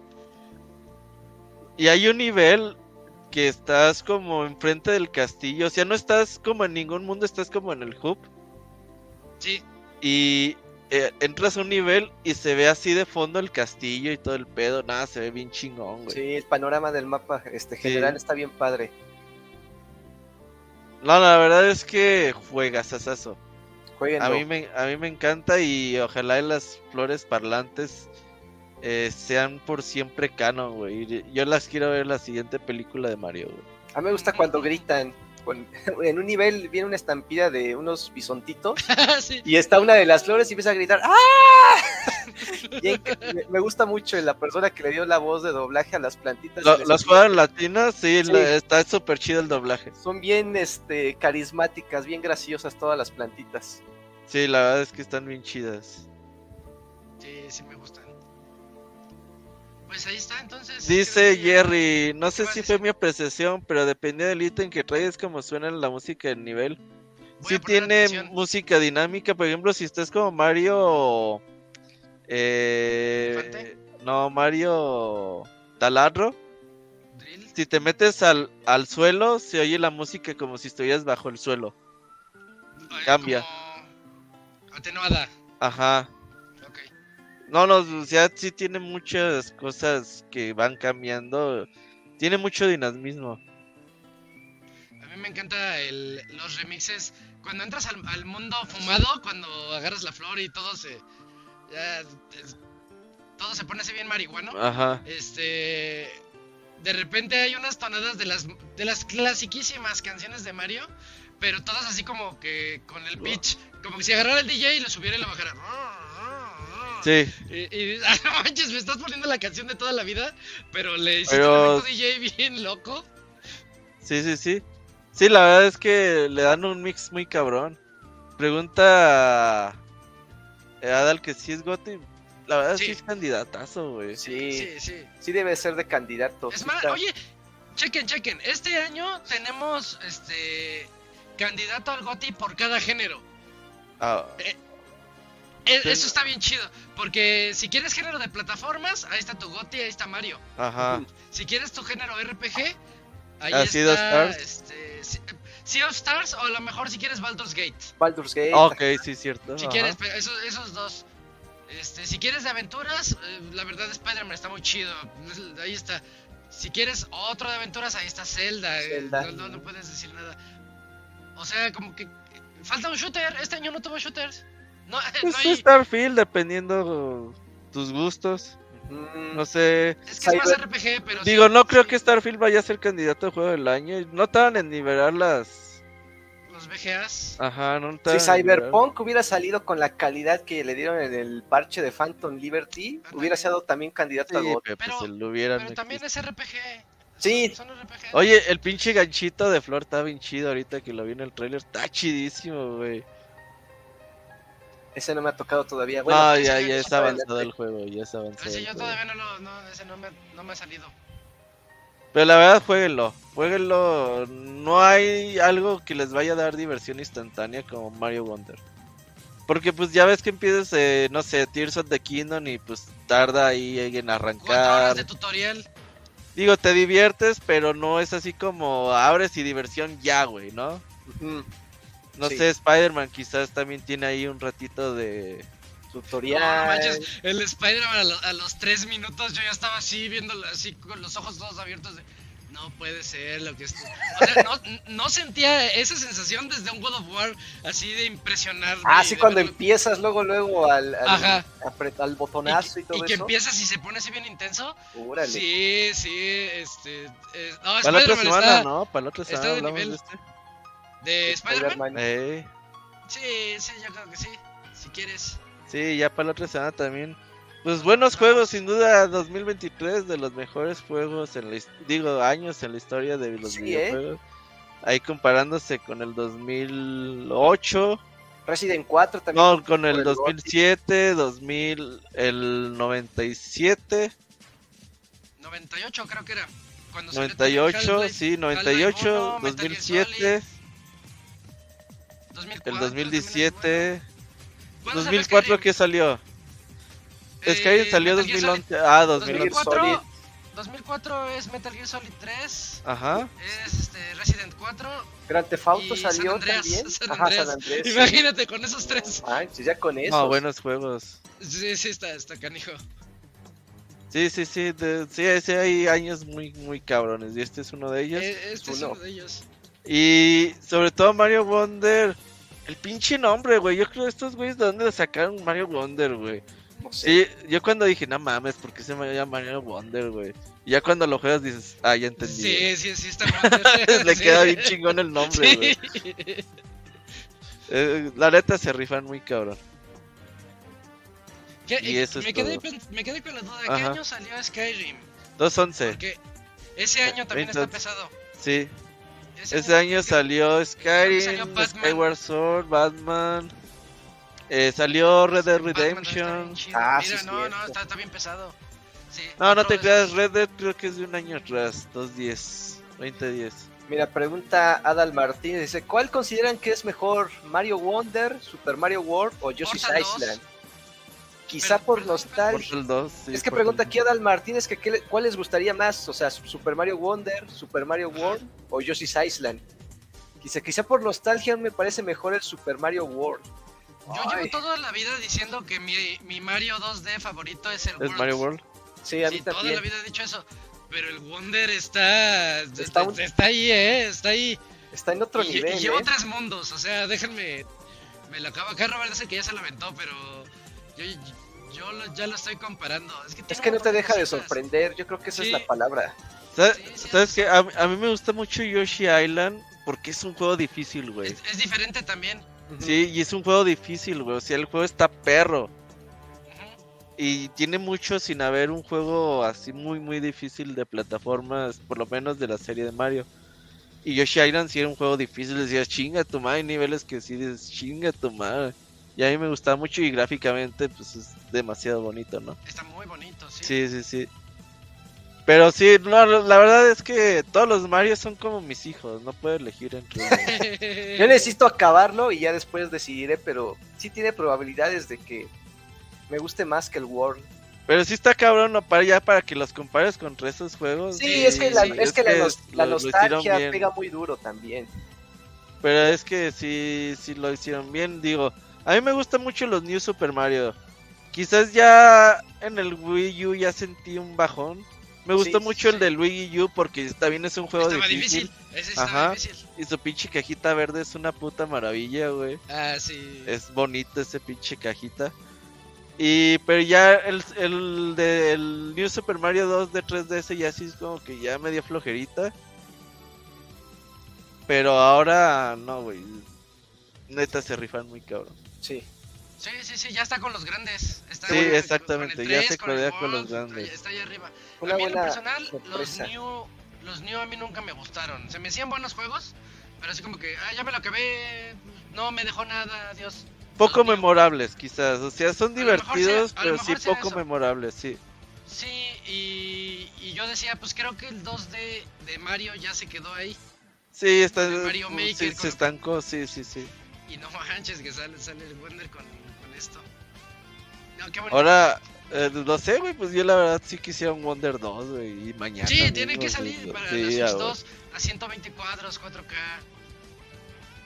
Y hay un nivel que estás como enfrente del castillo, o sea, no estás como en ningún mundo, estás como en el hub. Sí. Y eh, entras a un nivel y se ve así de fondo el castillo y todo el pedo, nada, se ve bien chingón, güey. Sí, el panorama del mapa este general sí. está bien padre. No, la verdad es que juegas asazo. A mí me a mí me encanta y ojalá las flores parlantes eh, sean por siempre canon, güey. Yo las quiero ver en la siguiente película de Mario, güey. A mí me gusta cuando gritan. Con- [laughs] en un nivel viene una estampida de unos bisontitos [laughs] sí. y está una de las flores y empieza a gritar ¡Ah! [laughs] Me, gusta mucho la persona que le dio la voz de doblaje a las plantitas. Lo- los juegan latinos, sí, Sí. la- está súper chido el doblaje. Son bien este, carismáticas, bien graciosas todas las plantitas. Sí, la verdad es que están bien chidas. Sí, sí me gustan. Pues ahí está, entonces. Dice Jerry, no sé ¿Qué vas a si fue mi apreciación, pero depende del ítem que traes como suena la música del nivel. Si tiene atención. música dinámica, por ejemplo, si estás como Mario... Eh, ¿Infante? no, Mario Taladro. Drill. Si te metes al, al suelo, se oye la música como si estuvieras bajo el suelo. Ay, cambia. como Atenuada. Ajá. No, no, o sea, sí tiene muchas cosas que van cambiando. Tiene mucho dinamismo. A mí me encanta el, los remixes. Cuando entras al, al mundo fumado, cuando agarras la flor y todo se. Ya, es- todo se pone así bien marihuano. Ajá. Este. De repente hay unas tonadas de las, de las clasiquísimas canciones de Mario, pero todas así como que con el pitch, como que si agarrara el DJ y lo subiera y lo bajara. Sí. Y, y [laughs] "Ah, no manches, me estás poniendo la canción de toda la vida, pero le hiciste Pero- un DJ bien loco. Sí, sí, sí. Sí, la verdad es que le dan un mix muy cabrón. Pregunta eh, Adal que si es Gotti. La verdad sí, Sí. es candidatazo, güey. Sí, Sí, sí. sí debe ser de candidato. Es sí más, oye, chequen, chequen. Este año tenemos este candidato al GOTY por cada género. Ah, E- Sí. Eso está bien chido. Porque si quieres género de plataformas, ahí está tu GOTY, ahí está Mario. ajá. Si quieres tu género RPG, ahí Ah, está Stars. este, Se- Sea of Stars o a lo mejor si quieres Baldur's Gate. Baldur's Gate. Ok, sí, cierto. Si ajá. quieres, esos, esos dos. Este, si quieres de aventuras, eh, la verdad Spider-Man está muy chido. Ahí está. Si quieres otro de aventuras, ahí está Zelda. eh, Zelda. No, no- no puedes decir nada. O sea, como que falta un shooter. Este año no tuvo shooters. No, Pues [laughs] no hay- Starfield, dependiendo tus gustos. Mm, No sé. es que es más RPG, pero Digo, sí- no creo que Starfield vaya a ser candidato a juego del año. No estaban en nivelar las. Los VGAs. Ajá, no Si. Cyberpunk hubiera salido con la calidad que le dieron en el parche de Phantom Liberty, hubiera sido también candidato Sí, a pero pues Pero- se lo hubieran. Pero también es RPG. Sí, Son RPG. Oye, el pinche ganchito de Flor está bien chido ahorita que lo vi en el trailer. Está chidísimo, güey. Ese no me ha tocado todavía. no, Bueno, ya, ese ya es está avanzado adelante. el juego, ya está avanzado. Ese el yo todavía no lo. No, ese no me, no me ha salido. Pero la verdad, jueguenlo. Jueguenlo. No hay algo que les vaya a dar diversión instantánea como Mario Wonder. Porque pues ya ves que empiezas, eh, no sé, Tears of the Kingdom y pues tarda ahí en Cuatro horas arrancar. de tutorial. Digo, te diviertes, pero no es así como abres y diversión ya, güey, ¿no? ujú, No Sí. sé, Spider-Man quizás también tiene ahí un ratito de... tutorial. No, no manches, el Spider-Man a, lo- a los tres minutos yo ya estaba así viéndolo así con los ojos todos abiertos de no puede ser lo que esto. O sea, no, [laughs] no sentía esa sensación desde un God of War así de impresionar. Ah, y sí, de cuando verlo- empiezas luego, luego al, al, Ajá. al y, botonazo y, que- todo y que eso. empiezas y se pone así bien intenso. Órale. Sí, sí, este. eh, no, Para la otra semana, está. ¿no? Para la otra está semana de hablamos nivel. de este. De Spider-Man. Spider-Man. Eh, Sí, sí, yo creo que sí. Si quieres. sí, ya para la otra semana también. Pues buenos juegos, sin duda, 2023 de los mejores juegos en la digo años en la historia de los Sí, ¿eh? videojuegos. Ahí comparándose con el 2008, Resident 4 también. no, con el el 2007, 2000, el 97, 98 creo que era. Cuando salió también 98, Half-Life, sí, Half-Life 98, 1, Metal Gear 2007, Solid, 2004, el también es 2017, bueno. ¿Cuándo salió 2004 Skyrim? que salió. Eh, Skyrim salió Metal Gear Solid. 2011, ah, 2011. 2011. 2004, 2004 es Metal Gear Solid 3, Ajá. es este, Resident 4. Grand Theft Auto salió San Andreas, también. San Ajá. San Andrés. [laughs] sí. Imagínate con esos tres. Manches, ya con eso. No, buenos juegos. Sí, sí, está, está canijo. Sí, sí, sí, de- sí, sí, hay años muy, muy cabrones y este es uno de ellos. Eh, este es uno. uno de ellos. Y sobre todo Mario Wonder, el pinche nombre, güey. Yo creo estos güeyes de dónde sacaron Mario Wonder, güey. No sé. Sí, yo cuando dije, no mames, ¿por qué se me llama Mario Wonder, güey? Y ya cuando lo juegas dices, ah, ya entendí. Sí, sí, sí, está. [laughs] Le sí. queda bien chingón el nombre, Sí. güey. Eh, la neta se rifan muy cabrón. ¿Qué- Y eso es me, quedé, todo. pen- me quedé con la duda, ¿qué Ajá. año salió Skyrim? 211, Porque ese año también está pesado. sí. Ese, Ese año salió Skyrim, salió. Skyward Sword, Batman. eh, salió Red Dead Redemption. Ah, Mira, sí, no, cierto. no, está, está bien pesado. Sí, No, no te creas, Red Dead creo que es de un año atrás, 210, 2010. Mira, pregunta Adal Martínez, dice, ¿cuál consideran que es mejor, Mario Wonder, Super Mario World o Yoshi's 2. Quizá Pero- por pero- nostalgia. Portal 2, sí, es que pregunta 2. aquí Adal Martínez que qué cuál les gustaría más, o sea, Super Mario Wonder, Super Mario World o Yoshi's Island. Dice, quizá por nostalgia me parece mejor el Super Mario World. Yo Ay, llevo toda la vida diciendo que mi, mi Mario 2D favorito es el ¿Es. Mario World? sí, a mí Sí, toda también. la vida he dicho eso. Pero el Wonder está. Está Está, un- está ahí, eh. Está ahí. Está en otro y, y nivel, llevo ¿eh? tres mundos. O sea, déjenme. Me lo acabo. Acá Robert es el que ya se lo aventó, pero. Yo, yo lo- ya lo estoy comparando. Es que, Es no te deja de sorprender, yo creo que esa Sí. es la palabra. ¿Sabes, Sí, sí, ¿sabes es- qué? A, a mí me gusta mucho Yoshi Island porque es un juego difícil, güey. Es, es diferente también. Sí, y es un juego difícil, güey. O sea, el juego está perro. Y tiene mucho sin haber un juego así muy, muy difícil de plataformas, por lo menos de la serie de Mario. Y Yoshi Island sí era un juego difícil, decías, chinga tu madre, hay niveles que sí dices, chinga tu madre. Y a mí me gustaba mucho y gráficamente, pues es demasiado bonito, ¿no? Está muy bonito, sí. Sí, sí, sí. Pero sí, no, la verdad es que todos los Mario son como mis hijos, no puedo elegir entre [laughs] ellos. Yo necesito acabarlo y ya después decidiré, pero sí tiene probabilidades de que me guste más que el World. Pero sí está cabrón, ¿no? Para, ya para que los compares contra esos juegos. Sí, es que la, sí, es que la, nostalgia pega muy duro también. Pero es que sí, sí lo hicieron bien. Digo, a mí me gustan mucho los New Super Mario. Quizás ya en el Wii U ya sentí un bajón. Me gustó Sí, mucho sí. el del Wii U porque también es un juego Estaba difícil. difícil. Ese estaba Ajá. difícil. Y su pinche cajita verde es una puta maravilla, güey. Ah, sí. Es bonito ese pinche cajita. Y pero ya el, el del New Super Mario 2 de 3DS ya sí es como que ya medio flojerita. Pero ahora no, güey. Neta se rifan muy cabrón. Sí. Sí, sí, sí, ya está con los grandes. Está Sí, con el- exactamente, con el ya tres, se con codea con los World, grandes. Está, ahí arriba. Una a mí en personal, los new, los new a mí nunca me gustaron. Se me hacían buenos juegos, pero así como que, ah, ya me lo acabé, no me dejó nada, adiós. Poco Los new. memorables, quizás. O sea, son divertidos, sea- pero sí poco eso. memorables, sí. Sí, y, y yo decía, pues creo que el 2D de Mario ya se quedó ahí. Sí, está, Mario sí, Maker se con- estancó, sí, sí, sí. Y no manches que sale, sale el Wonder con, con esto. No, qué bonito. Ahora, eh, no sé, güey, pues yo la verdad sí quisiera un Wonder 2, güey, y mañana. Sí, mismo, tienen que salir para sí, a Switch huevo. 2 a 120 cuadros, 4K.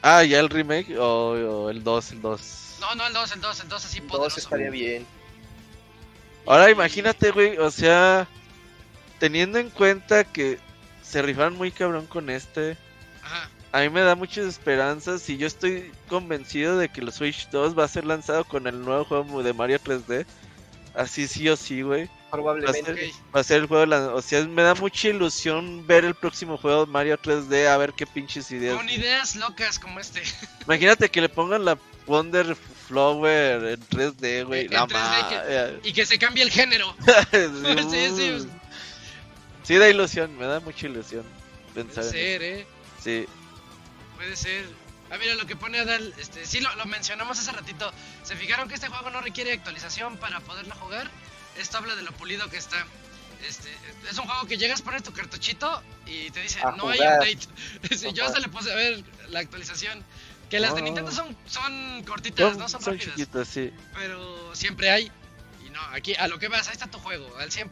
Ah, ya el remake o, o el 2, el 2. No, no, el 2, el 2, el 2 así poderoso. estaría bien. Ahora imagínate, güey, o sea, teniendo en cuenta que se rifaron muy cabrón con este, Ajá. A mí me da muchas esperanzas y yo estoy convencido de que el Switch 2 va a ser lanzado con el nuevo juego de Mario 3D. Así sí o sí, güey. Va a Probablemente. ser, va a ser el juego de la... O sea, me da mucha ilusión ver el próximo juego de Mario 3D, a ver qué pinches ideas. Con ideas locas como este. [laughs] Imagínate que le pongan la Wonder Flower en 3D, güey. En La 3D ma- Y que se cambie el género. [laughs] sí, sí. Sí da ilusión, me da mucha ilusión pensar Puede en ser, eh. Sí. Puede ser. Ah, mira lo que pone Adal. Este, sí, lo, lo mencionamos hace ratito. ¿Se fijaron que este juego no requiere actualización para poderlo jugar? Esto habla de lo pulido que está. Este, es un juego que llegas, pones tu cartuchito y te dice, no hay update. [laughs] Sí, yo hasta le puse a ver la actualización. Que las de Ah. Nintendo son, son cortitas, Son, no son, son rápidas. chiquitos, sí. Pero siempre hay. Y no, aquí a lo que vas, ahí está tu juego, al 100%.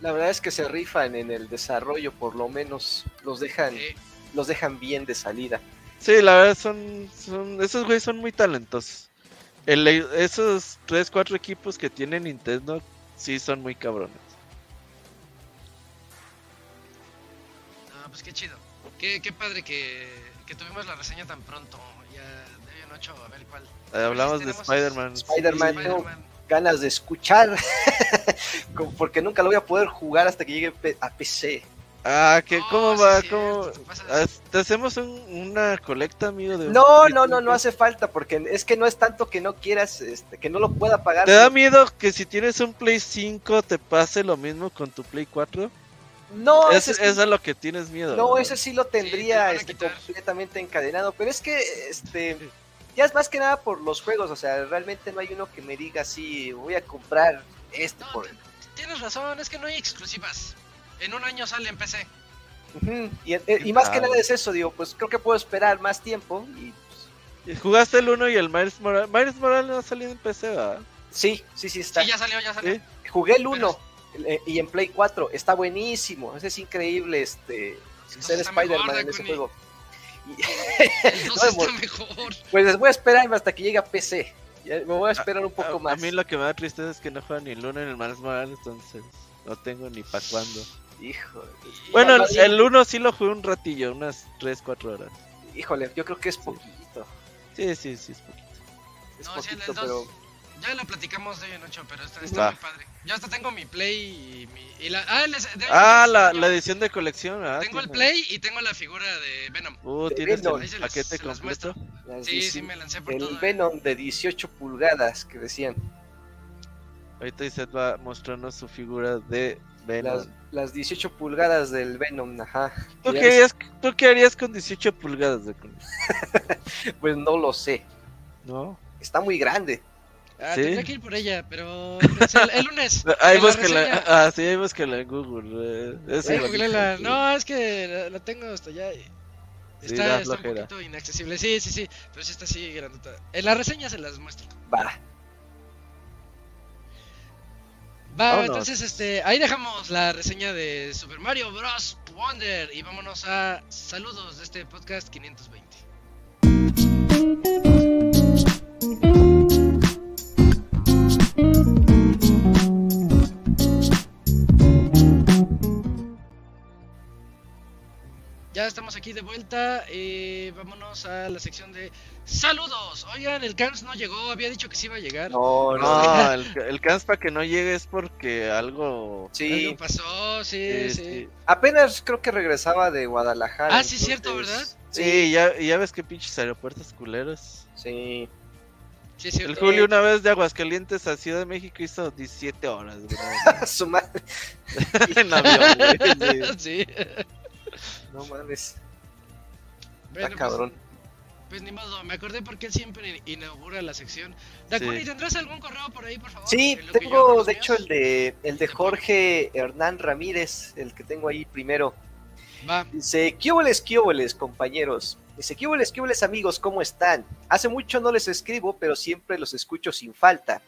La verdad es que se rifan en el desarrollo, por lo menos los dejan, Eh, los dejan bien de salida. Sí, la verdad son, son esos güeyes son muy talentosos. El, esos 3, 4 equipos que tiene Nintendo sí son muy cabrones. no, pues qué chido. Qué, qué padre que, que tuvimos la reseña tan pronto. Ya de bien 8, a ver cuál. Eh, hablamos de Spider-Man. Spider-Man, Spider-Man. ganas de escuchar, [laughs] porque nunca lo voy a poder jugar hasta que llegue a PC. Ah, que Oh, ¿cómo sí, va? cierto, ¿Cómo? te. Ah, ¿Te hacemos un- una colecta, amigo? De No, no, no, no hace falta, porque es que no es tanto que no quieras, este, que no lo pueda pagar. ¿Te da miedo que si tienes un Play 5 te pase lo mismo con tu Play 4? No, es, ese sí- es a lo que tienes miedo. no, ese sí lo te tendría este, completamente encadenado, pero es que este ya es más que nada por los juegos, o sea, realmente no hay uno que me diga así, voy a comprar este No, por... tienes razón, es que no hay exclusivas. En un año sale en PC. Y, eh, y más que nada es eso, digo, pues creo que puedo esperar más tiempo y pues, ¿Y ¿Jugaste el 1 y el Miles Morales? Miles Morales no ha salido en PC, ¿verdad? sí, sí, sí está. Sí, ya salió, ya salió. Sí. Jugué el 1 eh, y en Play 4, está buenísimo, ese es increíble, este, ser Spider-Man en ese juego. Entonces [laughs] [laughs] No, está mejor. pues voy a esperarme hasta que llegue a PC. Me voy a esperar un A, poco a más. mí lo que me da tristeza es que no juega ni el 1 ni el Miles Morales, entonces no tengo ni para cuándo. Híjole. Bueno, no, el, sí. el 1 sí lo jugué un ratillo, unas 3, 4 horas. Híjole, yo creo que es poquito. Sí, sí, sí, es poquito. Es No, sí, el poquito, dos- pero. Ya lo platicamos de hoy en 8, pero está, está muy padre. Yo hasta tengo mi Play y mi. Y la, ah, les- de- Ah, la, yo la edición de colección, ¿ah? Tengo el tiene- Play y tengo la figura de Venom. Uh, tienes Venom. el paquete completo. las Sí, sí, me lancé por el todo. eh. Venom de 18 pulgadas que decían. Ahorita Isaac va mostrarnos su figura de Venom. Las, las 18 pulgadas del Venom, ajá. ¿Tú, qué harías, ¿Tú qué harías con 18 pulgadas de [laughs] Pues no lo sé. ¿No? Está muy grande. Ah, ¿Sí? tendría que ir por ella, pero. pues, el, el lunes. [laughs] Ahí la búsquela. Ah, sí, ahí búsquela en Google. eh, es Sí, googleala. No, es que la, la tengo hasta allá. y Sí, Está, da está un poquito inaccesible. Sí, sí, sí. Pero sí está así grandota. En la reseña se las muestro. Va. Va, Vámonos. entonces este, ahí dejamos la reseña de Super Mario Bros. Wonder y vámonos a saludos de este podcast 520. Ya estamos aquí de vuelta. eh, vámonos a la sección de saludos. Oigan, el Cans no llegó. Había dicho que sí iba a llegar. No, no. No, el, el cans para que no llegue es porque algo. Sí. Algo pasó, sí, Sí, sí. sí. Apenas creo que regresaba de Guadalajara. Ah, sí, cierto, ¿verdad? Sí, ya, ya ves que pinches aeropuertos culeros. Sí. Sí, es El. Julio una vez de Aguascalientes a Ciudad de México hizo 17 horas. [laughs] Su madre. [laughs] en avión, güey, sí. [laughs] No mames. Bueno, Está pues, cabrón. Pues ni modo, me acordé porque él siempre inaugura la sección. Dakuni, Sí. ¿tendrás algún correo por ahí, por favor? Sí, yo tengo de hecho el de el de Jorge Hernán Ramírez, el que tengo ahí primero. Va. Dice, ¿qué óboles, qué óboles, compañeros? Dice, ¿qué óboles, qué óboles, amigos? ¿Cómo están? Hace mucho no les escribo, pero siempre los escucho sin falta.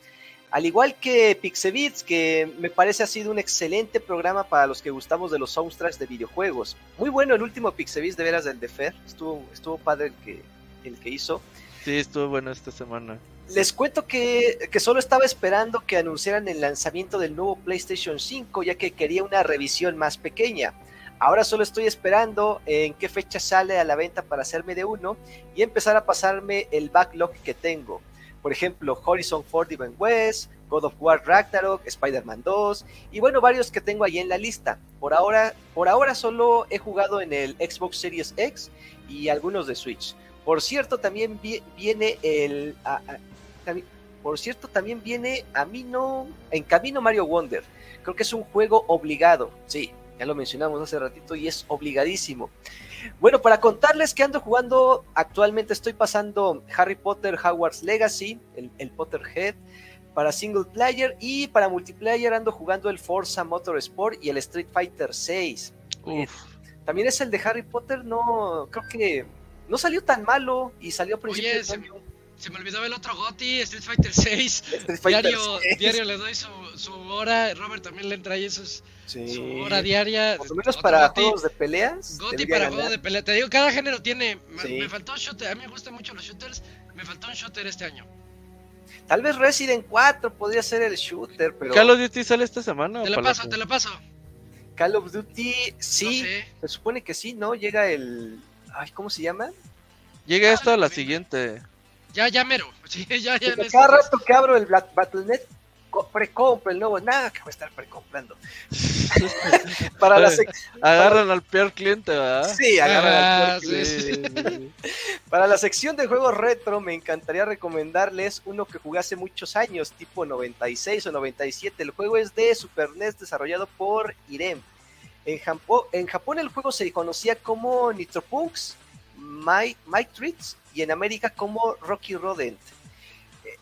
Al igual que Pixebits, que me parece ha sido un excelente programa para los que gustamos de los soundtracks de videojuegos. Muy bueno el último Pixebits, de veras, del de Fer. Estuvo, estuvo padre el que, el que hizo. Sí, estuvo bueno esta semana. Les cuento que, que solo estaba esperando que anunciaran el lanzamiento del nuevo PlayStation 5, ya que quería una revisión más pequeña. Ahora solo estoy esperando en qué fecha sale a la venta para hacerme de uno y empezar a pasarme el backlog que tengo. Por ejemplo, Horizon Forbidden West, God of War Ragnarok, Spider-Man 2 y bueno, varios que tengo ahí en la lista. Por ahora, por ahora solo he jugado en el Xbox Series X y algunos de Switch. Por cierto, también vi- viene el... a- por cierto, también viene a mí no, en camino Mario Wonder. Creo que es un juego obligado. Sí, ya lo mencionamos hace ratito y es obligadísimo. Bueno, para contarles que ando jugando, actualmente estoy pasando Harry Potter Hogwarts Legacy, el, el Potterhead, para single player y para multiplayer ando jugando el Forza Motorsport y el Street Fighter 6. Uf, También es el de Harry Potter, no, creo que no salió tan malo y salió a principios se, me olvidó el otro Goti, Street Fighter 6. Street Fighter Diario, 6. diario le doy su, su hora. Robert también le entra ahí sus, Sí. su hora diaria. Por lo menos Otro para Goti. juegos de peleas. Goti para ganar. juego de pelea. Te digo, cada género tiene. Me, Sí. me faltó shooter. A mí me gustan mucho los shooters. Me faltó un shooter este año. Tal vez Resident 4 podría ser el shooter, pero ¿Call of Duty sale esta semana? Te lo la paso, te lo paso. Call of Duty sí, No sé. se supone que sí, ¿no? Llega el... Ay, ¿cómo se llama? Llega Ah, esto a la bien. Ya, ya mero. [laughs] Sí, ya, ya. Porque en cada rato que abro el Battle.net precompra el nuevo. Nada, que voy a estar precomprando. [laughs] Para la sec- Agarran al peor cliente, ¿verdad? Sí, agarran al Ah, puerco. sí, sí. [laughs] Para la sección de juegos retro, me encantaría recomendarles uno que jugué hace muchos años, tipo 96 o 97. El juego es de Super NES, desarrollado por Irem. En, Jampo- en Japón el juego se conocía como Nitropunks, Mike, Mike Treats y en América como Rocky Rodent.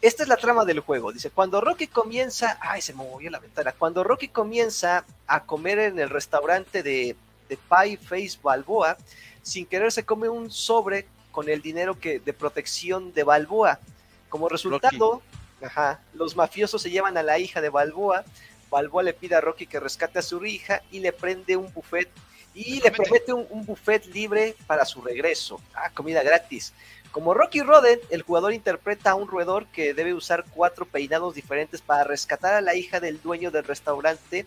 Esta es la trama del juego. Dice, cuando Rocky comienza... Ay, se me movió la ventana. Cuando Rocky comienza a comer en el restaurante de, de Pie Face Balboa, sin querer se come un sobre con el dinero que, de protección de Balboa. Como resultado, ajá, los mafiosos se llevan a la hija de Balboa. Balboa le pide a Rocky que rescate a su hija y le prende un buffet y le promete un, un buffet libre para su regreso. Ah, comida gratis. Como Rocky Rodent, el jugador interpreta a un roedor que debe usar cuatro peinados diferentes para rescatar a la hija del dueño del restaurante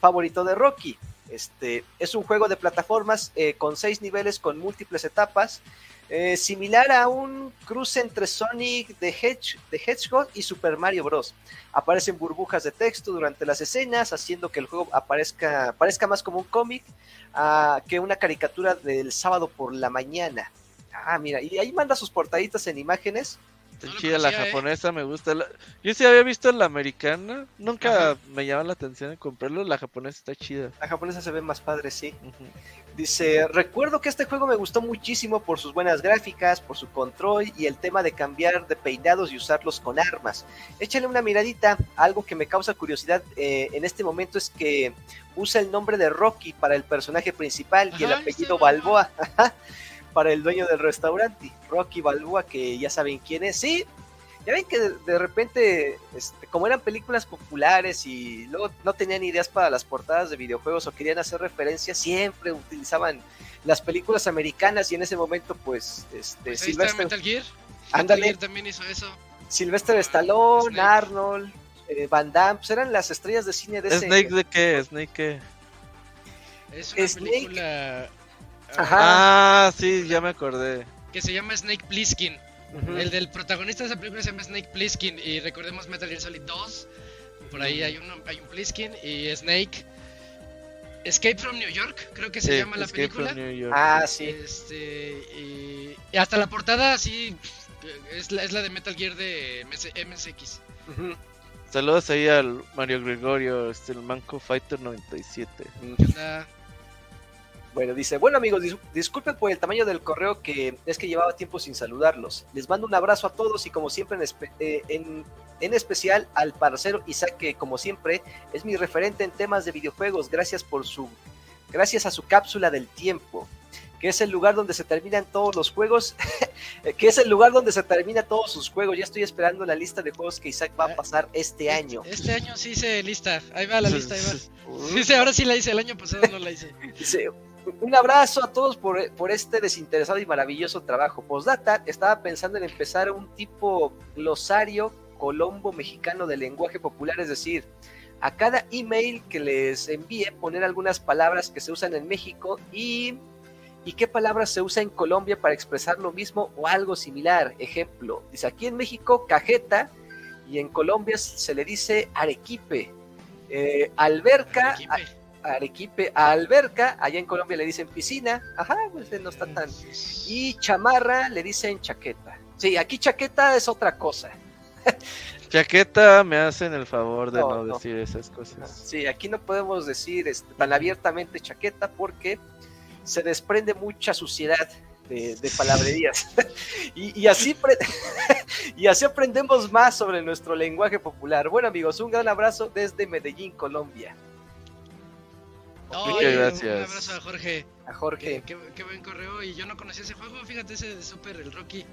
favorito de Rocky. Este es un juego de plataformas eh, con seis niveles con múltiples etapas, eh, similar a un cruce entre Sonic the, Hedge, the Hedgehog y Super Mario Bros. Aparecen burbujas de texto durante las escenas, haciendo que el juego aparezca, parezca más como un cómic ah, que una caricatura del sábado por la mañana. Ah, mira, y ahí manda sus portaditas en imágenes. Está No chida la ¿eh? japonesa, me gusta. la- Yo sí había visto la americana, nunca Ajá. me llama la atención de comprarlo. La japonesa está chida. La japonesa se ve más padre, sí. Dice, recuerdo que este juego me gustó muchísimo por sus buenas gráficas, por su control y el tema de cambiar de peinados y usarlos con armas. Échale una miradita, algo que me causa curiosidad eh, en este momento es que usa el nombre de Rocky para el personaje principal y el apellido está Balboa [laughs] ajá, para el dueño del restaurante, Rocky Balboa, que ya saben quién es. Sí, ya ven que de, de repente, este, como eran películas populares y luego no tenían ideas para las portadas de videojuegos o querían hacer referencias, siempre utilizaban las películas americanas y en ese momento, pues, este, Pues Sylvester, Metal Gear. Ándale. Metal Gear también hizo eso. Sylvester Stallone, Snake. Arnold, eh, Van Damme, pues eran las estrellas de cine de ese. ¿Snake de qué? ¿Snake qué? Es una Snake. película Ajá. Ah, sí, ya me acordé. que se llama Snake Plissken. El del protagonista de esa película se llama Snake Plissken y recordemos Metal Gear Solid 2. Por ahí hay, uno, hay un Plissken y Snake. Escape from New York, creo que se Sí, llama la Escape from película. New York. Ah, sí. Este, y, y hasta la portada sí es la, es la de Metal Gear de MS MSX. Saludos ahí al Mario Gregorio, este, el Manco Fighter 97. que anda- Bueno, dice, bueno amigos, dis- disculpen por el tamaño del correo que es que llevaba tiempo sin saludarlos. Les mando un abrazo a todos y como siempre en, espe- eh, en, en especial al parcero Isaac que como siempre es mi referente en temas de videojuegos. Gracias por su, gracias a su cápsula del tiempo, que es el lugar donde se terminan todos los juegos, [laughs] que es el lugar donde se termina todos sus juegos. Ya estoy esperando la lista de juegos que Isaac va a pasar este año. Este año sí hice lista. Ahí va la lista, ahí va. [laughs] Dice, ahora sí la hice, el año pasado no la hice. Dice, un abrazo a todos por, por este desinteresado y maravilloso trabajo. Postdata, estaba pensando en empezar un tipo glosario colombo mexicano de lenguaje popular, es decir, a cada email que les envíe poner algunas palabras que se usan en México y, y qué palabras se usa en Colombia para expresar lo mismo o algo similar. Ejemplo, dice aquí en México cajeta y en Colombia se le dice arequipe. Eh, alberca. Arequipe a alberca, allá en Colombia le dicen piscina, ajá, pues no está tan. Y chamarra le dicen chaqueta. Sí, aquí chaqueta es otra cosa. Chaqueta, me hacen el favor de No, no, no. decir esas cosas. Sí, aquí no podemos decir este, tan abiertamente chaqueta porque se desprende mucha suciedad de, de palabrerías. [laughs] y, y así [laughs] y así aprendemos más sobre nuestro lenguaje popular. Bueno amigos, un gran abrazo desde Medellín, Colombia. Ay, Muchas gracias. Un abrazo a Jorge. A Jorge. qué- qué buen correo. Y yo no conocía ese juego. Fíjate, ese de Super, el Rocky.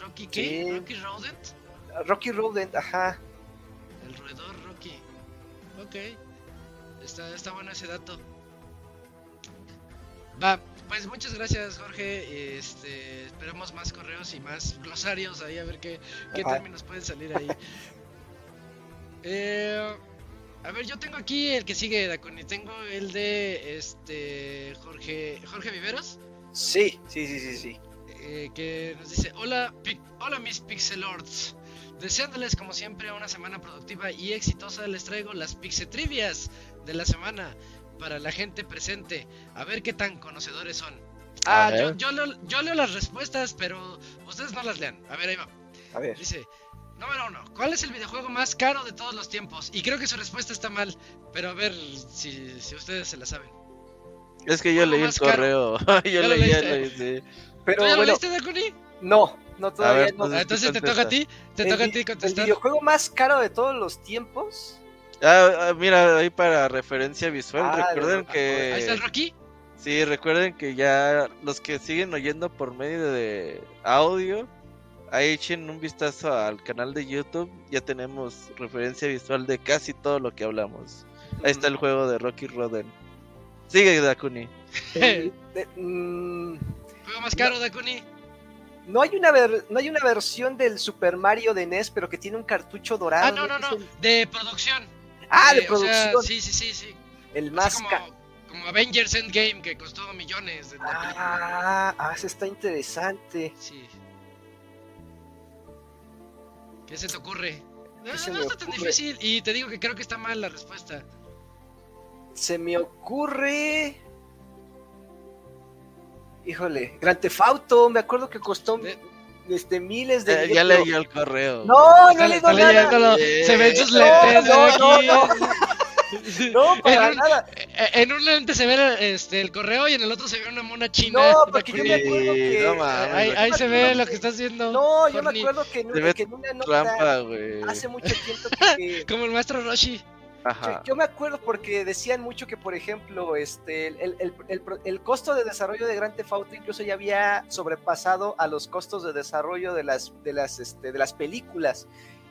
¿Rocky qué? Sí. ¿Rocky Rodent? Rocky Rodent, ajá. El roedor Rocky. Ok. Está, está bueno ese dato. Va, pues muchas gracias Jorge. Este, esperamos más correos y más glosarios ahí a ver qué, qué términos pueden salir ahí. [laughs] Eh, a ver, yo tengo aquí el que sigue, Daconi. Tengo el de este Jorge Jorge Viveros. Sí, sí, sí, sí, sí. eh, que nos dice, hola, hola mis pixelords. deseándoles como siempre una semana productiva y exitosa, les traigo las Pixetrivias de la semana para la gente presente. A ver qué tan conocedores son. Ah, yo, yo leo, yo leo las respuestas, pero ustedes no las lean. A ver, ahí va. A ver. Dice, número uno, ¿cuál es el videojuego más caro de todos los tiempos? Y creo que su respuesta está mal, pero a ver si, si ustedes se la saben. Es que yo leí el correo. [laughs] yo ¿Ya lo leí, leí, sí. Pero ¿Tú ya lo bueno, leíste, Dakuni? no, no todavía ver, no. Entonces te toca a ti, te El toca a ti El contestar. videojuego más caro de todos los tiempos. Ah, ah, mira, ahí para referencia visual, Ah, recuerden de- que... Ahí está el Rocky. Sí, recuerden que ya los que siguen oyendo por medio de audio, ahí echen un vistazo al canal de YouTube, ya tenemos referencia visual de casi todo lo que hablamos. Ahí está el juego de Rocky Roden. Sigue, Dakuni. [laughs] Mm, Juego más caro, Dakuni. no hay una ver- no hay una versión del Super Mario de NES, pero que tiene un cartucho dorado. Ah, no, no, no. El- De producción. Ah, de Eh, o sea, producción. sí, sí, sí, sí. El más como, caro. como Avengers Endgame, que costó millones. de. Ah, ah, está interesante. Sí. ¿Qué se te ocurre? No, no está tan difícil. Y te digo que creo que está mal la respuesta. Se me ocurre. Híjole, Grand Theft Auto, me acuerdo que costó De- este, miles de. Eh, ya leí el correo. No, no Está- leído está nada. Se ven sus No, lentes no, aquí. no, [laughs] No, para En un- nada. Eh, En un lente se ve este, el correo y en el otro se ve una mona china. No, porque yo me acuerdo que. no Ahí, ahí se ve lo que- que está haciendo. No, yo me acuerdo que en, que una nota Trampa, hace mucho tiempo [laughs] que. Como el maestro Roshi. Yo, Ajá. yo me acuerdo porque decían mucho que, por ejemplo, este, el, el- el pro- el costo de desarrollo de Grand Theft Auto incluso ya había sobrepasado a los costos de desarrollo de las, de las, este, de las películas.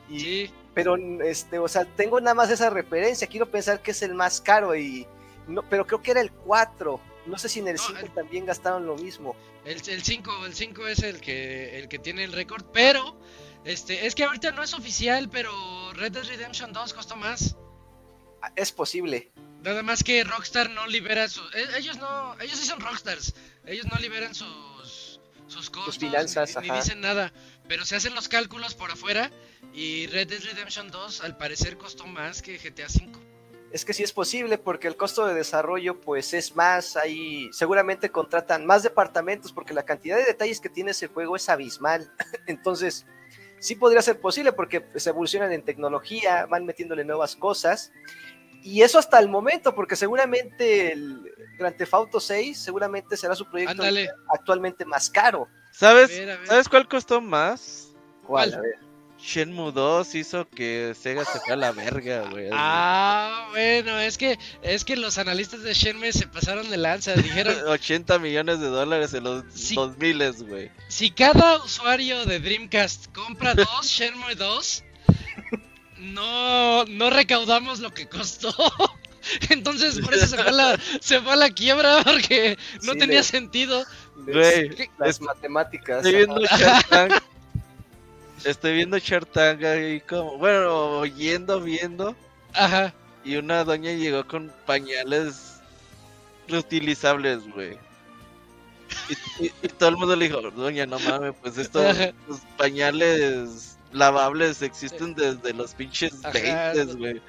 Y, Sí. Pero, este, o sea, tengo nada más esa referencia. Quiero pensar que es el más caro y, no, pero creo que era el 4. No sé si en el No, 5 el- también gastaron lo mismo. El 5 el 5 es el que el que tiene el récord, pero este es que ahorita no es oficial, pero Red Dead Redemption 2 costó más. Ah, Es posible. Nada más que Rockstar no libera sus e- ellos no ellos sí son Rockstars. Ellos no liberan sus sus costos finanzas, ni, dicen nada, pero se hacen los cálculos por afuera y Red Dead Redemption 2 al parecer costó más que GTA 5. Es que sí es posible porque el costo de desarrollo pues es más, ahí seguramente contratan más departamentos porque la cantidad de detalles que tiene ese juego es abismal. [laughs] Entonces, sí podría ser posible porque se evolucionan en tecnología, van metiéndole nuevas cosas. Y eso hasta el momento, porque seguramente el Grand Theft Auto 6 seguramente será su proyecto actualmente más caro. ¿Sabes, A ver, a ver. ¿Sabes cuál costó más? ¿Cuál? A ver. Shenmue 2 hizo que Sega se fue a la verga, güey. Ah, bueno, es que es que los analistas de Shenmue se pasaron de lanza, dijeron [laughs] 80 millones de dólares en los. 2000 güey. Si cada usuario de Dreamcast compra dos [laughs] Shenmue 2, no, no recaudamos lo que costó. [laughs] Entonces por eso se fue a la, se fue a la quiebra porque no Sí, tenía le- sentido. Güey. Las es- matemáticas. estoy viendo. Shark [laughs] Tank. Estoy viendo Shark Tank ahí como, bueno, oyendo, viendo. Ajá. Y una doña llegó con pañales reutilizables, güey. Y, y- y todo el mundo le dijo, doña, no mames, pues estos los pañales lavables existen desde los pinches Ajá. 20, güey.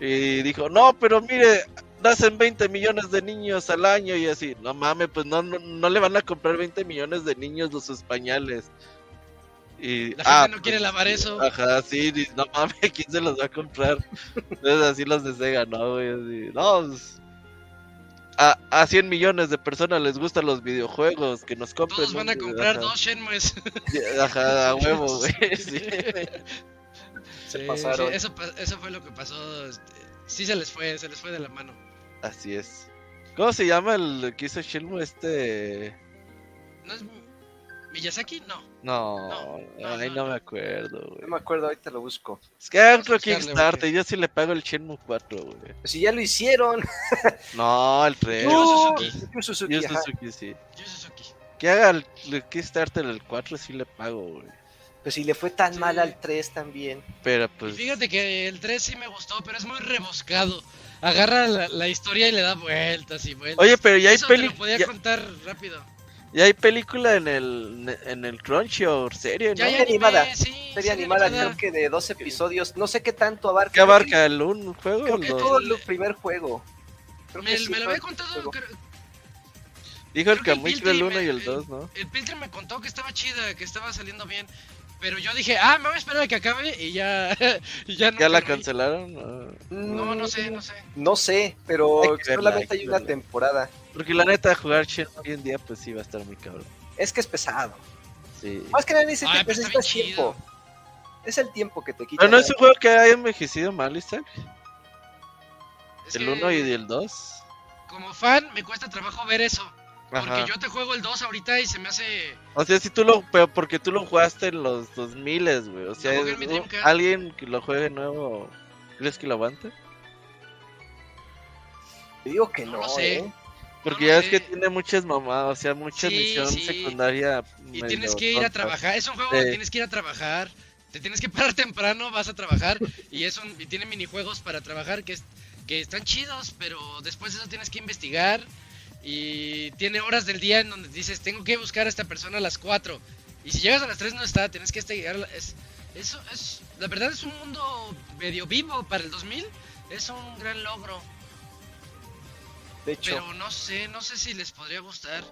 Y dijo, no, pero mire, nacen 20 millones de niños al año y así, no mames, pues no, no, no le van a comprar 20 millones de niños los sus pañales. Y, La ah, gente no quiere pues, lavar eso. Ajá, sí, no mames, [laughs] ¿quién se los va a comprar? Entonces así los de Sega, ¿no, güey? Así, no, pues, a, a 100 millones de personas les gustan los videojuegos, que nos compren. Todos van a comprar ajá, dos Shenmues. Ajá, a huevo, güey. [laughs] sí. Se Sí, pasaron. sí, eso, eso fue lo que pasó. este, Sí se les fue, se les fue de la mano. Así es. ¿Cómo se llama el que hizo Shenmue este? ¿No es Miyazaki? No. No, No, no, ay, no, no no. me acuerdo, No güey. me acuerdo, ahorita lo busco. Es que hagan otro Kickstarter, yo sí le pago el Shenmue 4, güey. Pues si ya lo hicieron. [laughs] No, el 3. Yu Suzuki. Yu Suzuki, Yu. Suzuki, sí. Yu Suzuki. Que haga el, el Kickstarter el 4 sí le pago, güey. Pues si le fue tan Sí. mal al 3 también. Pero Y pues. fíjate que el 3 sí me gustó, pero es muy rebuscado. Agarra la, la historia y le da vueltas y vueltas. Oye, pero ya hay lo podía Ya, contar rápido. ¿Y hay película en el, en el Crunchy o serie, no? Ya anime, animada. sí, Serie serie animada, animada. creo que de dos episodios. No sé qué tanto abarca. ¿Qué abarca el un juego? Creo o que los- todo el primer juego. Creo Me, que sí me lo había el contado. creo- Dijo el Camuy el Piltri 1 me- y el el- 2, ¿no? El Piltre me contó que estaba chida, que estaba saliendo bien. Pero yo dije, ah, me voy a esperar a que acabe y ya, [laughs] y ya no. ¿Ya la cancelaron? No. No, no sé, no sé. No sé, pero Hay verla, solamente hay una verla. temporada. Porque la neta, jugar Shenmue hoy en día, pues sí va a estar muy cabrón. Es que es pesado. Sí. Más que nada dice Ay, que está necesitas tiempo. Es el tiempo que te quita. Pero no es un juego que haya envejecido mal, Isaac. Es El que 1 y el 2. Como fan, me cuesta trabajo ver eso. Porque Ajá. yo te juego el 2 ahorita y se me hace. O sea, si tú lo. Pero porque tú lo jugaste en los 2000, güey. O sea, alguien que lo juegue nuevo. ¿Crees que lo aguante? Te digo que No no, lo sé. ¿eh? Porque No ya es que tiene muchas mamadas, o sea, mucha Sí, misión sí. secundaria. Y tienes que ir a trabajar. Es un juego Sí. donde tienes que ir a trabajar. Te tienes que [laughs] parar temprano, vas a trabajar. y es un, y tiene minijuegos para trabajar que, es- que están chidos, pero después de eso tienes que investigar. Y tiene horas del día en donde dices, tengo que buscar a esta persona a las 4. Y si llegas a las 3 no está, tienes que llegar es, eso es, la verdad es un mundo medio vivo para el 2000. Es un gran logro. De hecho, Pero no sé, no sé si les podría gustar.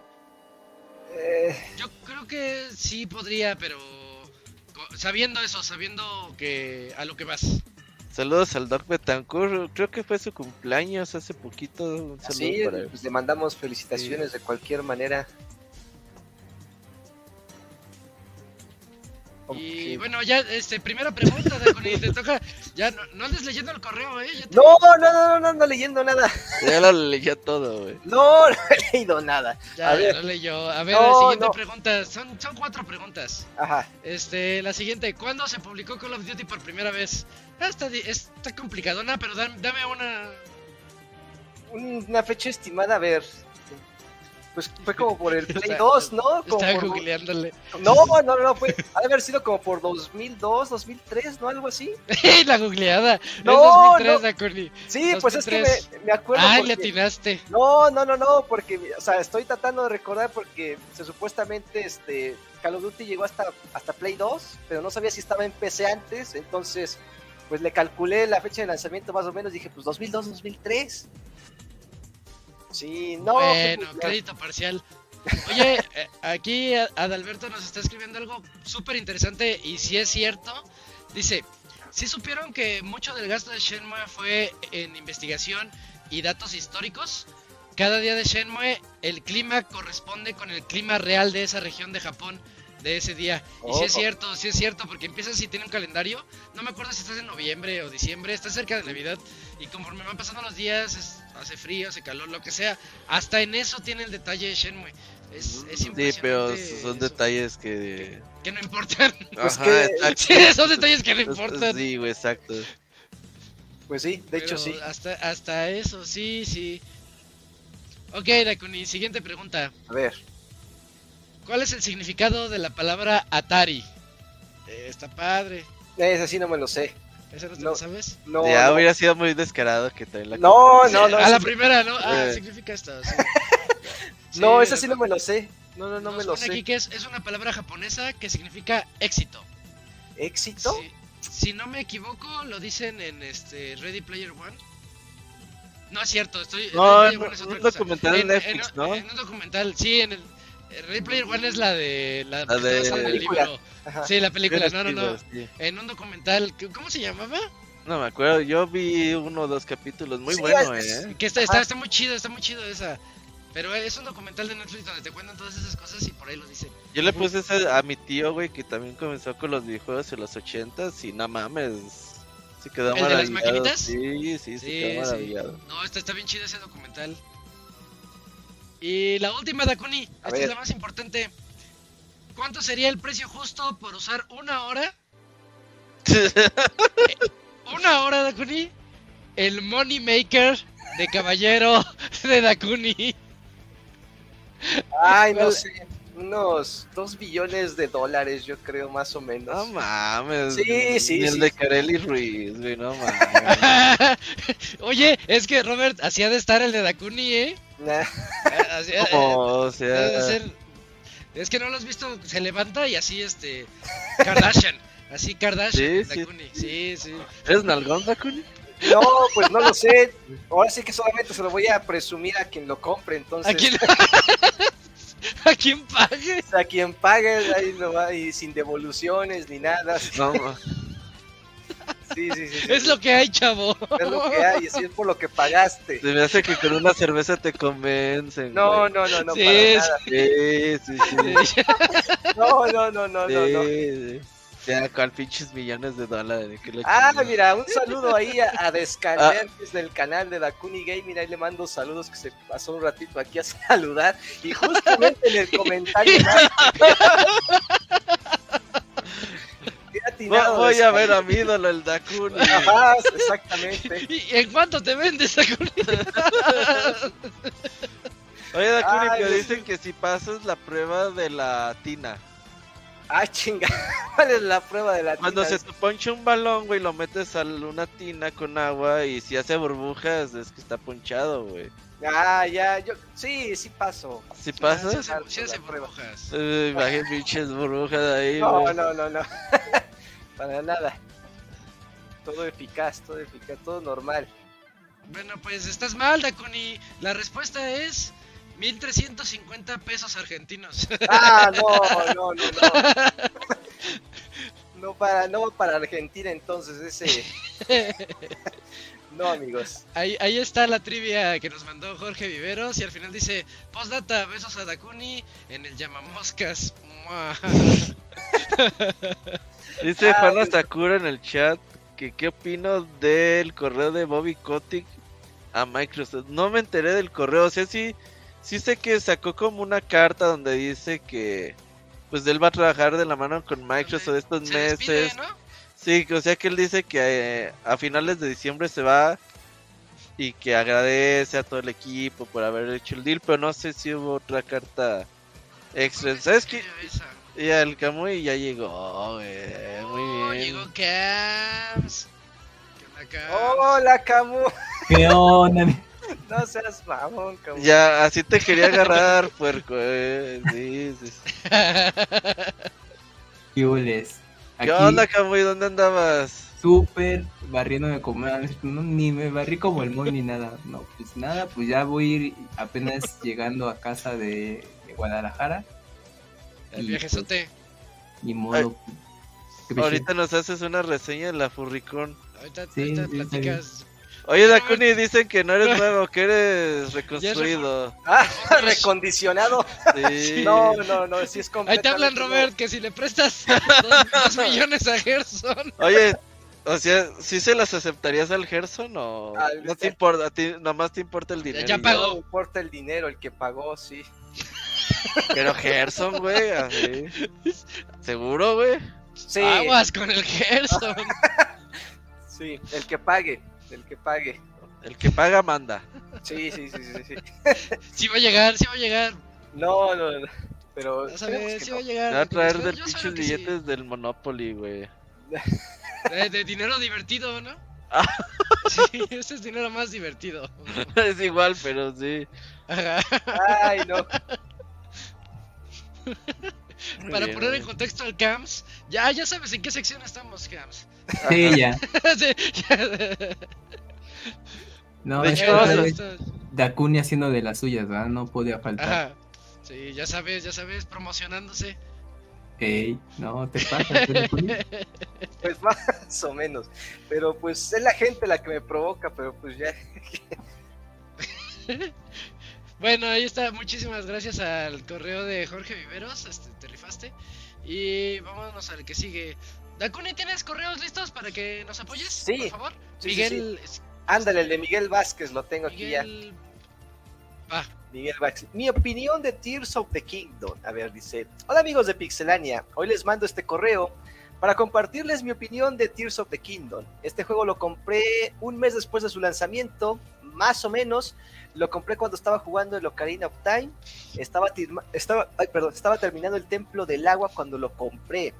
eh, Yo creo que sí podría, pero sabiendo eso, sabiendo que a lo que vas. Saludos al Doc Betancourt, creo que fue su cumpleaños hace poquito. Un saludo sí, para él. pues le mandamos felicitaciones de cualquier manera. Y bueno, ya, este, primera pregunta, Daconi, te toca. Ya no, no andes leyendo el correo, eh. ya te- No, no, no, no, no ando leyendo nada. Ya lo leía todo, güey. [laughs] No, no he leído nada. ya, a ya ver. lo leyó. A ver, No, siguiente no. pregunta. Son, son cuatro preguntas. Ajá. Este, la siguiente, ¿cuándo se publicó Call of Duty por primera vez? Ah, está, di- está complicadona, pero dame, dame una. Una fecha estimada, a ver. Pues fue como por el [laughs] Play Está- 2, ¿no? Como Estaba por-. No, no, no, fue. Ha de haber sido como por 2002, 2003, ¿no? Algo así. [laughs] la googleada. No, No, es 2003, no. Sí, pues es que 2003. me, me acuerdo. Porque- le atinaste. No, no, no, no, porque, o sea, estoy tratando de recordar porque se supuestamente este Call of Duty llegó hasta, hasta Play 2, pero no sabía si estaba en PC antes, entonces, pues le calculé la fecha de lanzamiento más o menos, dije, pues 2002, 2003. Sí, no. bueno, pues, crédito parcial. Oye, eh, aquí Adalberto nos está escribiendo algo súper interesante y si es cierto, dice, si supieron que mucho del gasto de Shenmue fue en investigación y datos históricos? Cada día de Shenmue el clima corresponde con el clima real de esa región de Japón de ese día. Y si es cierto, si es cierto, porque empiezas si tiene un calendario, no me acuerdo si estás en noviembre o diciembre, está cerca de Navidad y conforme van pasando los días, es- hace frío, hace calor, lo que sea, hasta en eso tiene el detalle de Shenmue. Es, es Sí, pero son eso, detalles que. que no importan. Pues Ajá, que- exacto. Sí, son detalles que no Pues, importan. Sí, güey, exacto. Pues sí, de hecho sí. Hasta, hasta eso, sí, sí. Ok, Dakuni, siguiente pregunta. A ver, ¿Cuál es el significado de la palabra Atari? Eh, está padre. ese sí no me lo sé. ¿Esa no te No. lo sabes? No, ya no. hubiera sido muy descarado que también la. No, no, no. a la primera, ¿no? Ah, Eh. significa esto. sí. [laughs] no, ese sí no me lo sé. No, no, no me lo pone aquí sé. que es, es una palabra japonesa que significa éxito. ¿Éxito? Si no me equivoco, lo dicen en este Ready Player One. No es cierto, estoy. No, en Player One es un cosa. documental de En- Netflix, en- ¿no? En un documental, sí, en el. Ready Player One es la de. La, La de- el película. Ajá. Sí, la película, no, no, no. Sí. En un documental, ¿cómo se llamaba? No me acuerdo, yo vi uno o dos capítulos, muy Sí, bueno, es- eh. Que está, está, está muy chido, está muy chido esa. Pero es un documental de Netflix donde te cuentan todas esas cosas y por ahí lo dicen. Yo le puse ese a mi tío, güey, que también comenzó con los videojuegos en los ochentas y no mames. Se quedó ¿El de las maquinitas? Sí, sí, se Sí, quedó sí. maravillado. No, está, está bien chido ese documental. Y la última, Dakuni. Esta ver. es la más importante. ¿Cuánto sería el precio justo por usar una hora? [laughs] Una hora, Dakuni. El Money Maker de Caballero [laughs] de Dakuni. Ay, no sé. Unos 2 billones de dólares, yo creo, más o menos. No mames. Sí, sí, Ni el sí. de Kareli Ruiz, güey, no [laughs] mames. Oye, es que Robert hacía de estar el de Dakuni, ¿eh? Nah, [laughs] Hacía- Como, o sea, ser Es que no lo has visto, se levanta y así este Kardashian, así Kardashian, Sí. Dakuni. Sí, sí. ¿Eres nalgón, Dakuni? No, pues no lo sé. Ahora sí que solamente se lo voy a presumir a quien lo compre, entonces. ¿A quién? [laughs] ¿A quién pague? A quien pague, ahí lo va, y sin devoluciones ni nada. No. Sí, sí, sí. sí. Es lo que hay, chavo. Es lo que hay, así es por lo que pagaste. se me hace que con una cerveza te convencen. No, güey. no, no, no, Sí, para es- nada. Sí, sí, [laughs] sí. No, no, no, no, no, no. Sí, sí. Ya, cual pinches millones de dólares. Ah, chingada. mira, un saludo ahí a, a del canal de Dakuni Gaming. Ahí le mando saludos que se pasó un ratito aquí a saludar. Y justamente en el [laughs] comentario. [laughs] Voy, a ver a mi ídolo, el Dakuni. [laughs] Ajá, exactamente. [laughs] ¿Y en cuánto te vendes, [laughs] Dakuni? Oye, Dakuni, pero dicen que si pasas la prueba de la tina. Ah, chinga. ¿Cuál es la prueba de la Cuando tina? se te poncha un balón, güey, lo metes a una tina con agua y si hace burbujas es que está ponchado, güey. Ah, ya, yo. Sí, sí paso. Si Sí pasas, sí hace burbujas. eh, imagínate pinches burbujas ahí, No, no, no, no. Para nada. Todo eficaz, todo eficaz, todo normal. Bueno, pues estás mal, Dakuni. La respuesta es 1350 pesos argentinos. Ah, no, [laughs] no, no, no. No para, no para Argentina entonces ese. [laughs] No, amigos. Ahí, ahí está la trivia que nos mandó Jorge Viveros y al final dice, postdata, besos a Dakuni en el llamamoscas. [laughs] Dice Ah, Juana pues- Sakura en el chat que qué opino del correo de Bobby Kotick a Microsoft. No me enteré del correo, o sea, sí, sí sé que sacó como una carta donde dice que pues él va a trabajar de la mano con Microsoft estos Se despide, meses. ¿no? Sí, o sea que él dice que eh, a finales de diciembre se va y que agradece a todo el equipo por haber hecho el deal, pero no sé si hubo otra carta extra. ¿Sabes qué? Esa. Y el Kamui ya llegó, güey. Muy bien. llegó Cams. Hola, Camu. ¿Qué onda? [laughs] No seas mamón, Camu. Ya, así te quería agarrar, puerco, eh. Sí, sí, sí. [laughs] ¿Qué hules? ¿Qué Aquí, onda, Kamui? ¿Dónde andabas? súper barriéndome como no, ni me barrí como el moy ni nada. No, pues nada, pues ya voy a ir apenas [laughs] llegando a casa de, de Guadalajara. El Y, viajezote. Ni modo. Ahorita nos haces una reseña en la Furricón. Ahorita, Sí, ahorita platicas. Oye, Dakuni, dicen que no eres [laughs] nuevo, que eres reconstruido. [laughs] Ah, recondicionado. Sí. [laughs] No, no, no, sí es Ahí completamente te hablan. Robert, que si le prestas dos, dos millones a Gerson. Oye, o sea, ¿sí se las aceptarías al Gerson o Al- no te importa? A ti nomás te importa el dinero. ya pagó. No importa el dinero, el que pagó, sí. Pero Gerson, güey, así. ¿Seguro, güey? Sí, Aguas con el Gerson. sí, el que pague, el que pague. El que paga manda. Sí, sí, sí, sí, sí. [laughs] Sí va a llegar, sí va a llegar. No, no, no. Pero que sí no. va a llegar. va a traer de pinches que sí. billetes del Monopoly, güey. De, de dinero divertido, ¿no? Ah. [laughs] Sí, ese es dinero más divertido. es igual, pero sí. Ajá. Ay, no. [laughs] Para Bien, poner en contexto al Cams, ya, ya sabes en qué sección estamos, Cams. Sí, [laughs] ya. Sí, ya. No, De es que hecho, Dakuni haciendo de las suyas, ¿verdad? No podía faltar. Ajá. Sí, ya sabes, ya sabes, promocionándose. Ey, no, te pasa. [laughs] Pues más o menos. Pero pues es la gente la que me provoca, pero pues ya. [laughs] Bueno, ahí está. Muchísimas gracias al correo de Jorge Viveros. Este, te rifaste. Y vámonos al que sigue. Dakuni, ¿tienes correos listos para que nos apoyes? Sí. Por favor. Sí, sí, Miguel. es- Ándale, el de Miguel Vázquez lo tengo aquí ya. Miguel. Va. Miguel Vázquez. Mi opinión de Tears of the Kingdom. A ver, dice: Hola amigos de Pixelania. Hoy les mando este correo para compartirles mi opinión de Tears of the Kingdom. Este juego lo compré un mes después de su lanzamiento, más o menos. Lo compré cuando estaba jugando el Ocarina of Time. Estaba, estaba, perdón, estaba terminando el Templo del Agua cuando lo compré.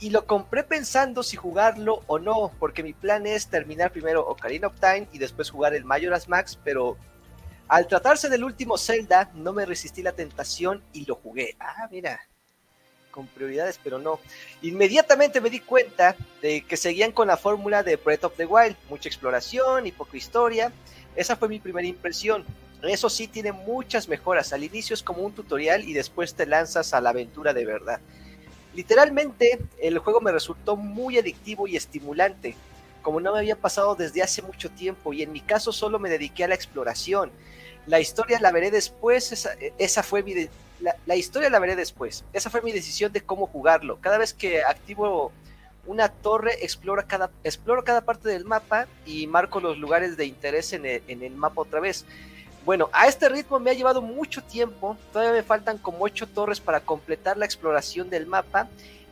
Y lo compré pensando si jugarlo o no, porque mi plan es terminar primero Ocarina of Time y después jugar el Majora's Max, pero Al tratarse del último Zelda, no me resistí la tentación y lo jugué. Ah, mira, con prioridades, pero no. Inmediatamente me di cuenta de que seguían con la fórmula de Breath of the Wild, mucha exploración y poca historia. Esa fue mi primera impresión. Eso sí tiene muchas mejoras. Al inicio es como un tutorial y después te lanzas a la aventura de verdad. Literalmente, el juego me resultó muy adictivo y estimulante, como no me había pasado desde hace mucho tiempo y en mi caso solo me dediqué a la exploración. La historia la veré después, esa, esa fue la, historia la veré después. Esa fue mi decisión de cómo jugarlo. Cada vez que activo una torre, exploro cada, exploro cada parte del mapa y marco los lugares de interés en el, en el mapa otra vez. Bueno, a este ritmo me ha llevado mucho tiempo. Todavía me faltan como ocho torres para completar la exploración del mapa.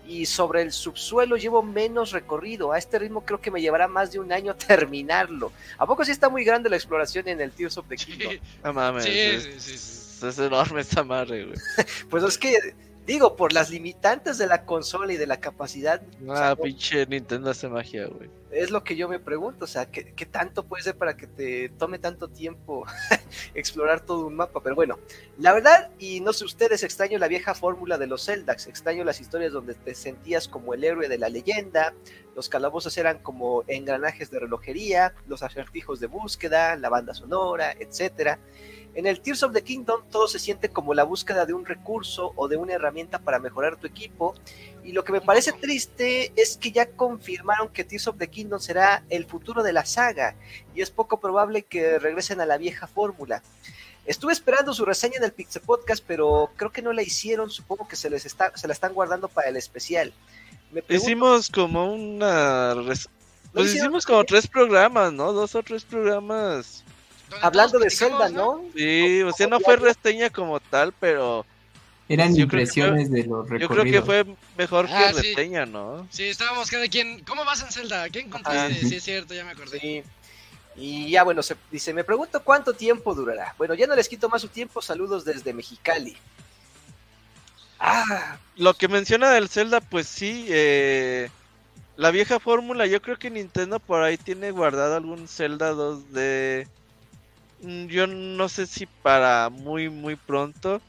Y sobre el subsuelo llevo menos recorrido. A este ritmo creo que me llevará más de un año [laughs] terminarlo. ¿A poco sí está muy grande la exploración en el Tears of the Kingdom? Sí. No mames. Sí, es, sí, sí, sí. es enorme esta madre, güey. [laughs] pues es que Digo, por las limitantes de la consola y de la capacidad. Ah, o sea, pinche Nintendo hace magia, güey. Es lo que yo me pregunto, o sea, ¿qué, ¿qué, tanto puede ser para que te tome tanto tiempo [laughs] explorar todo un mapa? Pero bueno, la verdad, y no sé ustedes, extraño la vieja fórmula de los Zeldax, extraño las historias donde te sentías como el héroe de la leyenda, los calabozos eran como engranajes de relojería, los acertijos de búsqueda, la banda sonora, etcétera. En el Tears of the Kingdom todo se siente como la búsqueda de un recurso o de una herramienta para mejorar tu equipo. Y lo que me parece triste es que ya confirmaron que Tears of the Kingdom será el futuro de la saga y es poco probable que regresen a la vieja fórmula. Estuve esperando su reseña en el Pixel Podcast, pero creo que no la hicieron. Supongo que se les está, se la están guardando para el especial. Me pregunto, hicimos como una, res... pues hicimos como tres programas, ¿no? Dos o tres programas hablando de Zelda, ¿no? Sí, o sea, no fue reseña como tal, pero... Eran yo impresiones fue, de los recorridos. Yo creo que fue mejor ah, que sí. reseña, ¿no? Sí, estábamos cada quien... ¿Cómo vas en Zelda? ¿Qué encontraste? Ah, sí. sí, es cierto, ya me acordé. Sí. Y ya, bueno, se, dice, me pregunto cuánto tiempo durará. Bueno, ya no les quito más su tiempo, saludos desde Mexicali. Ah. Lo que menciona del Zelda, pues sí, eh, la vieja fórmula, yo creo que Nintendo por ahí tiene guardado algún Zelda 2D Mm, yo no sé si para muy muy pronto,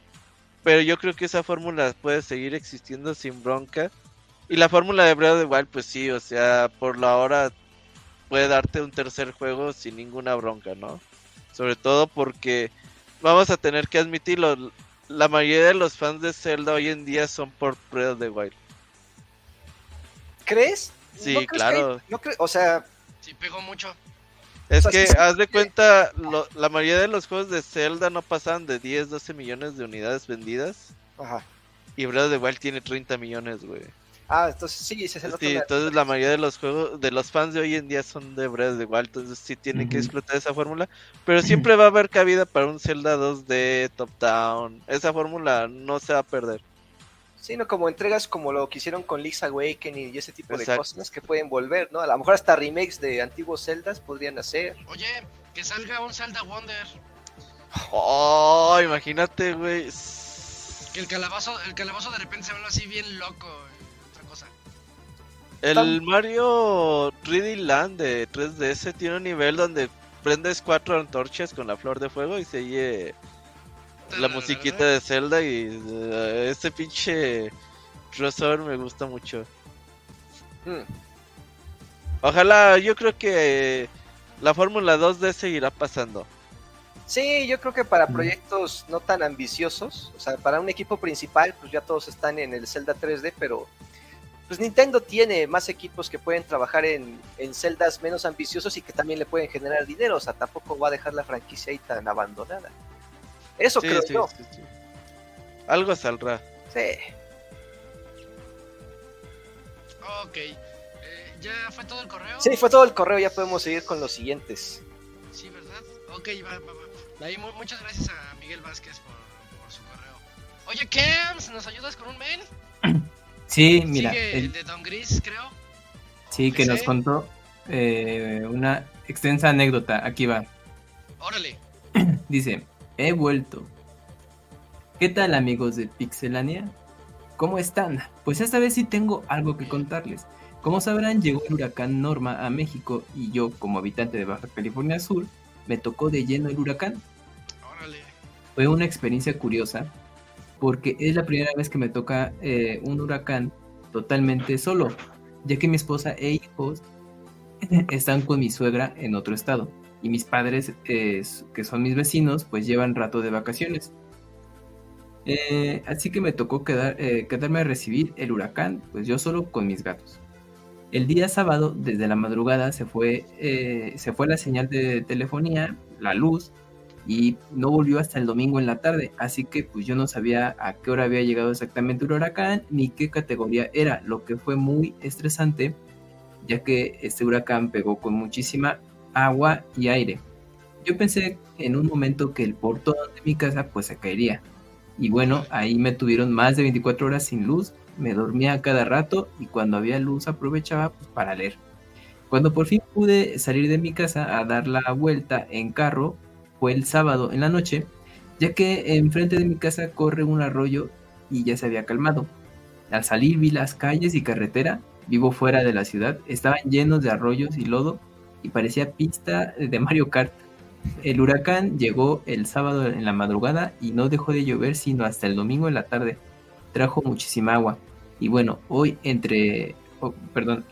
pero yo creo que esa fórmula puede seguir existiendo sin bronca. Y la fórmula de Breath of the Wild, pues sí, o sea, por la hora puede darte un tercer juego sin ninguna bronca, ¿no? Sobre todo porque vamos a tener que admitirlo, la mayoría de los fans de Zelda hoy en día son por Breath of the Wild. ¿Crees? Sí, ¿No crees claro. Que, no cre o sea, sí pegó mucho. Es sea, que, haz de cuenta, lo, la mayoría de los juegos de Zelda no pasan de 10, 12 millones de unidades vendidas. Ajá. Y Breath of the Wild tiene 30 millones, güey. Ah, entonces sí, se sí, entonces la mayoría de los juegos, de los fans de hoy en día son de Breath of the Wild, entonces sí tienen uh -huh. que explotar esa fórmula. Pero [clears throat] siempre va a haber cabida para un Zelda 2D, top-down. Esa fórmula no se va a perder. Sino como entregas como lo que hicieron con Link's Awakening y ese tipo Exacto. de cosas que pueden volver, ¿no? A lo mejor hasta remakes de antiguos Zeldas podrían hacer. Oye, que salga un Zelda Wonder. Oh, imagínate, güey. Que el calabazo, el calabazo de repente se vuelve así bien loco, otra cosa. El ¿Tan... Mario 3D Land de 3DS tiene un nivel donde prendes cuatro antorchas con la flor de fuego y se oye la musiquita de Zelda y uh, este pinche crossover me gusta mucho. Hmm. Ojalá, yo creo que la Fórmula 2D seguirá pasando. Sí, yo creo que para proyectos no tan ambiciosos, o sea, para un equipo principal, pues ya todos están en el Zelda 3D, pero pues Nintendo tiene más equipos que pueden trabajar en, en celdas menos ambiciosos y que también le pueden generar dinero, o sea, tampoco va a dejar la franquicia ahí tan abandonada. Eso sí, creo sí, yo. Sí, Algo saldrá. Sí. Ok. Eh, ¿Ya fue todo el correo? Sí, fue todo el correo. Ya podemos seguir con los siguientes. Sí, ¿verdad? Ok, va, va, va. Ahí, muchas gracias a Miguel Vázquez por, por su correo. Oye, Kems, ¿nos ayudas con un mail? [clears throat] Sí, mira. Sigue el de Don Gris, creo. Sí, que nos contó eh, una extensa anécdota. Aquí va. Órale. [clears throat] Dice, he vuelto. ¿Qué tal amigos de Pixelania? ¿Cómo están? Pues esta vez sí tengo algo que contarles. Como sabrán, llegó el huracán Norma a México y yo, como habitante de Baja California Sur, me tocó de lleno el huracán. fue una experiencia curiosa porque es la primera vez que me toca eh, un huracán totalmente solo, ya que mi esposa e hijos [laughs] están con mi suegra en otro estado y mis padres, eh, que son mis vecinos, pues llevan rato de vacaciones. Eh, así que me tocó quedar, quedarme a recibir el huracán, pues yo solo con mis gatos. El día sábado, desde la madrugada, se fue, se fue la señal de telefonía, la luz, y no volvió hasta el domingo en la tarde, así que pues yo no sabía a qué hora había llegado exactamente el huracán ni qué categoría era, lo que fue muy estresante ya que este huracán pegó con muchísima agua y aire. Yo pensé en un momento que el portón de mi casa pues se caería. Y bueno, ahí me tuvieron más de 24 horas sin luz, me dormía cada rato y cuando había luz aprovechaba pues, para leer. Cuando por fin pude salir de mi casa a dar la vuelta en carro, fue el sábado en la noche, ya que enfrente de mi casa corre un arroyo y ya se había calmado. Al salir vi las calles y carretera, vivo fuera de la ciudad, estaban llenos de arroyos y lodo y parecía pista de Mario Kart. El huracán llegó el sábado en la madrugada y no dejó de llover sino hasta el domingo en la tarde. Trajo muchísima agua. Y bueno, hoy entre, oh, perdón,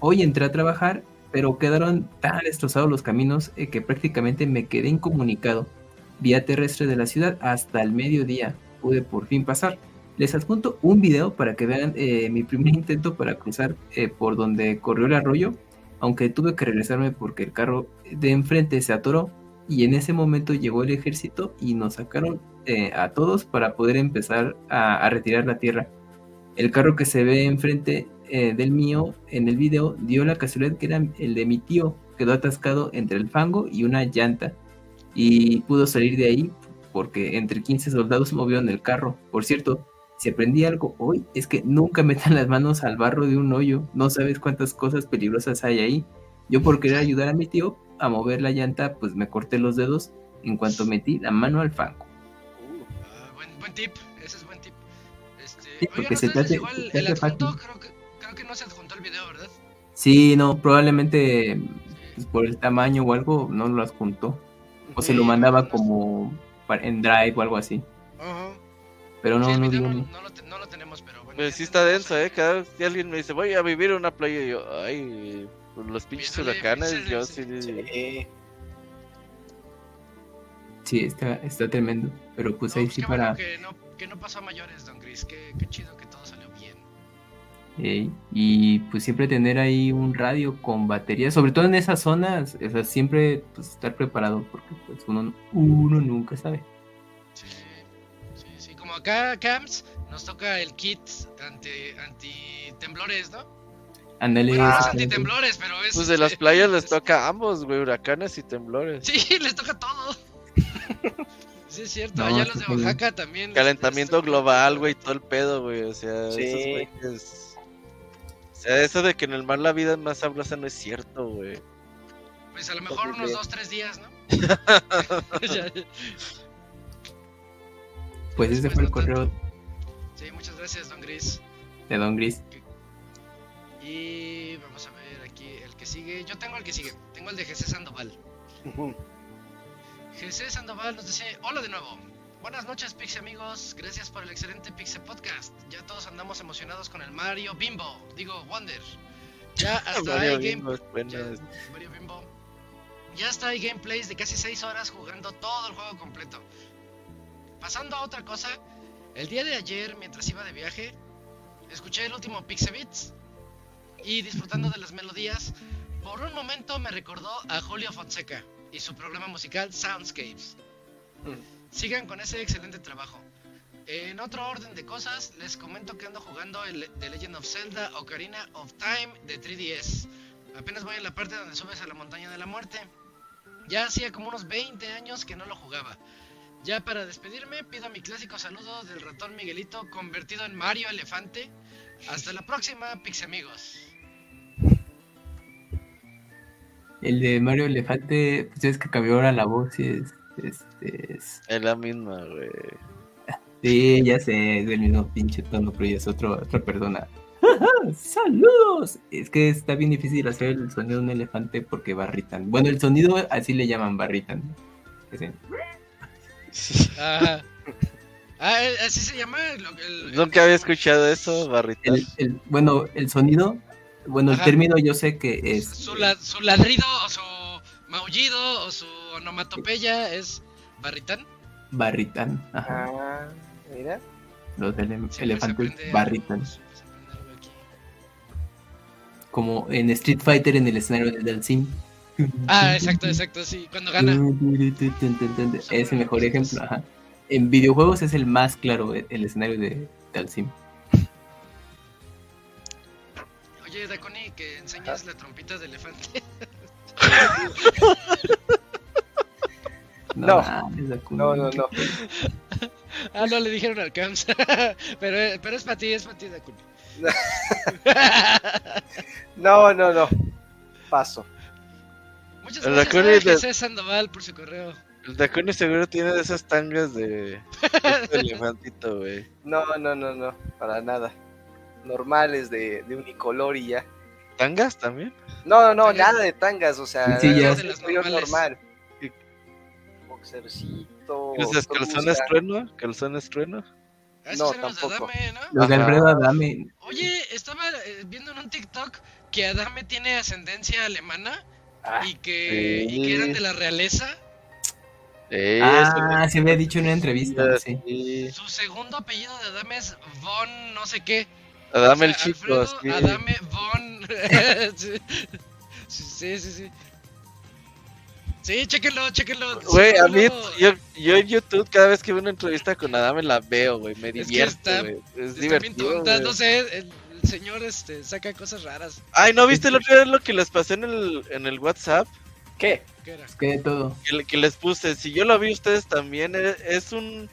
hoy entré a trabajar pero quedaron tan destrozados los caminos eh, que prácticamente me quedé incomunicado. Vía terrestre de la ciudad hasta el mediodía pude por fin pasar. Les adjunto un video para que vean eh, mi primer [laughs] intento para cruzar eh, por donde corrió el arroyo, aunque tuve que regresarme porque el carro de enfrente se atoró y en ese momento llegó el ejército y nos sacaron a todos para poder empezar a, a retirar la tierra. El carro que se ve enfrente eh, del mío en el video dio la casualidad que era el de mi tío. Quedó atascado entre el fango y una llanta. Y pudo salir de ahí porque entre 15 soldados movieron el carro. Por cierto, si aprendí algo hoy es que nunca metan las manos al barro de un hoyo. No sabes cuántas cosas peligrosas hay ahí. Yo por querer ayudar a mi tío a mover la llanta, pues me corté los dedos en cuanto metí la mano al fango. Uh, buen, tip, ese es buen tip. Este, sí, porque se te igual, el adjunto, creo que que no se adjuntó el video, ¿verdad? Sí, no, probablemente pues, por el tamaño o algo no lo adjuntó. O se lo mandaba como en Drive o algo así. Pero no, no, no, lo tenemos, pero bueno. sí está denso, ¿eh? Cada vez que alguien me dice, voy a vivir en una playa, y yo, ay, los pinches huracanes, yo sí. Sí, está, está tremendo. Pero pues ahí pues sí para. que, no, que no pasó a mayores, Don Chris. Qué, qué chido que todo salió y pues siempre tener ahí un radio con batería, sobre todo en esas zonas, o sea, siempre pues, estar preparado porque pues uno, uno nunca sabe. Como acá Camps nos toca el kit anti, anti temblores, ¿no? Ándale. Ah, anti temblores, pero es... Pues de las playas les toca a ambos, güey, huracanes y temblores. Sí, [laughs] les toca todo. [laughs] Sí, es cierto, allá los de Oaxaca también. Calentamiento global, güey, todo el pedo, güey, o sea, esos güeyes eso de que en el mar la vida es más sabrosa no es cierto, güey. Pues a lo mejor unos dos, tres días, ¿no? [laughs] pues ese fue el correo. Sí, muchas gracias, Don Gris. De Don Gris. Y vamos a ver aquí el que sigue. Yo tengo el que sigue. Tengo el de Jesús Sandoval. Jesús Sandoval nos dice: Hola de nuevo. Buenas noches, Pixie amigos. Gracias por el excelente Pixie Podcast. Ya todos andamos emocionados con el Mario Bimbo. Digo, Wonder. Ya [laughs] hasta hay gameplays. Mario Bimbo. Ya hasta hay gameplays de casi 6 horas jugando todo el juego completo. Pasando a otra cosa, el día de ayer, mientras iba de viaje, escuché el último Pixie Beats y disfrutando de las melodías, por un momento me recordó a Julio Fonseca y su programa musical Soundscapes. Mm. Sigan con ese excelente trabajo. En otro orden de cosas, les comento que ando jugando el The Legend of Zelda Ocarina of Time de 3DS. Apenas voy en la parte donde subes a la montaña de la muerte. Ya hacía como unos 20 años que no lo jugaba. Ya para despedirme, pido mi clásico saludo del ratón Miguelito convertido en Mario Elefante. Hasta la próxima, Pix amigos. El de Mario Elefante, pues es que cambió ahora la voz y es este es... la misma, güey. Sí, ya sé, es del mismo pinche tono, pero ya es otro, otra persona. ¡Saludos! Es que está bien difícil hacer el sonido de un elefante porque barritan. Bueno, el sonido así le llaman barritan. Ajá. Ah, eh, así se llama. lo- el- el- Nunca había escuchado eso, Barrita. El, el- bueno, el sonido, bueno, el término yo sé que es Su, la- su ladrido o su maullido o su onomatopeya es barritán. barritán. Ajá. Ah, mira. Los ele- Siempre elefantes barritan. Como en Street Fighter en el escenario de Dalsim. Ah, exacto, exacto, sí. Cuando gana. Es el mejor ejemplo. Ajá. En videojuegos es el más claro el, el escenario de Dalsim. Oye, Dakoni, que enseñas la trompita de elefante. [laughs] No. No, no, no. [laughs] Ah, no, le dijeron al Camps. [laughs] pero, pero es para ti, es para ti, Dakuni. No, no, no. Paso. Muchas El gracias Sandoval por su correo. El Dakuni seguro tiene de esas tangas de, de [laughs] elefantito, güey. No, no, no, no. Para nada. Normales de, de unicolor y ya. ¿Tangas también? No, no, no, nada de tangas, o sea, Sí, ya. es De exterior normales. normal. Boxercito. ¿Esas calzones trueno? ¿Calzones trueno? Ah, No, tampoco. Adame, ¿no? Los de. Alfredo Adame. Oye, estaba eh, viendo en un TikTok que Adame tiene ascendencia alemana Ah, y que, y que eran de la realeza. Eh, Ah, se había dicho en una entrevista. Sí. sí. Su segundo apellido de Adame es Von no sé qué. Dame O el sea, chico, Alfredo sí. Adame Von. [laughs] [laughs] sí, sí, sí. sí. Sí, chéquenlo, chéquenlo. Güey, a mí, yo, yo en YouTube, cada vez que veo una entrevista con Adame la veo, güey. Me Es que divierto, está- güey. Es bien divertido. tontas, güey. no sé, el, el señor este saca cosas raras. Ay, ¿no viste el otro día lo que les pasé en el, en el WhatsApp? ¿Qué? ¿Qué era? Que de todo. Que, que les puse. Si yo lo vi, ustedes también. Es, es un.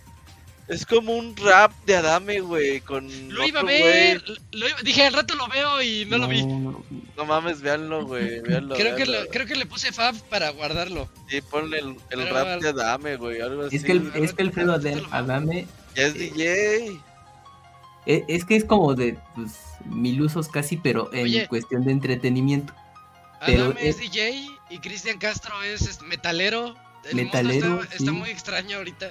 Es como un rap de Adame, güey. Con. Lo iba a otro ver, lo iba- dije al rato lo veo y no, lo vi. no. Mames, véanlo, güey. [laughs] Véanlo. Creo que, lo- creo que le puse Fab para guardarlo. Sí, ponle el, el Pero rap al- de Adame, güey. Algo así. Es que, el- es que Alfredo Adel- Adame Ya es DJ. E- es que es como de pues, mil usos casi, pero en Oye. cuestión de entretenimiento. Pero Adame es es- DJ y Cristian Castro es metalero. El Metalero, está, sí. está muy extraño ahorita.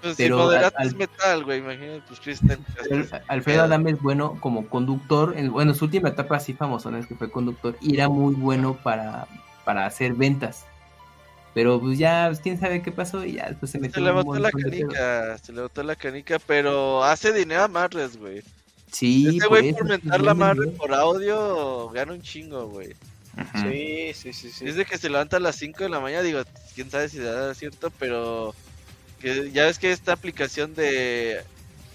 Pues Pero si moderato al- es metal, güey. Imagínate, pues Kristen. Al- Alfredo Adame es bueno como conductor. En, bueno, su última etapa así famosona es que fue conductor y era muy bueno para, para hacer ventas. Pero pues ya, pues, quién sabe qué pasó y ya después se metió Se en le botó la canica. Se le botó la canica, pero hace dinero a madres, güey. Sí, Este güey por mentar la madre bien. por audio gana un chingo, güey. Ajá. Sí, sí, sí, sí. Dice que se levanta a las 5 de la mañana, digo, quién sabe si será cierto, pero que ya ves que esta aplicación de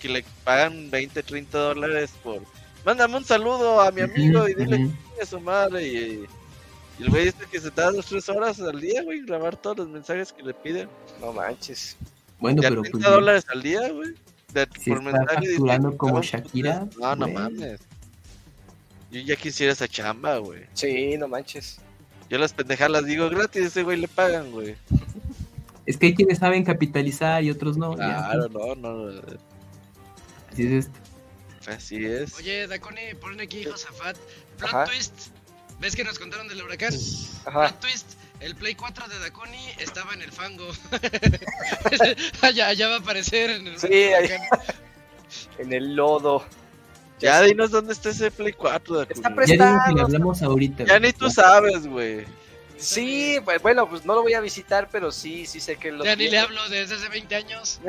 que le pagan 20, 30 dólares por... Mándame un saludo a mi amigo y dile que a su madre y, y el güey dice que se da 2, 3 horas al día, güey, grabar todos los mensajes que le piden. No manches. Bueno, Ya pero 30 pues, dólares al día, güey. de- Si por está mensaje facturando como Shakira, No, no mames. Yo ya quisiera esa chamba, güey. Sí, no manches. Yo las pendejadas las digo gratis, ese güey le pagan, güey. es que hay quienes saben capitalizar y otros no. ya, Claro, no, no. así es esto. Así es. Oye, Dakone, ponen aquí Josafat. Plot Ajá. twist. ¿Ves que nos contaron del huracán? Ajá. Plot twist. El Play 4 de Dakoni estaba en el fango. [laughs] allá, allá va a aparecer en el Sí, huracán. [laughs] En el lodo. Ya dinos dónde está ese Play 4 de Está Dakuni. Ya que Prestado. le hablamos ahorita. Ya ni tú sabes, güey. Sí, pues, bueno, pues no lo voy a visitar, pero sí, sí sé que lo Ya ni le tiene. hablo desde hace 20 años.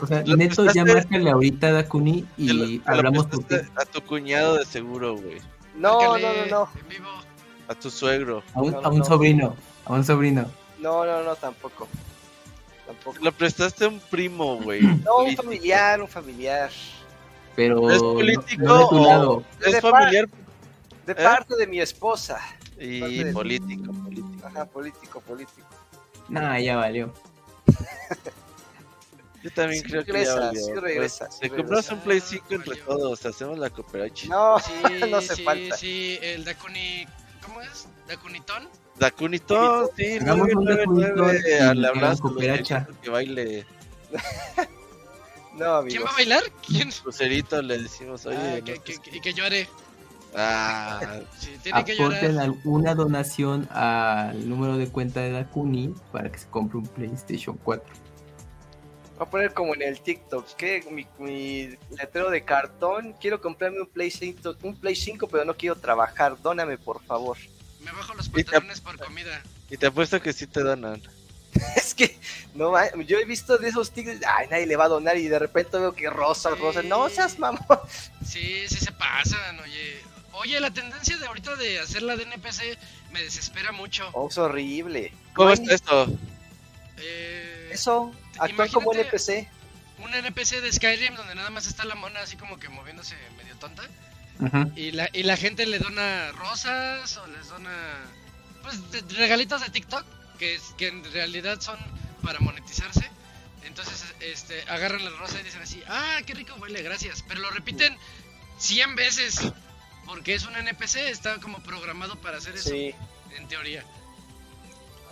O sea, [laughs] Lo Neto, ya márcale ahorita a Dakuni lo- y lo hablamos por ti. prestaste A tu cuñado de seguro, güey. No, no, Márcale no, no. En vivo. A tu suegro. A un, No, a un no. sobrino, a un sobrino. No, no, no, tampoco. Tampoco. Lo prestaste a un primo, güey. [clears throat] No, un familiar, un familiar. Pero ¿Es no- político no de tu o- lado. Es De familiar De ¿Eh? parte de mi esposa. y político, político. Ajá, político, político. Nah, ya valió. [laughs] Yo también Sí creo que regresa, ya valió. sí regresa, Pues, sí Te regresa. compras un Play 5 entre Valió. todos, hacemos la cooperacha. [laughs] No, Sí, no hace sí, falta. sí, el Dakuni. ¿Cómo es? ¿Dakunitón? Dakunito, sí, Hagamos un 999, Dakunito y le hablas cooperacha. que baile [laughs] No, ¿Quién va a bailar? ¿Quién? Lucerito, le decimos, oye, Ah, no que, que- que- y que llore. Ah, [laughs] Sí, tiene que llorar. Aporten alguna donación al número de cuenta de Dakuni para que se compre un PlayStation 4. Voy a poner como en el TikTok, que mi, mi letrero de cartón, quiero comprarme un Play 5, un Play 5, pero no quiero trabajar, dóname por favor. Me bajo los pantalones por comida. Y te apuesto que sí te donan. [laughs] Es que, no, ma- yo he visto de esos TikToks, ay, nadie le va a donar y de repente veo que rosa, rosa, no seas mamón. Sí, sí se pasan, oye. Oye, la tendencia de ahorita de hacerla de NPC me desespera mucho. Oh, es horrible. ¿Cómo hay está esto? Eh, Eso, actuar como NPC. un NPC de Skyrim donde nada más está la mona así como que moviéndose medio tonta. Ajá. Y la, y la gente le dona rosas o les dona pues de- regalitos de TikTok que, es- que en realidad son para monetizarse. Entonces este agarran la rosa y dicen así, ah, qué rico huele, gracias. Pero lo repiten 100 veces porque es un NPC, está como programado para hacer eso, Sí, en teoría.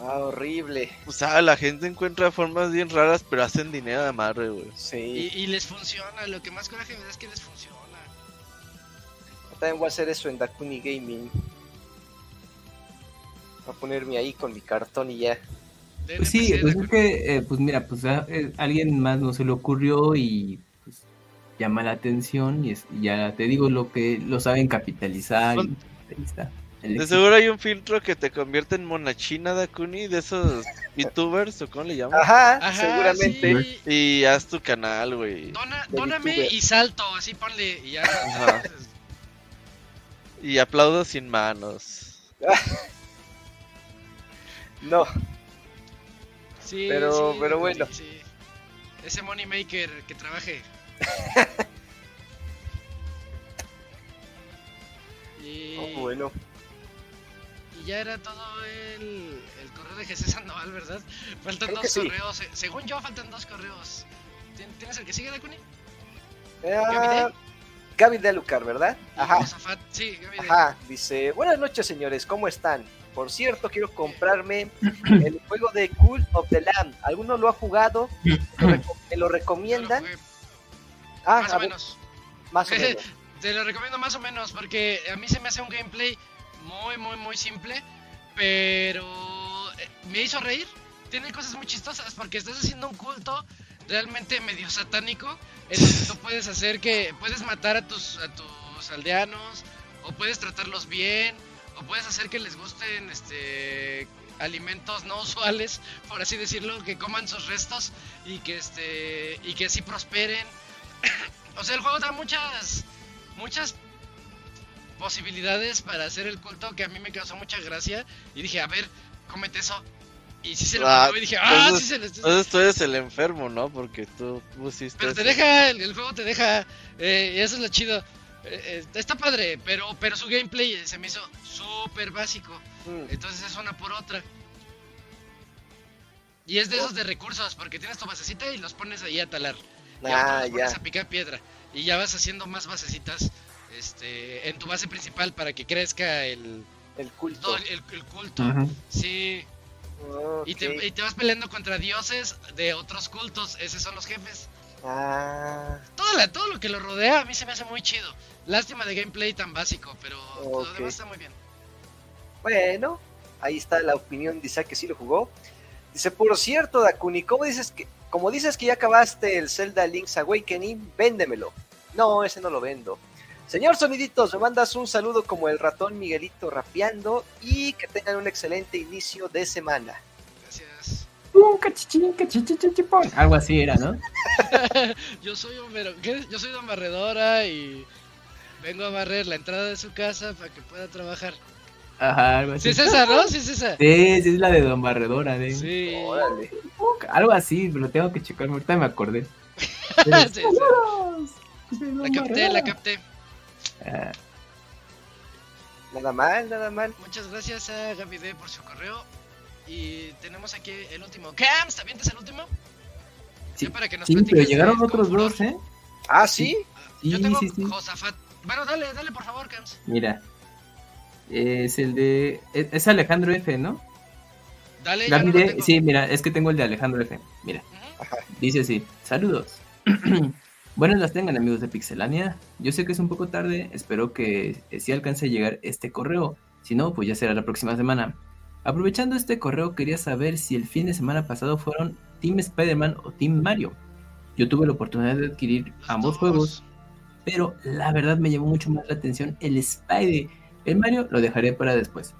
Ah, horrible. O sea, la gente encuentra formas bien raras, pero hacen dinero de madre, güey. Y, Sí, y les funciona, lo que más coraje me da es que les funciona. también voy a hacer eso en Dakuni Gaming. Voy a ponerme ahí con mi cartón y ya. Pues sí, pues es que, eh, pues mira, pues a eh, alguien más no se le ocurrió y pues, llama la atención y, es- y ya te digo lo que lo saben capitalizar. y ahí está. De seguro hay un filtro que te convierte en monachina Dakuni, de esos VTubers o cómo le llaman. Ajá, Ajá, seguramente. sí. Y haz tu canal, güey. Dona, dóname VTuber. y salto, así ponle y ya. Ajá. Y aplaudo sin manos. [laughs] No, Sí, Pero- sí, pero bueno. sí. Ese money maker que trabaje. [laughs] y, oh, bueno. Ya era todo el, el correo de Jesús Sandoval, ¿verdad? Faltan Creo dos sí. correos. eh, Según yo, faltan dos correos. ¿Tien- ¿Tienes el que sigue, Dakuni? Ah, Gaby de Alucar, ¿verdad? Ajá. Sí, Gaby Ajá, dice, buenas noches señores, ¿cómo están? Por cierto, quiero comprarme el juego de Cult of the Lamb. ¿Alguno lo ha jugado? [clears throat] ¿Me lo, recomiendan? Ah, más a o menos. más o [laughs] menos. Te lo recomiendo más o menos porque a mí se me hace un gameplay muy, muy, muy simple, pero eh, me hizo reír. Tiene cosas muy chistosas porque estás haciendo un culto realmente medio satánico en donde tú [laughs] puedes hacer que puedes matar a tus a tus aldeanos o puedes tratarlos bien o puedes hacer que les gusten este alimentos no usuales, por así decirlo, que coman sus restos y que este y que así prosperen. [coughs] o sea, el juego da muchas muchas posibilidades para hacer el culto que a mí me causó mucha gracia y dije, a ver, cómete eso. Y sí se lo Ah, y dije, ah, entonces- sí se lo Entonces tú eres el enfermo, ¿no? Porque tú pusiste. Pero te eso. deja, el, el juego te deja, eh, y eso es lo chido. Eh, eh, está padre, pero, pero su gameplay se me hizo súper básico. Mm, Entonces es una por otra. Y es de esos de recursos, porque tienes tu basecita y los pones ahí a talar. Y Ah, los pones ya. a picar piedra. Y ya vas haciendo más basecitas este, en tu base principal para que crezca el, El culto. todo el, el- el culto. Sí. Y, te, y te vas peleando contra dioses de otros cultos. Esos son los jefes. Ah, Todo, la- todo lo que lo rodea a mí se me hace muy chido. Lástima de gameplay tan básico, pero lo Ok. demás está muy bien. bueno, ahí está la opinión de Isaac que sí lo jugó. Dice, por cierto, Dakuni, ¿cómo dices que, como dices que ya acabaste el Zelda Link's Awakening, véndemelo. No, ese no lo vendo. Señor Soniditos, me mandas un saludo como el ratón Miguelito rapeando y que tengan un excelente inicio de semana. Gracias. Algo así era, ¿no? [laughs] Yo soy Homero. Yo soy Don Barredora y vengo a barrer la entrada de su casa para que pueda trabajar. Ajá, algo Sí así. es esa, ¿no? Sí es esa. Sí, sí, es la de Don Barredora, de Sí. Órale. Algo así, pero tengo que checarme. Ahorita me acordé. [laughs] Sí, sí. La capté, la capté. Ah, Nada mal, nada mal. Muchas gracias a Gaby D por su correo. Y tenemos aquí el último. Cams, ¿te avientas el último? Sí, Ya para que nos sí, platiques pero llegaron otros dos, ¿eh? Ah, sí. Yo tengo sí, sí. Josafat. Bueno, dale, dale por favor, Cams. Mira. Es el de. Es, es Alejandro F, ¿no? Dale, ya Gaby no lo de- tengo. Sí, mira, es que tengo el de Alejandro F. Mira. Dice así, saludos. [clears throat] Buenas las tengan amigos de Pixelania. Yo sé que es un poco tarde, espero que eh, sí alcance a llegar este correo. Si no, pues ya será la próxima semana. Aprovechando este correo, quería saber si el fin de semana pasado fueron Team Spider-Man o Team Mario. Yo tuve la oportunidad de adquirir ambos juegos, pero la verdad me llamó mucho más la atención el Spidey. El Mario lo dejaré para después.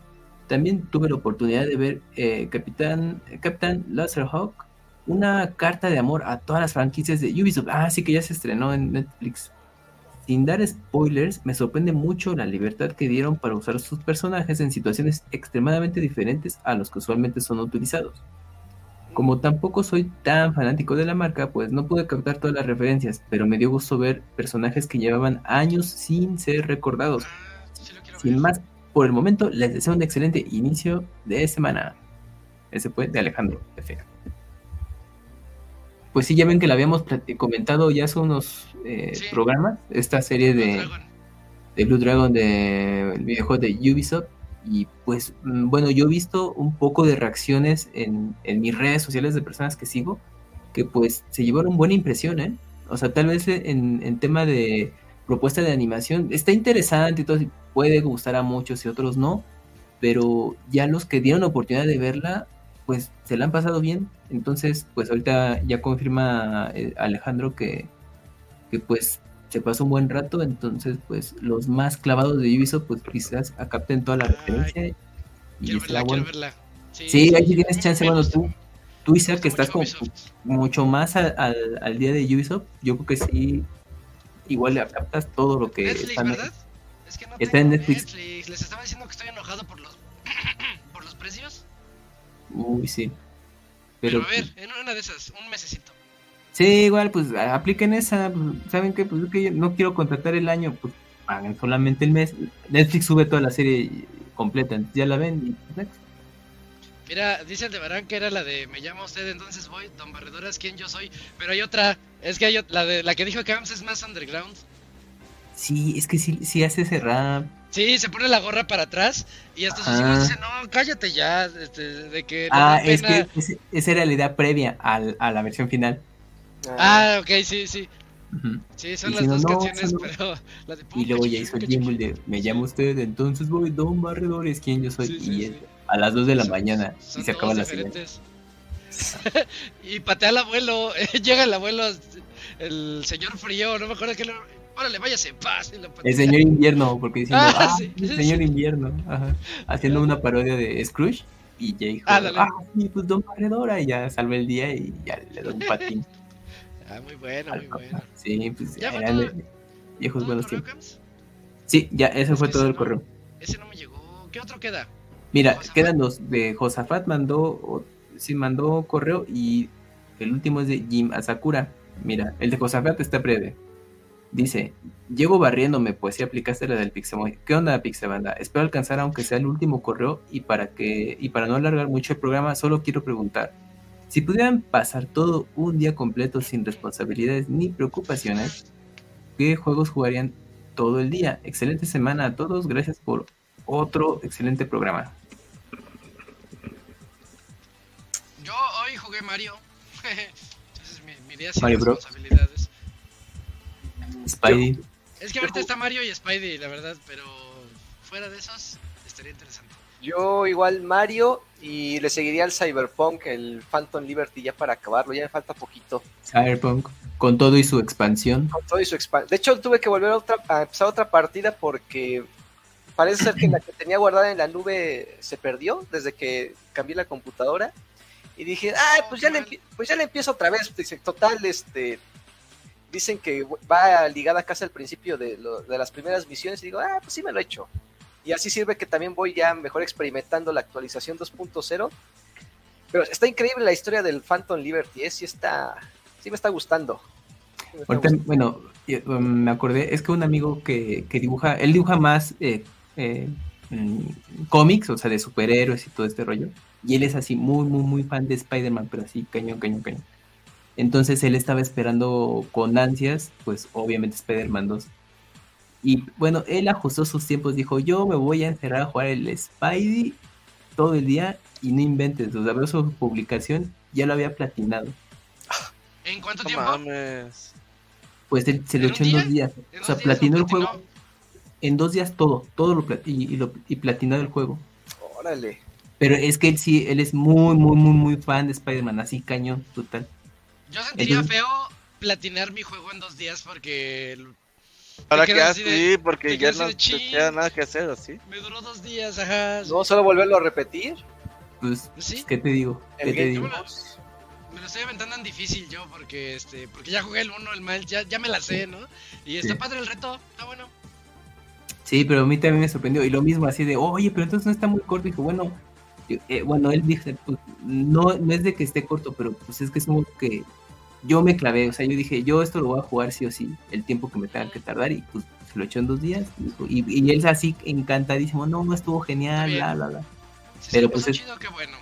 También tuve la oportunidad de ver eh, Capitán, Capitán Laserhawk, una carta de amor a todas las franquicias de Ubisoft. Ah, sí que ya se estrenó en Netflix. Sin dar spoilers, me sorprende mucho la libertad que dieron para usar sus personajes en situaciones extremadamente diferentes a los que usualmente son utilizados. Como tampoco soy tan fanático de la marca, pues no pude captar todas las referencias, pero me dio gusto ver personajes que llevaban años sin ser recordados. Sin más, por el momento les deseo un excelente inicio de semana. Ese fue de Alejandro F. Pues sí, ya ven que la habíamos comentado ya hace unos eh, Sí. programas, esta serie Blue de, Dragon. de Blue Dragon de el videojuego de Ubisoft. Y pues mm, bueno, yo he visto un poco de reacciones en, en mis redes sociales de personas que sigo, que pues se llevaron buena impresión, ¿eh? O sea, tal vez en, en tema de propuesta de animación está interesante y todo, puede gustar a muchos y otros no, pero ya los que dieron la oportunidad de verla, pues se la han pasado bien. Entonces, pues ahorita ya confirma eh, Alejandro que, que pues se pasó un buen rato, entonces pues los más clavados de Ubisoft pues quizás capten toda la Ay, referencia y Quiero será verla, quiero verla. Sí, ahí sí a tienes chance, bueno, tú, tú Isaac, que estás como mucho más al, al- al día de Ubisoft, yo creo que sí, igual le captas todo lo que Netflix, están- ¿verdad? Es que no Está en Netflix. Les estaba diciendo que estoy enojado por los [clears throat] por los precios. Uy, sí. Pero, Pero, a ver, en una de esas, un mesecito. sí, igual, pues apliquen esa, pues, ¿saben qué? Pues es que yo no quiero contratar el año, pues paguen solamente el mes. Netflix sube toda la serie completa, entonces ya la ven y pues, next. Mira, dice el de Barán que era la de Me llama usted, entonces voy. Don Barredora es quien yo soy. Pero hay otra. Es que hay ot- la de la que dijo Camps es más underground. Sí, es que sí, sí hace ese rap. Sí, se pone la gorra para atrás y hasta sus hijos dicen, no, cállate ya, este, de que le Ah, es pena". que ese- esa era la idea previa al- a la versión final. Ah, ok, sí, sí. Sí, son Y las no, dos no, canciones, no. pero la de Y luego ya hizo el jingle de Me llama usted, entonces voy Don Barredor, es quien yo soy. Sí, sí, y sí. es a las 2 de la Son- mañana son y se acaba la serie. diferentes. [laughs] y patea al abuelo, [laughs] llega el abuelo, el señor frío, no me acuerdo que lo... Órale, váyase paz. El señor invierno, porque diciendo, [laughs] Ah, ah, sí, el señor sí. invierno, ajá, haciendo una parodia de Scrooge. Y dijo, Ándale. ah, sí, pues Don Barredora, y ya salva el día y ya le da un patín. [laughs] Ah, muy bueno, al muy bueno. Sí, pues ¿Ya eran todo? viejos ¿Todo buenos tiempos. Sí, ya, ese Es fue todo ese el no- correo. Ese no me llegó. ¿Qué otro queda? Mira, Josafat. quedan dos. De Josafat mandó, sí mandó correo y el último es de Jim Asakura. Mira, el de Josafat está breve. Dice, llevo barriéndome, pues si aplicaste la del Pixemoy. ¿Qué onda, Pixebanda? Espero alcanzar aunque sea el último correo y para que y para no alargar mucho el programa, solo quiero preguntar. Si pudieran pasar todo un día completo sin responsabilidades ni preocupaciones, ¿qué juegos jugarían todo el día? Excelente semana a todos, gracias por otro excelente programa. Yo hoy jugué Mario. [laughs] Entonces mi, mi día sin Mario responsabilidades. Spidey. Es que ahorita está Mario y Spidey, la verdad, pero fuera de esos estaría interesante. Yo igual Mario y le seguiría al Cyberpunk, el Phantom Liberty ya para acabarlo, ya me falta poquito. Cyberpunk, con todo y su expansión. Con todo y su expan- De hecho tuve que volver a, otra, a empezar otra partida porque parece ser que la que tenía guardada en la nube se perdió desde que cambié la computadora. Y dije, ah, pues ya le, pues ya le empiezo otra vez. Dice, total, este, dicen que va ligada casi al principio de, lo- de las primeras misiones. Y digo, ah, pues sí me lo he hecho. Y así sirve que también voy ya mejor experimentando la actualización 2.0. Pero está increíble la historia del Phantom Liberty, ¿eh? Sí está, sí me está gustando. Sí me está Ahorita, gustando. bueno, um, me acordé, es que un amigo que, que dibuja, él dibuja más eh, eh, cómics, o sea, de superhéroes y todo este rollo. Y él es así muy, muy, muy fan de Spider-Man, pero así, cañón, cañón, cañón. Entonces él estaba esperando con ansias, pues obviamente Spider-Man 2. Y bueno, él ajustó sus tiempos, dijo, yo me voy a encerrar a jugar el Spidey todo el día y no inventes, o sea, veo su publicación, ya lo había platinado. ¿En cuánto tiempo? mames. Pues él se lo ¿En un echó en dos días. ¿En O sea, platinó el juego en dos días todo, todo lo, plat- y, y lo y platinó el juego. Órale. Pero es que él sí, él es muy, muy, muy, muy fan de Spider-Man, así cañón, total. Yo sentiría Entonces- feo platinar mi juego en dos días porque Para te que así de- porque ya no así te queda nada que hacer, ¿o sí? me duró dos días, ajá. No solo volverlo a repetir. Pues, Sí. ¿qué te digo? ¿Qué te Game digo? Me lo estoy aventando en difícil yo porque este porque ya jugué el 1, el mal, ya, ya me la sé, ¿no? Y está Sí. padre el reto, está bueno. Sí, pero a mí también me sorprendió. Y lo mismo así de, oye, pero entonces no está muy corto. Dijo, bueno, yo- eh, bueno, él dice, pues, no, no es de que esté corto, pero pues es que es como que yo me clavé. O sea, yo dije, yo esto lo voy a jugar sí o sí, el tiempo que me tenga que tardar. Y pues se lo echó en dos días. Y, y él así encantadísimo, no, no estuvo genial, bla, bla, bla. Pero, pues, pasó es- chido, qué bueno.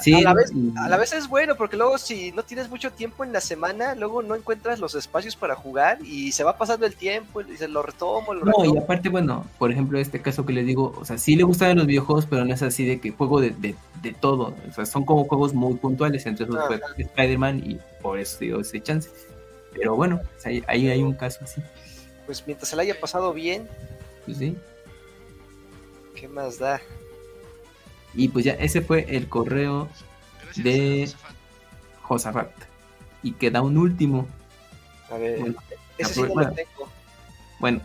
Sí, a, la vez, a la vez es bueno, porque luego si no tienes mucho tiempo en la semana, luego no encuentras los espacios para jugar y se va pasando el tiempo y se lo retomo, lo No, y aparte, bueno, por ejemplo, este caso que les digo, o sea, sí le gustan los videojuegos, pero no es así de que juego de, de, de todo. O sea, son como juegos muy puntuales, entre esos fue Spider-Man y por eso dio ese chance. Pero bueno, ahí, ahí hay un caso así. Pues mientras se la haya pasado bien, Pues sí. ¿qué más da? Y pues ya, ese fue el correo Gracias, De- Josafat. Josafat. Y queda un último. A ver, Bueno, ese sí no lo tengo. Bueno,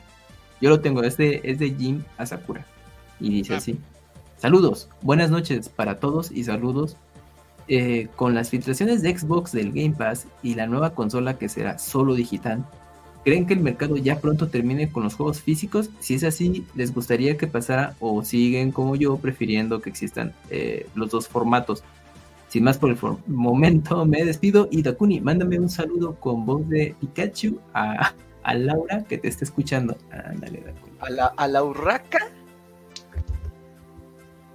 yo lo tengo, es de, es de Jim Asakura. Y dice Ah. así. Saludos, buenas noches para todos y saludos. Eh, con las filtraciones de Xbox del Game Pass y la nueva consola que será solo digital, ¿creen que el mercado ya pronto termine con los juegos físicos? Si es así, ¿les gustaría que pasara o siguen como yo prefiriendo que existan eh, los dos formatos? Sin más por el momento, [laughs] me despido y Dakuni, mándame un saludo con voz de Pikachu a, a Laura que te está escuchando. Ándale, Dakuni. ¿A la, a la urraca?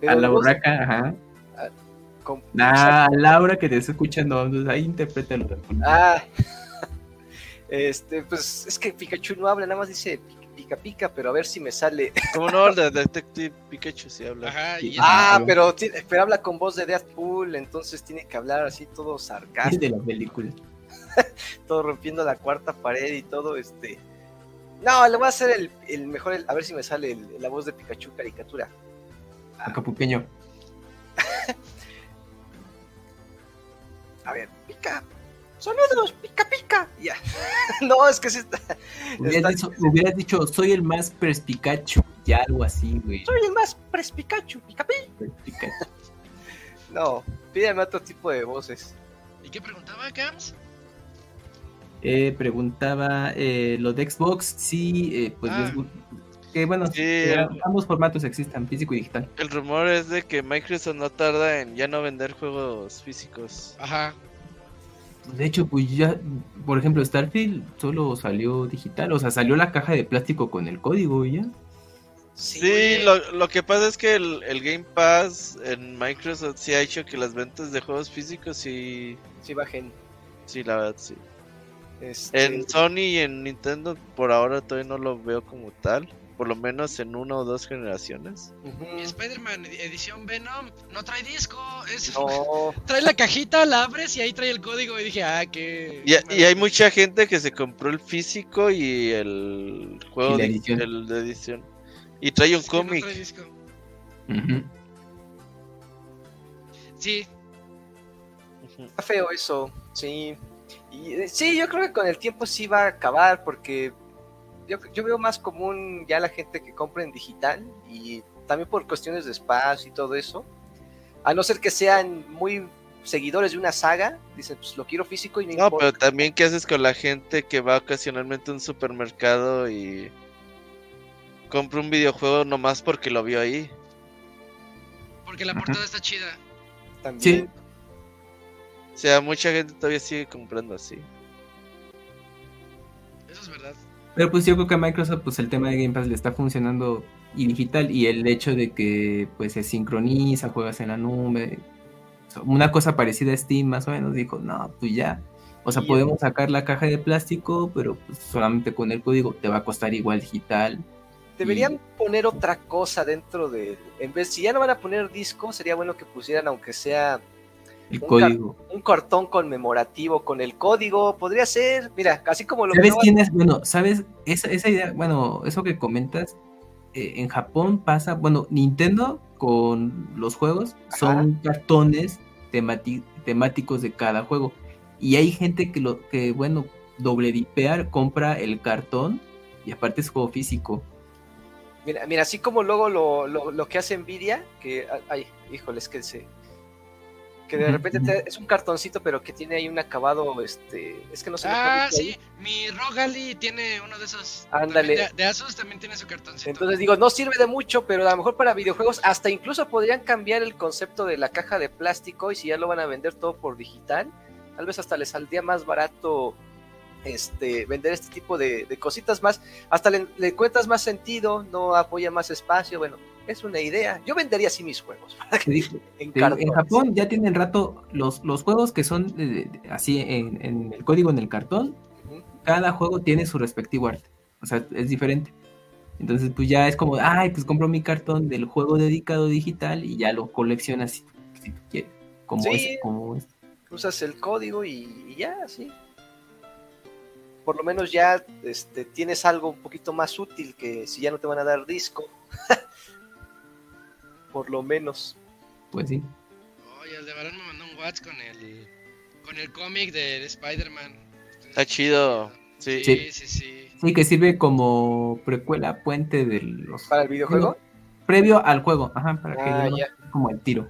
A la urraca, ajá. con- Ah, a Laura que te está escuchando. Ahí interprétalo. Dakuni. Ah, este, pues es que Pikachu no habla, nada más dice pica pica, pero a ver si me sale. [laughs] Como no, el de Detective Pikachu sí habla. Ajá, y Ah, pero, pero habla con voz de Deadpool, entonces tiene que hablar así todo Es sarcástico, de la película. [laughs] todo rompiendo la cuarta pared y todo, este. No, le voy a hacer el, el mejor, el- a ver si me sale el- la voz de Pikachu caricatura. Acapuqueño. [laughs] A ver, pica. Saludos, pica pica. Ya. [laughs] no, es que sí está. Hubieras, está- dicho, hubieras dicho, soy el más perspicacho. Ya algo así, güey. Soy el más pres Pikachu, pica pica. Perspicacho. [laughs] No, pídeme otro tipo de voces. ¿Y qué preguntaba, Cams? Eh, preguntaba eh, lo de Xbox. Sí, eh, pues Ah. les que bueno, Sí, que el- ambos formatos existan, físico y digital. El rumor es de que Microsoft no tarda en ya no vender juegos físicos. Ajá. De hecho, pues ya, por ejemplo, Starfield solo salió digital, o sea, salió la caja de plástico con el código y ya. Sí, lo, lo que pasa es que el, el Game Pass en Microsoft sí ha hecho que las ventas de juegos físicos sí, sí bajen. sí, la verdad sí. Este, En Sony y en Nintendo por ahora todavía no lo veo como tal, por lo menos en una o dos generaciones. ujú. Y Spider-Man ed- edición Venom no trae disco, es No, [laughs] trae la cajita, la abres y ahí trae el código y dije, ah, qué Y, y hay mucha gente que se compró el físico y el juego Y de edición. el de edición. Y trae un Sí, cómic. Sí, está feo eso, sí. Y eh, sí, yo creo que con el tiempo sí va a acabar porque yo, yo veo más común ya la gente que compra en digital y también por cuestiones de espacio y todo eso. A no ser que sean muy seguidores de una saga, dicen, pues lo quiero físico y no, No, importa. pero también qué haces con la gente que va ocasionalmente a un supermercado y compra un videojuego nomás porque lo vio ahí. porque la portada está chida. También. O sea, mucha gente todavía sigue comprando así. Eso es verdad. Pero pues yo creo que a Microsoft pues el tema de Game Pass le está funcionando y digital y el hecho de que pues se sincroniza, juegas en la nube, una cosa parecida a Steam más o menos, dijo, no, pues ya, o sea, podemos sacar la caja de plástico, pero pues solamente con el código te va a costar igual digital. Deberían poner otra cosa dentro de... En vez, si ya no van a poner disco, sería bueno que pusieran, aunque sea El Un código. un cartón conmemorativo con el código. Podría ser, mira, así como lo que ¿Sabes quién es? Bueno, ¿sabes? Esa, esa idea, bueno, eso que comentas, eh, en Japón pasa, bueno, Nintendo con los juegos son cartones temáticos de cada juego. Y hay gente que lo, que, bueno, doble dipear, compra el cartón y aparte es juego físico. Mira, mira así como luego lo, lo, lo que hace Nvidia, que, ay, híjoles, que se, que de repente te, es un cartoncito, pero que tiene ahí un acabado, este, es que no sé. Ah, sí, mi Rogali tiene uno de esos. Ándale. De, de, Asus también tiene su cartoncito. Entonces digo, no sirve de mucho, pero a lo mejor para videojuegos, hasta incluso podrían cambiar el concepto de la caja de plástico y si ya lo van a vender todo por digital, tal vez hasta les saldría más barato este, vender este tipo de, de cositas más, hasta le, le cuentas más sentido, no apoya más espacio, bueno, es una idea. Yo vendería así mis juegos. [laughs] en, en, Japón ya tienen rato los, los juegos que son eh, así en, en, el código en el cartón. Uh -huh. Cada juego tiene su respectivo arte. O sea, es diferente. Entonces, pues ya es como, ay, pues compro mi cartón del juego dedicado digital y ya lo coleccionas si, si tú quieres. Como sí, es, como es. Usas el código y, y ya, sí por lo menos ya este, tienes algo un poquito más útil que si ya no te van a dar disco. [laughs] por lo menos. Pues sí. Oye, el de Barón me mandó un WhatsApp con el con el cómic de Spider-Man. Está chido. Sí. Sí. sí, sí, sí. que sirve como precuela, puente de los... ¿Para el videojuego? Previo al juego, ajá, para ah, que ya. como el tiro.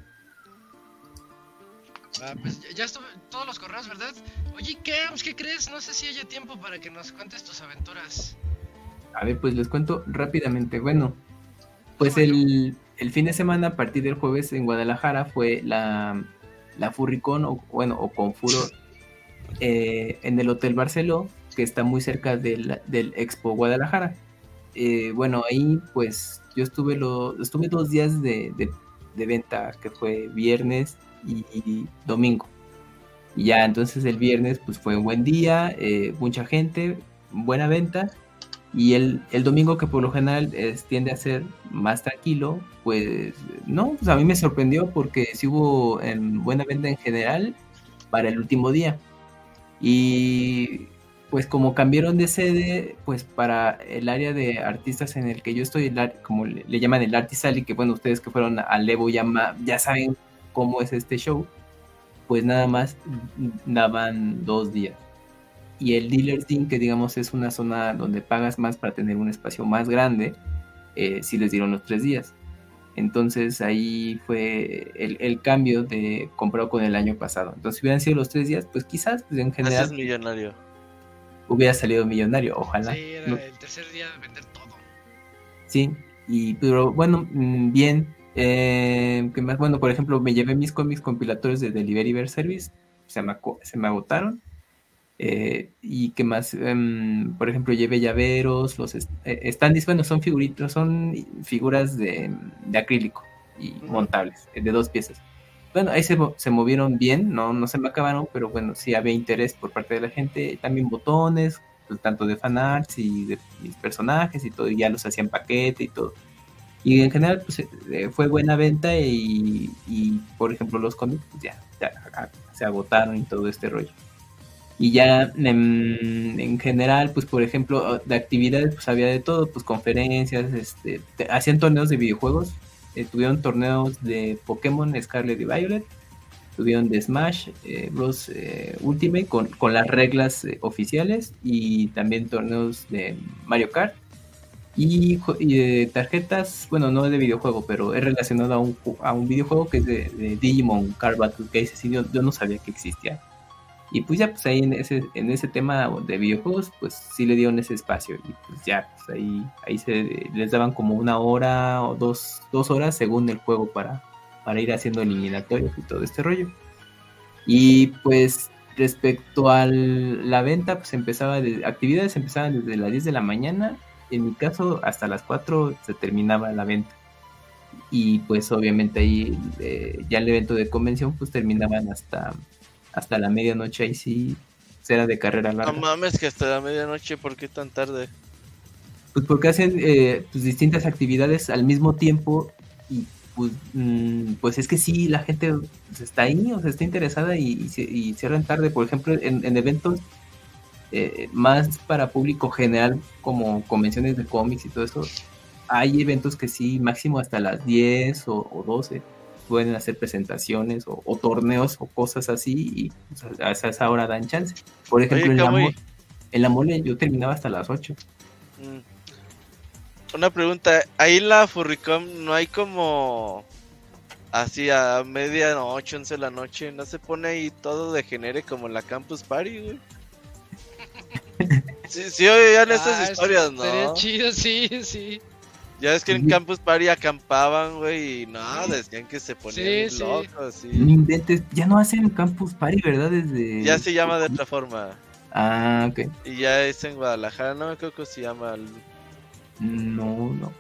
Ah, pues ya estuve todos los correos, ¿verdad? Oye, Camps, ¿qué crees? No sé si haya tiempo para que nos cuentes tus aventuras. A ver, pues les cuento rápidamente. Bueno, pues el, el fin de semana, a partir del jueves en Guadalajara, fue la, la Furricon, o bueno, o Confuro, eh, en el Hotel Barceló, que está muy cerca del, del Expo Guadalajara. Eh, bueno, ahí pues yo estuve, lo, estuve dos días de, de, venta, que fue viernes y, y, domingo. Y ya entonces el viernes pues fue un buen día, eh, mucha gente, buena venta. Y el, el, domingo, que por lo general es, tiende a ser más tranquilo, pues no, pues a mí me sorprendió porque sí hubo en buena venta en general para el último día. Y pues como cambiaron de sede, pues para el área de artistas en el que yo estoy, el, como le, llaman el Artisali, que bueno, ustedes que fueron al Evo ya, ya saben cómo es este show, pues nada más daban dos días y el dealer team, que digamos es una zona donde pagas más para tener un espacio más grande, eh, sí les dieron los tres días. Entonces ahí fue el, el, cambio de comprado con el año pasado. Entonces si hubieran sido los tres días, pues quizás pues, en general... Es millonario. Hubiera salido millonario, ojalá. Sí, era no. el tercer día de vender todo. Sí, y pero bueno, mm, bien. Eh, ¿qué más? Bueno, por ejemplo, me llevé mis cómics compilatorios de Delivery Service, se me, se me agotaron eh, y que más, um, por ejemplo, lleve llaveros, los est eh, standees, bueno, son figuritos, son figuras de, de acrílico y montables, eh, de dos piezas. Bueno, ahí se, se, movieron bien, no, no se me acabaron, pero bueno, sí había interés por parte de la gente, también botones, pues, tanto de fanarts y de mis personajes y todo, y ya los hacían paquete y todo. Y en general, pues eh, fue buena venta y, y, por ejemplo, los cómics, pues ya, ya se agotaron y todo este rollo. Y ya en, en, general, pues por ejemplo, de actividades, pues había de todo, pues conferencias, este, hacían torneos de videojuegos, eh, tuvieron torneos de Pokémon Scarlet y Violet, tuvieron de Smash eh, Bros. Eh, Ultimate con, con, las reglas eh, oficiales y también torneos de Mario Kart. Y, y, tarjetas, bueno, no de videojuego, pero es relacionado a un, a un videojuego que es de, Digimon Card Battle Case, así yo, yo no sabía que existía. Y pues ya, pues ahí en ese, en ese tema de videojuegos, pues sí le dieron ese espacio. Y pues ya, pues ahí, ahí se les daban como una hora o dos, dos horas según el juego para, para ir haciendo eliminatorios y todo este rollo. Y pues respecto a la venta, pues empezaba, de, actividades empezaban desde las 10 de la mañana. En mi caso, hasta las 4 se terminaba la venta. Y pues obviamente ahí eh, ya el evento de convención pues terminaban hasta hasta la medianoche ahí sí será de carrera larga. No mames que hasta la medianoche, ¿por qué tan tarde? Pues porque hacen eh, pues, distintas actividades al mismo tiempo y pues, mmm, pues es que sí, la gente pues, está ahí, o sea, está interesada y, y, y cierran tarde, por ejemplo, en, en eventos eh, más para público general como convenciones de cómics y todo eso, hay eventos que sí, máximo hasta las 10 o, o 12 pueden hacer presentaciones o, o torneos o cosas así y pues, a esa hora dan chance. Por ejemplo, Oye, en la y, En la mole yo terminaba hasta las 8. Mm. Una pregunta, ahí en la Furricom no hay como así a medianoche, 11 de la noche, no se pone ahí todo de genere como en la Campus Party, güey. [laughs] Sí, sí estas Ah, historias, estaría ¿no? chido, sí, sí. Ya es que en. Campus Party acampaban, güey, y no, decían que se ponían Sí, locos, sí. No inventes, ya no hacen Campus Party, ¿verdad? Desde... Ya se llama de otra forma. Ah, ok. Y ya es en Guadalajara, no me acuerdo cómo se llama. el- No, no.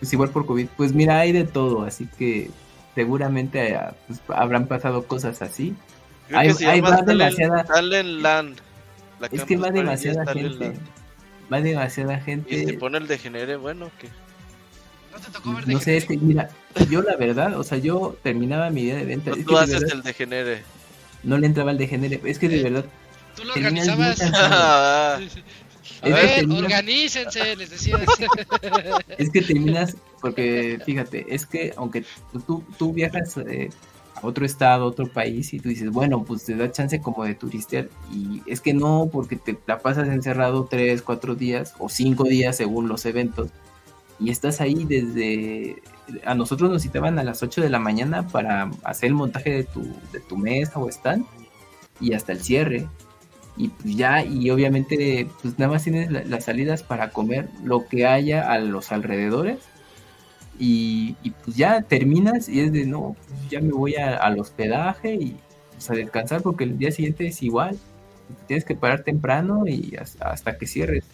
Pues igual por COVID. Pues mira, hay de todo, así que seguramente ah, pues, habrán pasado cosas así. Creo Ahí- que se ahí llama va Talent, demasiada- Talent Land. La Es que va demasiada gente. Va demasiada Y se gente. pone el degenere, bueno, que ¿No te tocó ver de No sé, es que mira, yo la verdad, o sea, yo terminaba mi día de venta. no Es tú que de haces verdad el degenere. no le entraba el degenere. Es que de Eh, verdad, Tú lo organizabas. [laughs] A Es que ver, terminas- organícense, les decías. [laughs] Es que terminas, porque fíjate, es que aunque tú, tú viajas eh, a otro estado, a otro país, y tú dices, bueno, pues te da chance como de turistear, y es que no, porque te la pasas encerrado tres, cuatro días, o cinco días según los eventos, y estás ahí desde... A nosotros nos citaban a las 8 de la mañana para hacer el montaje de tu, de tu mesa o stand, y hasta el cierre. Y pues ya, y obviamente, pues nada más tienes la- las salidas para comer lo que haya a los alrededores. Y, pues ya terminas y es de no, pues ya me voy al hospedaje y pues, a descansar porque el día siguiente es igual. Tienes que parar temprano y hasta, hasta que cierres.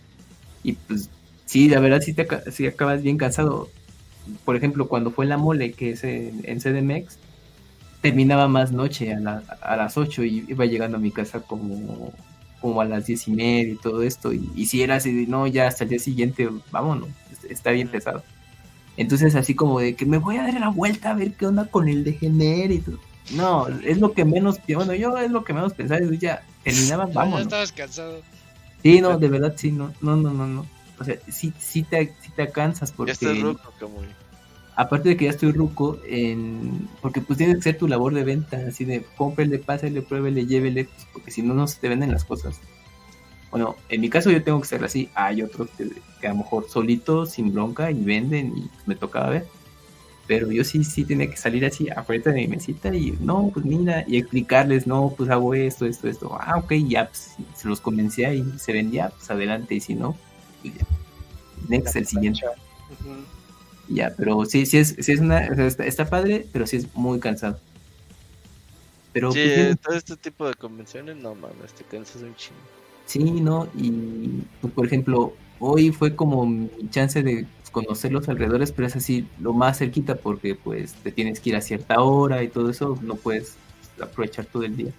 Y pues sí, la verdad sí, te, sí acabas bien cansado. Por ejemplo, cuando fue la mole, que es en, en CDMX, terminaba más noche, a, la- a las 8 y iba llegando a mi casa como, como a las 10 y media y todo esto. Y, y si era así, no, ya hasta el día siguiente, vámonos, es- está bien pesado. Entonces así como de que me voy a dar la vuelta a ver qué onda con el todo. No, es lo que menos, bueno, yo es lo que menos pensaba, ya terminaba, [laughs] Ya vámonos. estabas cansado. Sí, no, de verdad sí, no, no, no, no, no. O sea, sí, sí te, sí te cansas porque ya estás ruco, como. aparte de que ya estoy ruco, en, porque pues tiene que ser tu labor de venta, así de cómprele, pásele, pruébele, llévele, pues, porque si no, no se te venden las cosas. Bueno, en mi caso yo tengo que ser así, hay otros que, que a lo mejor solitos, sin bronca, y venden, y me tocaba ver. Pero yo sí, sí tenía que salir así afuera de mi mesita y no, pues mira, y explicarles, no, pues hago esto, esto, esto. Ah, ok, ya, pues se los convencía y se vendía, pues adelante, y si no, ya. Next, el siguiente. Ya, pero sí, sí es, sí es una, o sea, está, está padre, pero sí es muy cansado. Pero Sí, pues, todo este tipo de convenciones, no mames, te cansas un chingo. sí, ¿no? Y pues, por ejemplo, hoy fue como mi chance de conocer los alrededores, pero es así lo más cerquita porque pues te tienes que ir a cierta hora y todo eso, no puedes aprovechar todo el día.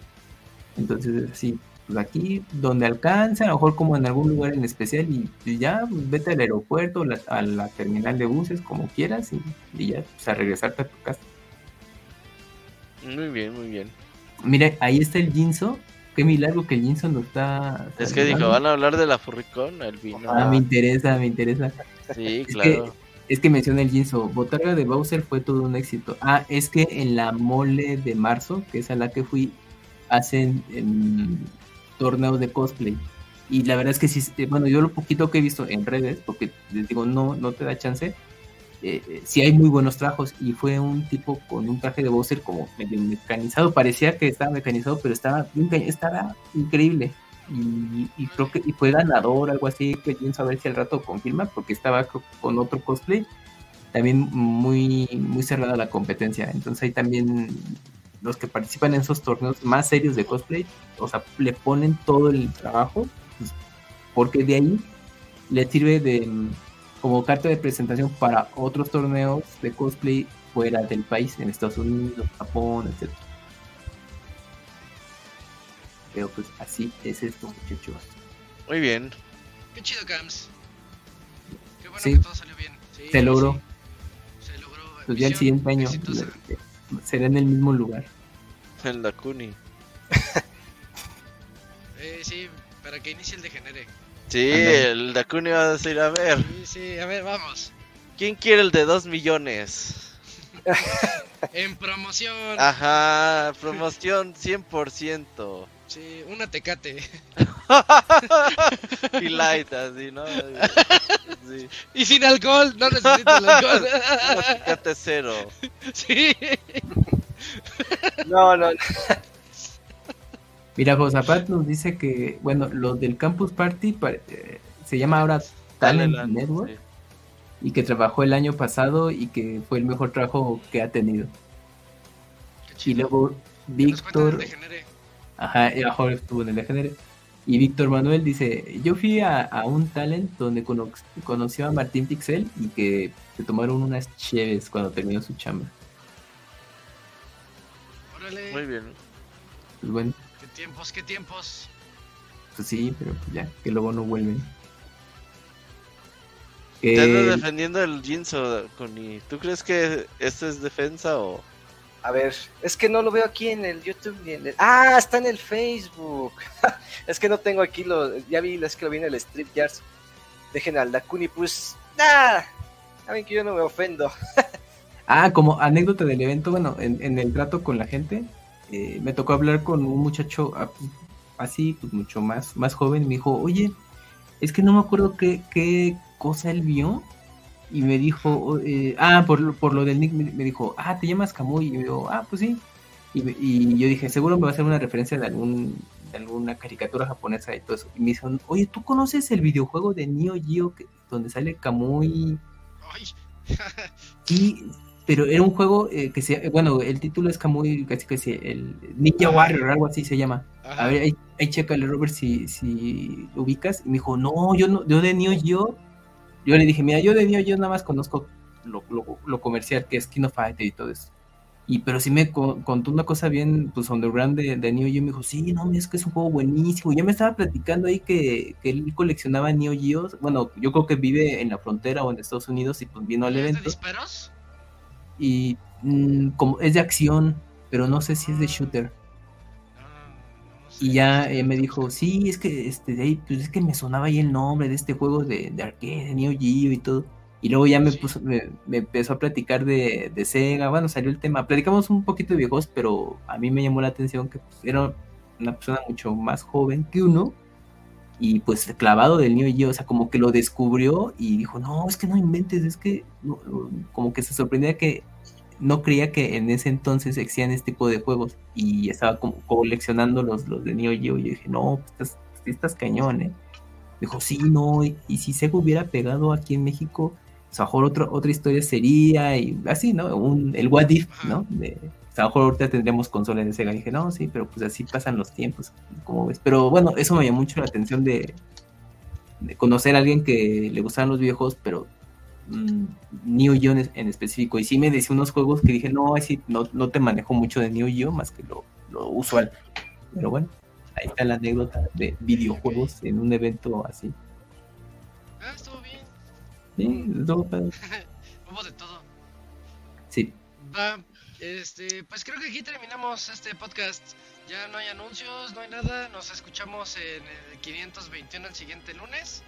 Entonces, así, pues aquí donde alcanza, a lo mejor como en algún lugar en especial y, y ya, pues, vete al aeropuerto, la- a la terminal de buses, como quieras y, y ya, pues a regresarte a tu casa. Muy bien, muy bien. Mira, ahí está el Jinso. Qué milagro que el Jinso no está. Es que dijo, van a hablar de la Furricón, el vino. Ah, me interesa, me interesa. Sí, que- claro. Es que menciona el Jinso. Botarga de Bowser fue todo un éxito. Ah, es que en la mole de marzo, que es a la que fui, hacen em, torneos de cosplay. Y la verdad es que sí, eh, bueno, yo lo poquito que he visto en redes, porque les digo, no, no te da chance. eh, eh, sí hay muy buenos trajos y fue un tipo con un traje de Bowser como medio mecanizado, parecía que estaba mecanizado, pero estaba, estaba increíble y, y creo que y fue ganador, algo así, que pienso a ver si al rato confirma, porque estaba con otro cosplay, también muy, muy cerrada la competencia, entonces ahí también los que participan en esos torneos más serios de cosplay, o sea, le ponen todo el trabajo, pues, porque de ahí le sirve de como carta de presentación para otros torneos de cosplay fuera del país, en Estados Unidos, Japón, etc. Pero pues así es esto, muchachos. Muy bien. Qué chido, Cams. Qué bueno Sí. que todo salió bien. Sí, Se logró. sí. Se logró. Pues ya el siguiente año. Será en el mismo lugar. En la Cuni. [laughs] Eh, sí, para que inicie el degenere. Sí, el Dakuni va a decir, a ver, Sí, sí, a ver, vamos. ¿quién quiere el de 2 millones? [laughs] En promoción. Ajá, promoción 100%. Sí, una tecate. [laughs] y light, así, ¿no? Sí. Y sin alcohol, no necesito el alcohol. Fíjate cero. sí. No, no, no. Mira, Josapat nos dice que, bueno, lo del Campus Party eh, se llama ahora Talent Talent, Network sí. y que trabajó el año pasado y que fue el mejor trabajo que ha tenido. Qué Y chido. luego Que nos ajá, y ahora estuvo en el Degenere. Y Víctor Manuel dice, yo fui a, a un talent donde cono- conoció a Martín Pixel y que se tomaron unas cheves cuando terminó su chamba. Órale. Muy bien. Pues bueno, Qué tiempos, qué tiempos. pues sí, pero pues ya, que luego no vuelven. Te andas Eh, defendiendo el Jinso, Connie. ¿Tú crees que esto es defensa o...? A ver, es que no lo veo aquí en el YouTube ni en el... Ah, está en el Facebook. [laughs] es que no tengo aquí lo... Ya vi, es que lo vi en el Strip Yards. Dejen al Dakuni, pues... Nada. Saben que yo no me ofendo. [laughs] Ah, como anécdota del evento, bueno, en, el trato con la gente, eh, me tocó hablar con un muchacho así, pues mucho más, más joven, me dijo, oye, es que no me acuerdo qué, qué cosa él vio, y me dijo, o- eh, ah, por, lo- por lo del nick, me, me dijo, ah, te llamas Kamui, y yo, ah, pues sí, y, y yo dije, seguro me va a hacer una referencia de algún de alguna caricatura japonesa y todo eso, y me dijo, oye, ¿tú conoces el videojuego de Neo Geo que, donde sale Kamui? Sí, [laughs] pero era un juego eh, que se, bueno, el título es Kamui, casi que sí, el Ninja Warrior, algo así se llama. Ajá. A ver, ahí, ahí chécale, Robert, si, si ubicas. Y me dijo, no, yo no, yo de Neo Geo, yo le dije, mira, yo de Neo Geo nada más conozco lo, lo, lo comercial que es King of Fighter y todo eso. Y pero sí me co- contó una cosa bien, pues underground de, de Neo Geo, me dijo, sí, no, es que es un juego buenísimo. Ya me estaba platicando ahí que, que él coleccionaba Neo Geos, bueno, yo creo que vive en la frontera o en Estados Unidos y pues vino al ¿Es de evento disparos? y mm, como es de acción, pero no sé si es de shooter. Y ya eh, me dijo, sí, es que este pues es que me sonaba ahí el nombre de este juego de, de arcade, de Neo Geo y todo. Y luego ya me Sí. puso, me, me empezó a platicar de, de Sega, bueno, salió el tema. Platicamos un poquito de viejos, pero a mí me llamó la atención que pues, era una persona mucho más joven que uno. Y pues clavado del Neo Geo, o sea, como que lo descubrió y dijo, no, es que no inventes, es que no", como que se sorprendía que no creía que en ese entonces existían este tipo de juegos y estaba como coleccionando los, los de Neo Geo y yo dije, no, pues estás, estás cañón, ¿eh? Dijo, sí, no, y, y si Sega hubiera pegado aquí en México, pues a lo mejor otra, otra historia sería y así, ¿no? Un, el What If, ¿no? De, pues, a lo mejor ahorita tendríamos consolas de Sega. Y dije, no, sí, pero pues así pasan los tiempos, como ves. Pero bueno, eso me llamó mucho la atención de, de conocer a alguien que le gustaban los videojuegos, pero mm, Neo Geo en, en específico. Y sí me decía unos juegos que dije, no, ahí sí, no, no te manejo mucho de Neo Geo más que lo, lo usual. Pero bueno, ahí está la anécdota de videojuegos en un evento así. Ah, estuvo bien. Sí, estuvo padre. [laughs] Hubo de todo. sí. Va, este, pues creo que aquí terminamos este podcast. Ya no hay anuncios, no hay nada. Nos escuchamos en el 521 el siguiente lunes.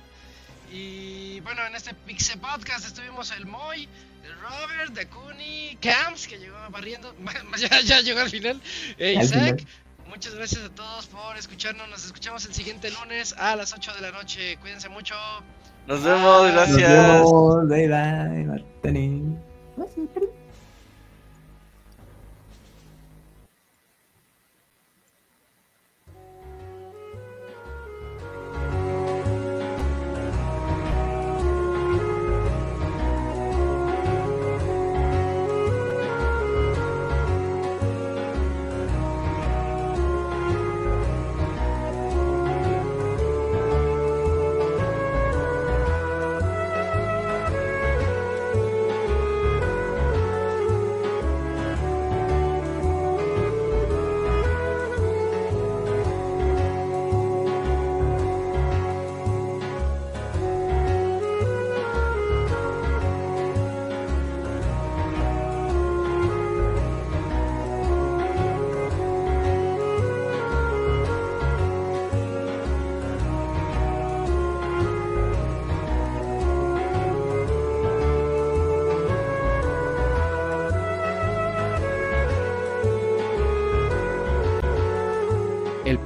Y bueno, en este Pixel Podcast estuvimos el Moy, el Robert, de Kuni, Camps, que llegó barriendo, [laughs] ya, ya llegó al final, e Al Isaac. final. Muchas gracias a todos por escucharnos. Nos escuchamos el siguiente lunes a las 8 de la noche. Cuídense mucho. Nos vemos, Nos Nos gracias. vemos, bye bye, Martini.